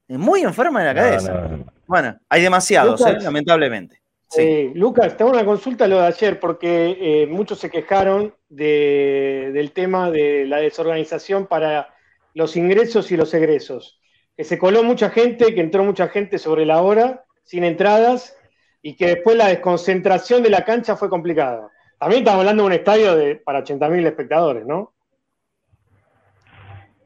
Speaker 3: Muy enfermos de la cabeza. Bueno, hay demasiados, ¿eh? lamentablemente.
Speaker 5: Sí. Lucas, tengo una consulta lo de ayer, porque eh, muchos se quejaron del tema de la desorganización para los ingresos y los egresos que se coló mucha gente, que entró mucha gente sobre la hora, sin entradas, y que después la desconcentración de la cancha fue complicada. También estamos hablando de un estadio de, para 80.000 espectadores, ¿no?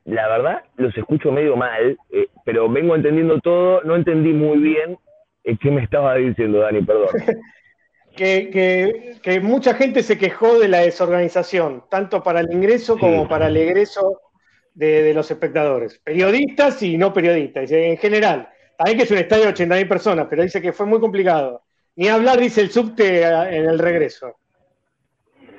Speaker 6: La verdad, los escucho medio mal, eh, pero vengo entendiendo todo, no entendí muy bien eh, qué me estaba diciendo, Dani, perdón.
Speaker 5: que, que, mucha gente se quejó de la desorganización, tanto para el ingreso como para el egreso de, los espectadores, periodistas y no periodistas, en general. También que es un estadio de 80.000 personas, pero dice que fue muy complicado. Ni hablar, dice el subte en el regreso.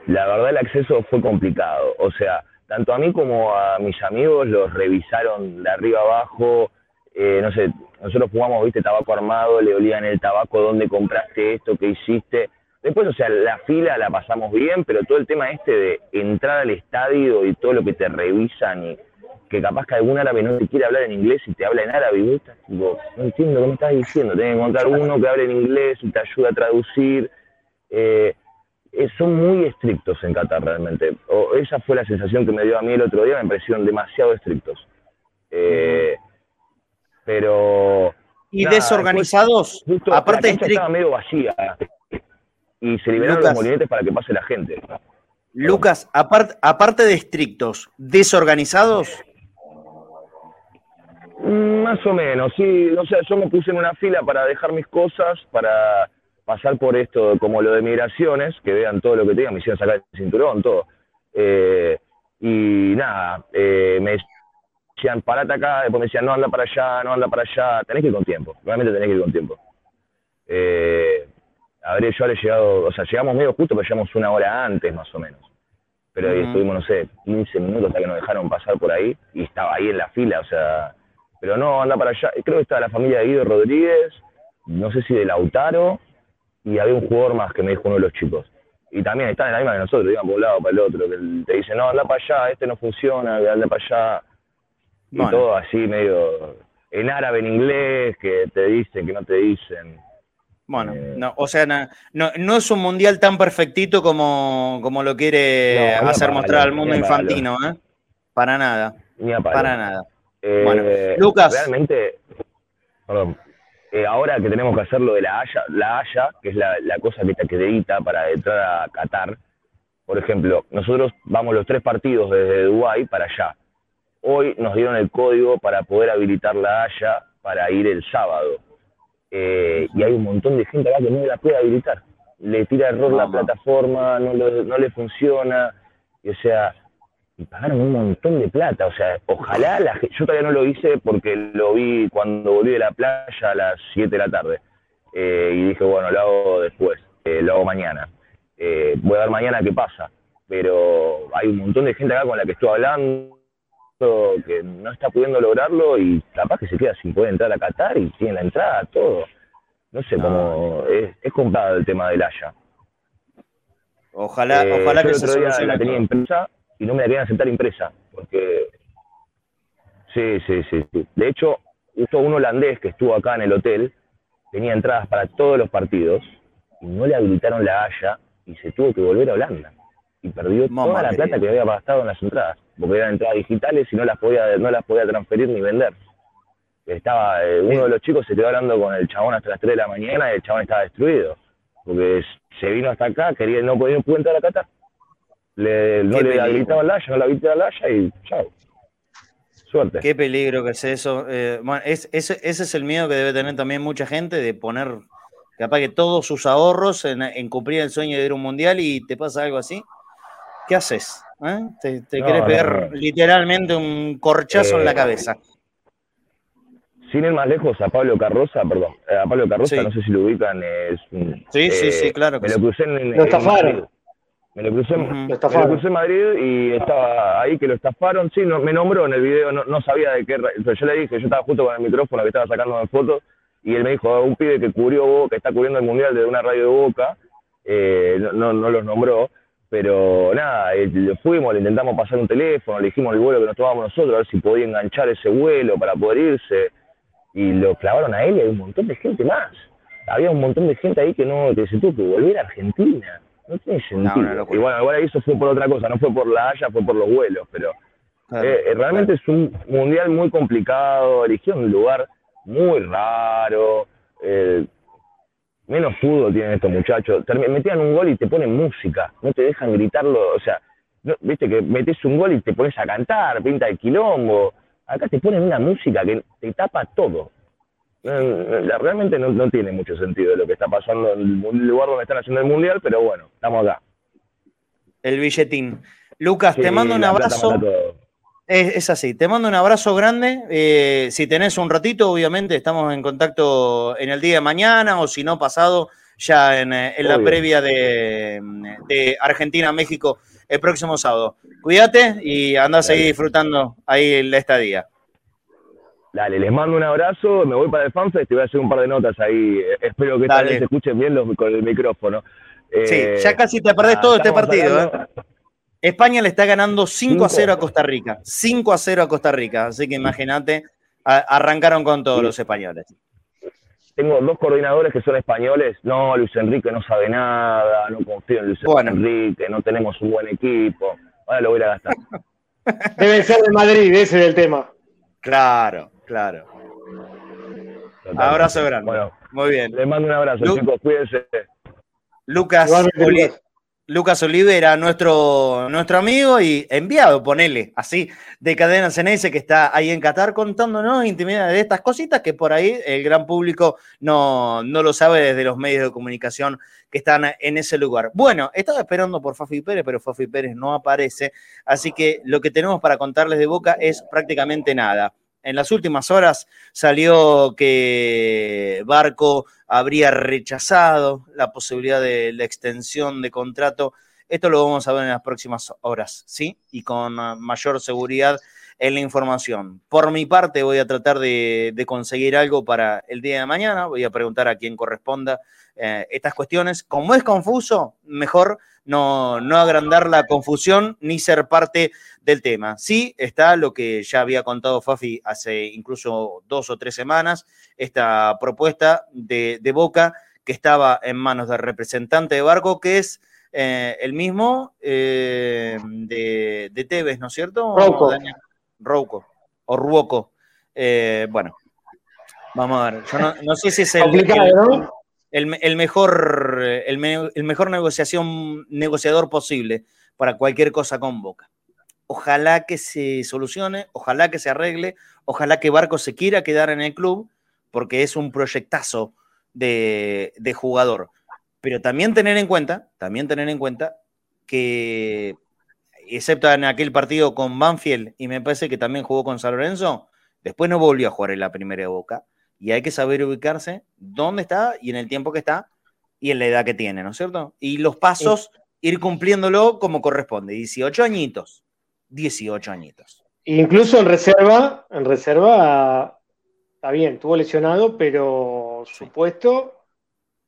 Speaker 6: La verdad el acceso fue complicado, o sea, tanto a mí como a mis amigos los revisaron de arriba abajo, eh, no sé, nosotros jugamos, viste, tabaco armado, le olían el tabaco, dónde compraste esto, qué hiciste, Después, o sea, la fila la pasamos bien, pero todo el tema este de entrar al estadio y todo lo que te revisan y que capaz que algún árabe no te quiere hablar en inglés y te habla en árabe y estás tipo, no entiendo qué me estás diciendo, tenés que encontrar uno que hable en inglés y te ayude a traducir. Eh, eh, son muy estrictos en Qatar realmente. O, esa fue la sensación que me dio a mí el otro día, me parecieron demasiado estrictos. Eh, pero...
Speaker 3: Y desorganizados, aparte de
Speaker 6: estaba medio vacía y se liberaron los molinetes para que pase la gente.
Speaker 3: Lucas, aparte de estrictos, ¿desorganizados?
Speaker 6: Mm, más o menos, sí. O sea, yo me puse en una fila para dejar mis cosas, para pasar por esto, como lo de migraciones, que vean todo lo que tengan, me hicieron sacar el cinturón, todo. Eh, y nada, eh, me decían, parate acá, después me decían, no anda para allá, no anda para allá, tenés que ir con tiempo, realmente tenés que ir con tiempo. Eh, habré yo habré llegado, o sea, llegamos medio justo, pero llegamos una hora antes más o menos. Pero ahí estuvimos, no sé, 15 minutos hasta que nos dejaron pasar por ahí y estaba ahí en la fila, o sea, pero no, anda para allá. Creo que estaba la familia de Guido Rodríguez, no sé si de Lautaro, y había un jugador más que me dijo uno de los chicos. Y también están en la misma que nosotros, iban por un lado, para el otro, que te dicen, no, anda para allá, este no funciona, anda para allá. Y todo así medio en árabe, en inglés, que te dicen, que no te dicen.
Speaker 3: Bueno, eh, no, o sea, no, no, es un mundial tan perfectito como, como lo quiere hacer mostrar al mundo infantino, ¿eh? Para nada. Para nada.
Speaker 6: Eh, bueno, Lucas. Realmente, perdón, eh, ahora que tenemos que hacer lo de la Haya, la Haya, que es la, cosa que te acredita para entrar a Qatar, por ejemplo, nosotros vamos los tres partidos desde Dubái para allá. Hoy nos dieron el código para poder habilitar la Haya para ir el sábado eh, y hay un montón de gente acá que no la puede habilitar. Le tira error la plataforma, no, no le funciona, y, o sea, y pagaron un montón de plata, o sea, ojalá la gente, yo todavía no lo hice porque lo vi cuando volví de la playa a las 7 de la tarde, eh, y dije, bueno, lo hago después, eh, lo hago mañana, voy a ver mañana qué pasa, pero hay un montón de gente acá con la que estoy hablando, que no está pudiendo lograrlo y capaz que se queda sin poder entrar a Qatar y tiene la entrada, todo. No sé, como es, es comprado el tema del Haya.
Speaker 3: Ojalá, eh, ojalá que se
Speaker 6: día la tenía impresa y no me la querían aceptar impresa, porque sí, sí, sí, sí. De hecho, justo un holandés que estuvo acá en el hotel tenía entradas para todos los partidos y no le habilitaron la Haya y se tuvo que volver a Holanda y perdió toda la plata que había gastado en las entradas porque eran entradas digitales y no las podía, no las podía transferir ni vender. Estaba, eh, uno de los chicos se quedó hablando con el chabón hasta las 3 de la mañana y el chabón estaba destruido. Porque se vino hasta acá, quería, no podía entrar a Qatar. Le, no le habilitaba el Haya, no le habilitaba el Haya y chao. Suerte.
Speaker 3: Qué peligro que es eso. Eh, bueno, ese, es el miedo que debe tener también mucha gente de poner, capaz que todos sus ahorros en, cumplir el sueño de ir a un mundial y te pasa algo así. ¿Qué haces? ¿Eh? Te, te querés pegar literalmente un corchazo en la eh, cabeza.
Speaker 6: Sin ir más lejos, a Pablo Carroza, perdón, a Pablo Carroza, no sé si lo ubican, es
Speaker 3: Sí, sí, sí, claro.
Speaker 6: me lo crucé en,
Speaker 5: lo estafaron.
Speaker 6: Me lo, crucé, en Madrid y estaba ahí que lo estafaron. Sí, no, me nombró en el video, no, sabía de qué. Pero yo le dije, yo estaba justo con el micrófono que estaba sacando fotos y él me dijo, un pibe que cubrió que está cubriendo el mundial de una radio de Boca, eh, no, no, los nombró, pero nada, eh, fuimos, le intentamos pasar un teléfono, le dijimos el vuelo que nos tomábamos nosotros, a ver si podía enganchar ese vuelo para poder irse, y lo clavaron a él y hay un montón de gente más. Había un montón de gente ahí que no, que se tuvo que volver a Argentina. No tiene sentido. y bueno, igual eso fue por otra cosa, no fue por la Haya, fue por los vuelos, pero eh, realmente es un mundial muy complicado, eligió un lugar muy raro, eh, menos fútbol tienen estos muchachos, metían un gol y te ponen música, no te dejan gritarlo, o sea, viste que metes un gol y te pones a cantar, pinta el quilombo, acá te ponen una música que te tapa todo, realmente no, tiene mucho sentido lo que está pasando en el lugar donde están haciendo el mundial, pero bueno, estamos acá.
Speaker 3: El billetín. Lucas, te mando un abrazo. Es, así, te mando un abrazo grande. Eh, si tenés un ratito, obviamente estamos en contacto en el día de mañana o si no pasado, ya en, eh, la previa de, Argentina-México el próximo sábado. Cuídate y anda a seguir disfrutando ahí la estadía.
Speaker 6: Dale, les mando un abrazo, me voy para el FanFest y voy a hacer un par de notas ahí. Eh, espero que tal vez se escuchen bien los, con el micrófono.
Speaker 3: sí, ya eh, casi te perdés todo este partido. ¿eh? España le está ganando 5 a 0 a Costa Rica. 5 a 0 a Costa Rica. Así que imagínate, arrancaron con todos los españoles.
Speaker 6: Tengo dos coordinadores que son españoles. No, Luis Enrique no sabe nada, no confío en Luis Enrique, no tenemos un buen equipo. Ahora lo voy a gastar.
Speaker 5: Debe ser de Madrid, ese es el tema.
Speaker 3: Claro. Claro. Abrazo grande. Bueno, muy bien.
Speaker 6: Les mando un abrazo, chicos. Cuídense.
Speaker 3: Lucas, Lucas Olivera, nuestro, nuestro amigo y enviado, ponele, así, de Cadena Ceneice, que está ahí en Qatar contándonos intimidad de estas cositas que por ahí el gran público no, no lo sabe desde los medios de comunicación que están en ese lugar. Bueno, estaba esperando por Fafi Pérez, pero Fafi Pérez no aparece, así que lo que tenemos para contarles de Boca es prácticamente nada en las últimas horas salió que Barco habría rechazado la posibilidad de la extensión de contrato. Esto lo vamos a ver en las próximas horas, ¿sí? Y con mayor seguridad en la información. Por mi parte, voy a tratar de, conseguir algo para el día de mañana. Voy a preguntar a quien corresponda eh, estas cuestiones. Como es confuso, mejor no, no agrandar la confusión ni ser parte del tema. Sí, está lo que ya había contado Fafi hace incluso dos o tres semanas, esta propuesta de, Boca que estaba en manos del representante de Barco, que es eh, el mismo eh, de, de, Tevez, ¿no es cierto?
Speaker 5: Rouco,
Speaker 3: o Ruoco. Eh, bueno, vamos a ver. Yo no, sé si es el, el, mejor, el, mejor negociación, negociador posible para cualquier cosa con Boca. Ojalá que se solucione, ojalá que se arregle, ojalá que Barco se quiera quedar en el club, porque es un proyectazo de, jugador. Pero también tener en cuenta, también tener en cuenta que, excepto en aquel partido con Banfield, y me parece que también jugó con San Lorenzo, después no volvió a jugar en la primera de Boca y hay que saber ubicarse dónde está y en el tiempo que está y en la edad que tiene, ¿no es cierto? Y los pasos, ir cumpliéndolo como corresponde. 18 añitos, 18 añitos.
Speaker 5: Incluso en reserva, en reserva, está bien, tuvo lesionado, pero supuesto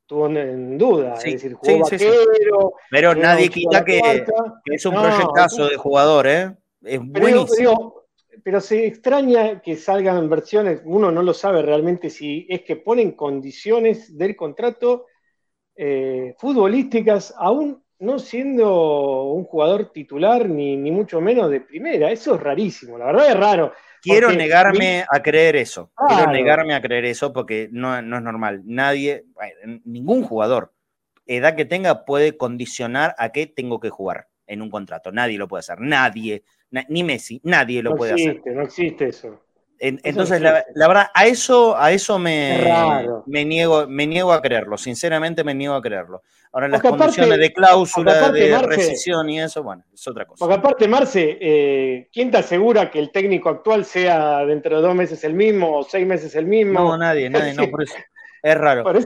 Speaker 5: tuvo en duda. es decir, jugó vaquero,
Speaker 3: Pero nadie quita que, es un proyectazo de jugador, ¿eh? Es buenísimo
Speaker 5: pero se extraña que salgan versiones, uno no lo sabe realmente si es que ponen condiciones del contrato eh, futbolísticas, aún no siendo un jugador titular ni, mucho menos de primera. Eso es rarísimo, la verdad es raro.
Speaker 3: Quiero negarme a creer eso. Quiero negarme a creer eso porque no, no es normal. Nadie, ningún jugador, edad que tenga, puede condicionar a qué tengo que jugar en un contrato. Nadie lo puede hacer. Nadie ni Messi, nadie lo
Speaker 5: no
Speaker 3: puede
Speaker 5: existe,
Speaker 3: hacer.
Speaker 5: No existe eso.
Speaker 3: Entonces, la, verdad, a eso, a eso me, me, niego, me niego a creerlo, sinceramente me niego a creerlo. Ahora, las condiciones de cláusula, de rescisión y eso, bueno, es otra cosa.
Speaker 5: Porque aparte, Marce, eh, ¿quién te asegura que el técnico actual sea dentro de dos meses el mismo o seis meses el mismo?
Speaker 3: No, nadie, nadie, no, por eso. Es raro. Por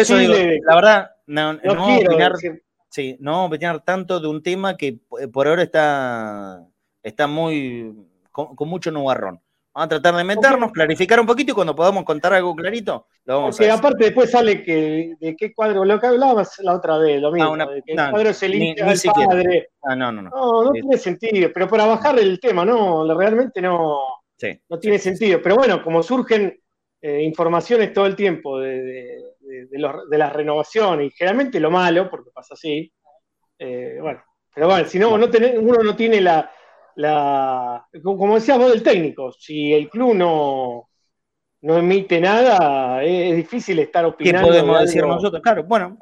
Speaker 3: eso, digo, la verdad, no, no, no opinar, sí, no opinar tanto de un tema que por ahora está, está muy, con, con mucho nubarrón. Vamos a tratar de meternos, clarificar un poquito y cuando podamos contar algo clarito, lo vamos
Speaker 5: Porque a aparte después sale que de qué cuadro, lo que hablabas la otra vez, lo mismo,
Speaker 3: no,
Speaker 5: de que el cuadro es el ni, padre.
Speaker 3: Ah, no, no, no.
Speaker 5: No, no tiene sentido, pero para bajar el tema, no, realmente no,
Speaker 3: sí,
Speaker 5: no tiene sentido. Pero bueno, como surgen eh, informaciones todo el tiempo de, de, de, los, de, las renovaciones, y generalmente lo malo, porque pasa así, eh, bueno, pero bueno, si no, no tener, uno no tiene la la, como decías vos del técnico, si el club no, no emite nada, es, difícil estar opinando.
Speaker 3: ¿Qué podemos decir nosotros? Claro, bueno,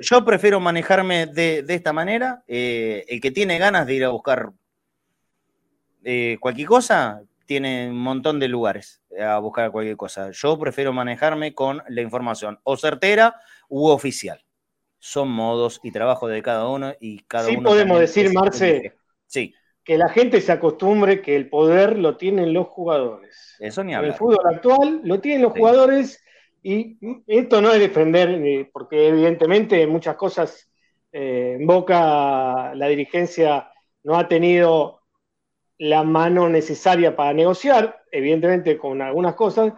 Speaker 3: yo prefiero manejarme de, esta manera. Eh, el que tiene ganas de ir a buscar eh, cualquier cosa, tiene un montón de lugares a buscar cualquier cosa. Yo prefiero manejarme con la información o certera u oficial. Son modos y trabajo de cada uno y cada
Speaker 5: sí
Speaker 3: uno.
Speaker 5: Sí podemos decir, Marce,
Speaker 3: sí
Speaker 5: que la gente se acostumbre que el poder lo tienen los jugadores.
Speaker 3: Eso ni
Speaker 5: hablar. El fútbol actual lo tienen los jugadores y esto no es defender, eh, porque evidentemente muchas cosas eh, en Boca la dirigencia no ha tenido la mano necesaria para negociar, evidentemente con algunas cosas,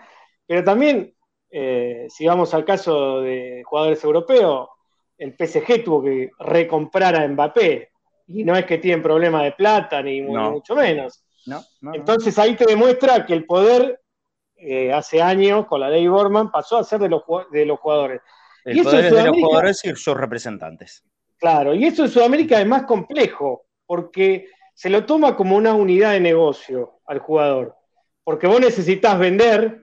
Speaker 5: pero también, eh, si vamos al caso de jugadores europeos, el PSG tuvo que recomprar a Mbappé, y no es que tienen problema de plata, ni, mucho menos. Entonces ahí te demuestra que el poder eh, hace años, con la ley Borman, pasó a ser de los, de los jugadores.
Speaker 3: El y poder eso de los jugadores y sus representantes.
Speaker 5: Claro, y eso en Sudamérica es más complejo, porque se lo toma como una unidad de negocio al jugador, porque vos necesitas vender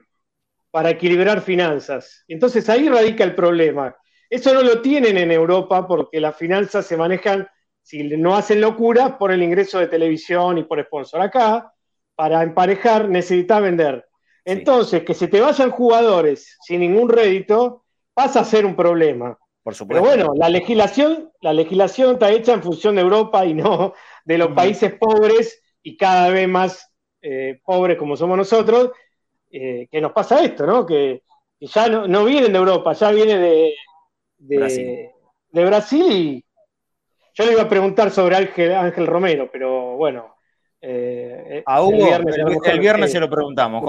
Speaker 5: para equilibrar finanzas. Entonces ahí radica el problema. Eso no lo tienen en Europa porque las finanzas se manejan si no hacen locura por el ingreso de televisión y por sponsor. Acá, para emparejar, necesitas vender. Entonces, que se te vayan jugadores sin ningún rédito pasa a ser un problema.
Speaker 3: Por supuesto.
Speaker 5: Pero bueno, la legislación, la legislación está hecha en función de Europa y no de los países pobres y cada vez más eh, pobres como somos nosotros, eh, que nos pasa esto, ¿no? Que, ya no, vienen de Europa, ya viene de, de Brasil y, yo le iba a preguntar sobre Ángel, Ángel Romero, pero bueno.
Speaker 3: Eh, a Hugo, el viernes, se lo preguntamos.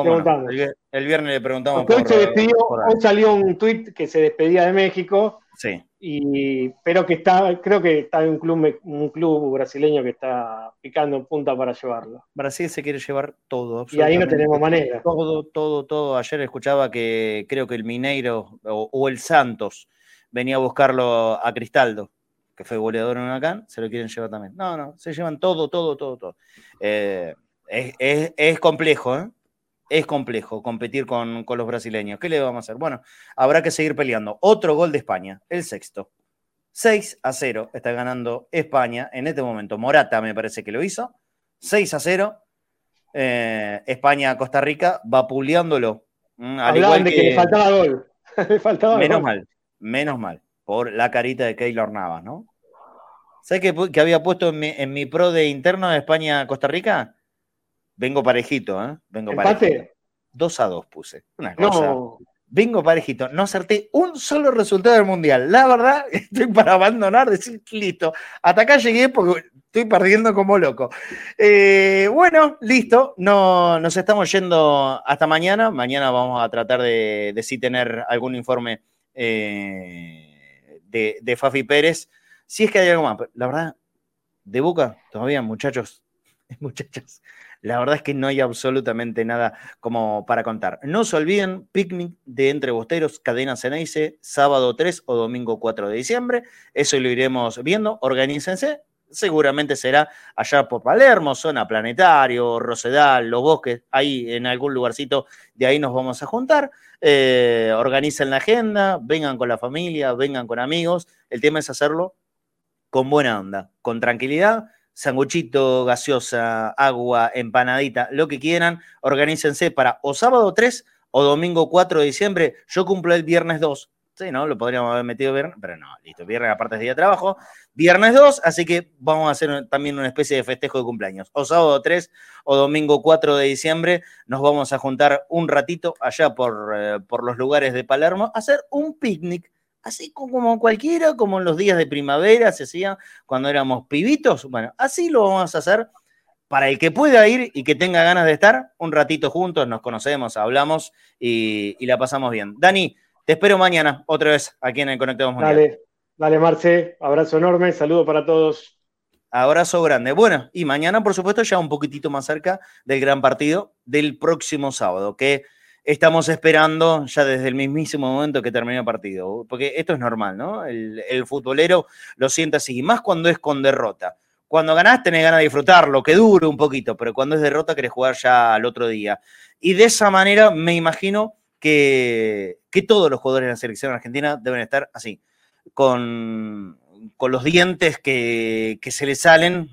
Speaker 3: El, viernes le preguntamos.
Speaker 5: hoy, salió un tuit que se despedía de México.
Speaker 3: Sí.
Speaker 5: Y, pero que está, creo que está en un club, un club brasileño que está picando en punta para llevarlo.
Speaker 3: Brasil se quiere llevar todo.
Speaker 5: Y ahí no tenemos manera.
Speaker 3: Todo, todo, todo. Ayer escuchaba que creo que el Mineiro o el Santos venía a buscarlo a Cristaldo que fue goleador en Huracán, se lo quieren llevar también. No, no, se llevan todo, todo, todo, todo. Eh, es, complejo, ¿eh? Es complejo competir con, los brasileños. ¿Qué le vamos a hacer? Bueno, habrá que seguir peleando. Otro gol de España, el sexto. 6 a 0 está ganando España en este momento. Morata me parece que lo hizo. 6 a 0. Eh, España-Costa Rica va puleándolo.
Speaker 5: Mm, al igual de que, le faltaba gol.
Speaker 3: menos mal, menos mal por la carita de Keylor Navas, ¿no? ¿Sabes qué, había puesto en mi, pro de interno de España-Costa Rica? Vengo parejito, ¿eh? Vengo parejito. 2 a 2 puse. Una cosa. Vengo parejito. No acerté un solo resultado del mundial. La verdad, estoy para abandonar, decir listo. Hasta acá llegué porque estoy perdiendo como loco. Eh, bueno, listo. No, nos estamos yendo hasta mañana. Mañana vamos a tratar de, de sí tener algún informe. Eh, de, Fafi Pérez. Si es que hay algo más, la verdad, de Boca, todavía, muchachos, muchachas, la verdad es que no hay absolutamente nada como para contar. No se olviden, picnic de Entre Bosteros, Cadena Ceneice, sábado 3 o domingo 4 de diciembre. Eso lo iremos viendo. Organícense. Seguramente será allá por Palermo, zona planetario, Rosedal, Los Bosques, ahí en algún lugarcito de ahí nos vamos a juntar. Eh, organicen la agenda, vengan con la familia, vengan con amigos. El tema es hacerlo con buena onda, con tranquilidad, sanguchito, gaseosa, agua, empanadita, lo que quieran, organícense para o sábado 3 o domingo 4 de diciembre. Yo cumplo el viernes 2. Sí, ¿no? Lo podríamos haber metido viernes, pero no, listo. Viernes aparte es día de trabajo. Viernes 2, así que vamos a hacer también una especie de festejo de cumpleaños. O sábado 3 o domingo 4 de diciembre nos vamos a juntar un ratito allá por, eh, por los lugares de Palermo a hacer un picnic así como cualquiera, como en los días de primavera se hacía cuando éramos pibitos. Bueno, así lo vamos a hacer para el que pueda ir y que tenga ganas de estar un ratito juntos, nos conocemos, hablamos y, la pasamos bien. Dani, te espero mañana otra vez aquí en el Conectados Mundial.
Speaker 5: Dale, dale Marce, abrazo enorme, saludo para todos.
Speaker 3: Abrazo grande. Bueno, y mañana, por supuesto, ya un poquitito más cerca del gran partido del próximo sábado, que estamos esperando ya desde el mismísimo momento que terminó el partido, porque esto es normal, ¿no? El, futbolero lo siente así, más cuando es con derrota. Cuando ganás tenés ganas de disfrutarlo, que dure un poquito, pero cuando es derrota querés jugar ya al otro día. Y de esa manera me imagino que, todos los jugadores de la selección argentina deben estar así, con, con los dientes que, que se les salen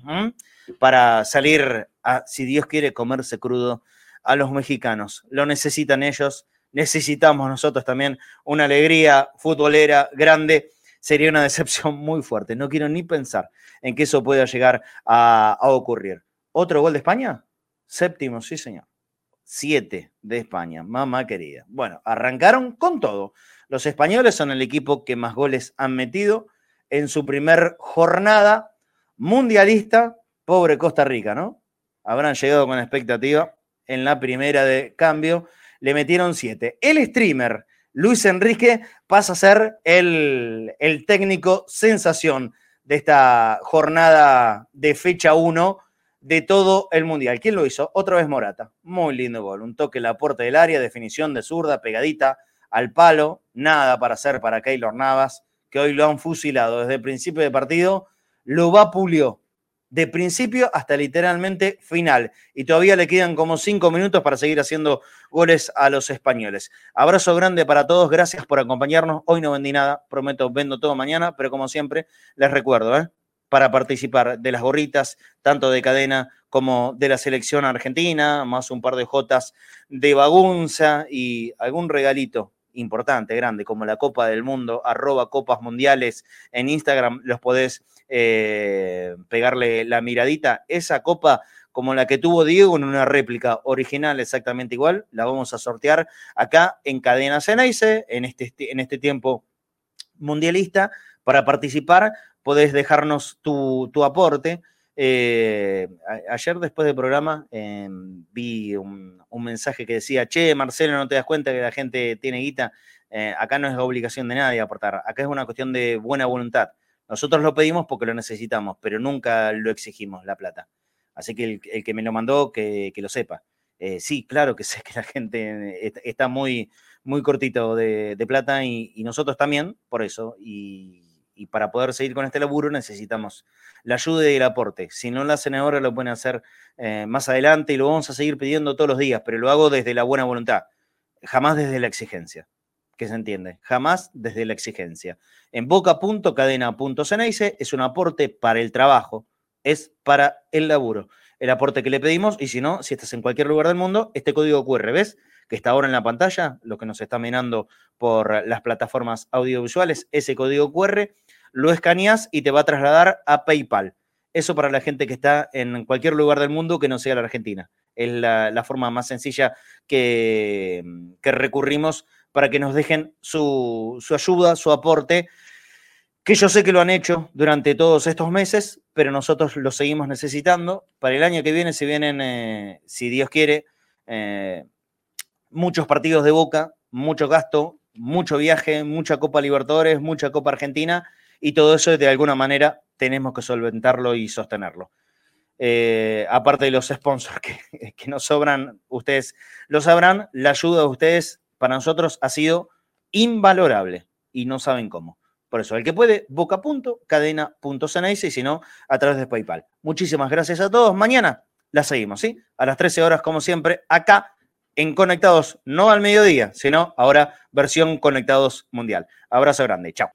Speaker 3: para salir a, si Dios quiere, comerse crudo a los mexicanos. Lo necesitan ellos, necesitamos nosotros también una alegría futbolera grande. Sería una decepción muy fuerte. No quiero ni pensar en que eso pueda llegar a, ocurrir. ¿Otro gol de España? Séptimo, sí, señor. Siete de España, mamá querida. Bueno, arrancaron con todo. Los españoles son el equipo que más goles han metido en su primer jornada mundialista. Pobre Costa Rica, ¿no? Habrán llegado con expectativa en la primera de cambio, le metieron siete. El streamer Luis Enrique pasa a ser el, técnico sensación de esta jornada de fecha 1 de todo el Mundial. ¿Quién lo hizo? Otra vez Morata. Muy lindo gol. Un toque en la puerta del área, definición de zurda, pegadita al palo. Nada para hacer para Keylor Navas, que hoy lo han fusilado desde el principio de partido. Lo vapuleó de principio hasta literalmente final. Y todavía le quedan como cinco minutos para seguir haciendo goles a los españoles. Abrazo grande para todos, gracias por acompañarnos. Hoy no vendí nada, prometo vendo todo mañana, pero como siempre les recuerdo, ¿eh? Para participar de las gorritas, tanto de cadena como de la selección argentina, más un par de jotas de bagunza y algún regalito importante, grande, como la Copa del Mundo, arroba Copas Mundiales en Instagram, los podés eh, pegarle la miradita. Esa copa como la que tuvo Diego en una réplica original exactamente igual, la vamos a sortear acá en Cadena Ceneice, en este, en este tiempo mundialista. Para participar podés dejarnos tu, aporte. Eh, ayer después del programa em, vi un, mensaje que decía, che, Marcelo, ¿no te das cuenta que la gente tiene guita? Eh, acá no es obligación de nadie aportar, acá es una cuestión de buena voluntad. Nosotros lo pedimos porque lo necesitamos, pero nunca lo exigimos, la plata. Así que el, que me lo mandó, que, lo sepa. Eh, sí, claro que sé que la gente está muy, muy cortito de, plata y, nosotros también, por eso. Y, para poder seguir con este laburo necesitamos la ayuda y el aporte. Si no lo hacen ahora, lo pueden hacer eh, más adelante y lo vamos a seguir pidiendo todos los días, pero lo hago desde la buena voluntad, jamás desde la exigencia que se entiende, jamás desde la exigencia. En boca.cadena.ceneice es un aporte para el trabajo, es para el laburo. El aporte que le pedimos, y si no, si estás en cualquier lugar del mundo, este código QR, ¿ves? Que está ahora en la pantalla, lo que nos está mirando por las plataformas audiovisuales, ese código QR, lo escaneas y te va a trasladar a PayPal. Eso para la gente que está en cualquier lugar del mundo que no sea la Argentina. Es la, forma más sencilla que, que recurrimos para que nos dejen su, ayuda, su aporte, que yo sé que lo han hecho durante todos estos meses, pero nosotros lo seguimos necesitando. Para el año que viene se vienen, eh, si Dios quiere, eh, muchos partidos de boca, mucho gasto, mucho viaje, mucha Copa Libertadores, mucha Copa Argentina, y todo eso de alguna manera tenemos que solventarlo y sostenerlo. Eh, aparte de los sponsors que, que, nos sobran, ustedes lo sabrán, la ayuda de ustedes para nosotros ha sido invalorable y no saben cómo. Por eso, el que puede, boca.cadena.ceneice y si no, a través de PayPal. Muchísimas gracias a todos. Mañana la seguimos, ¿sí? A las 13 horas, como siempre, acá en Conectados, no al mediodía, sino ahora versión Conectados Mundial. Abrazo grande. Chao.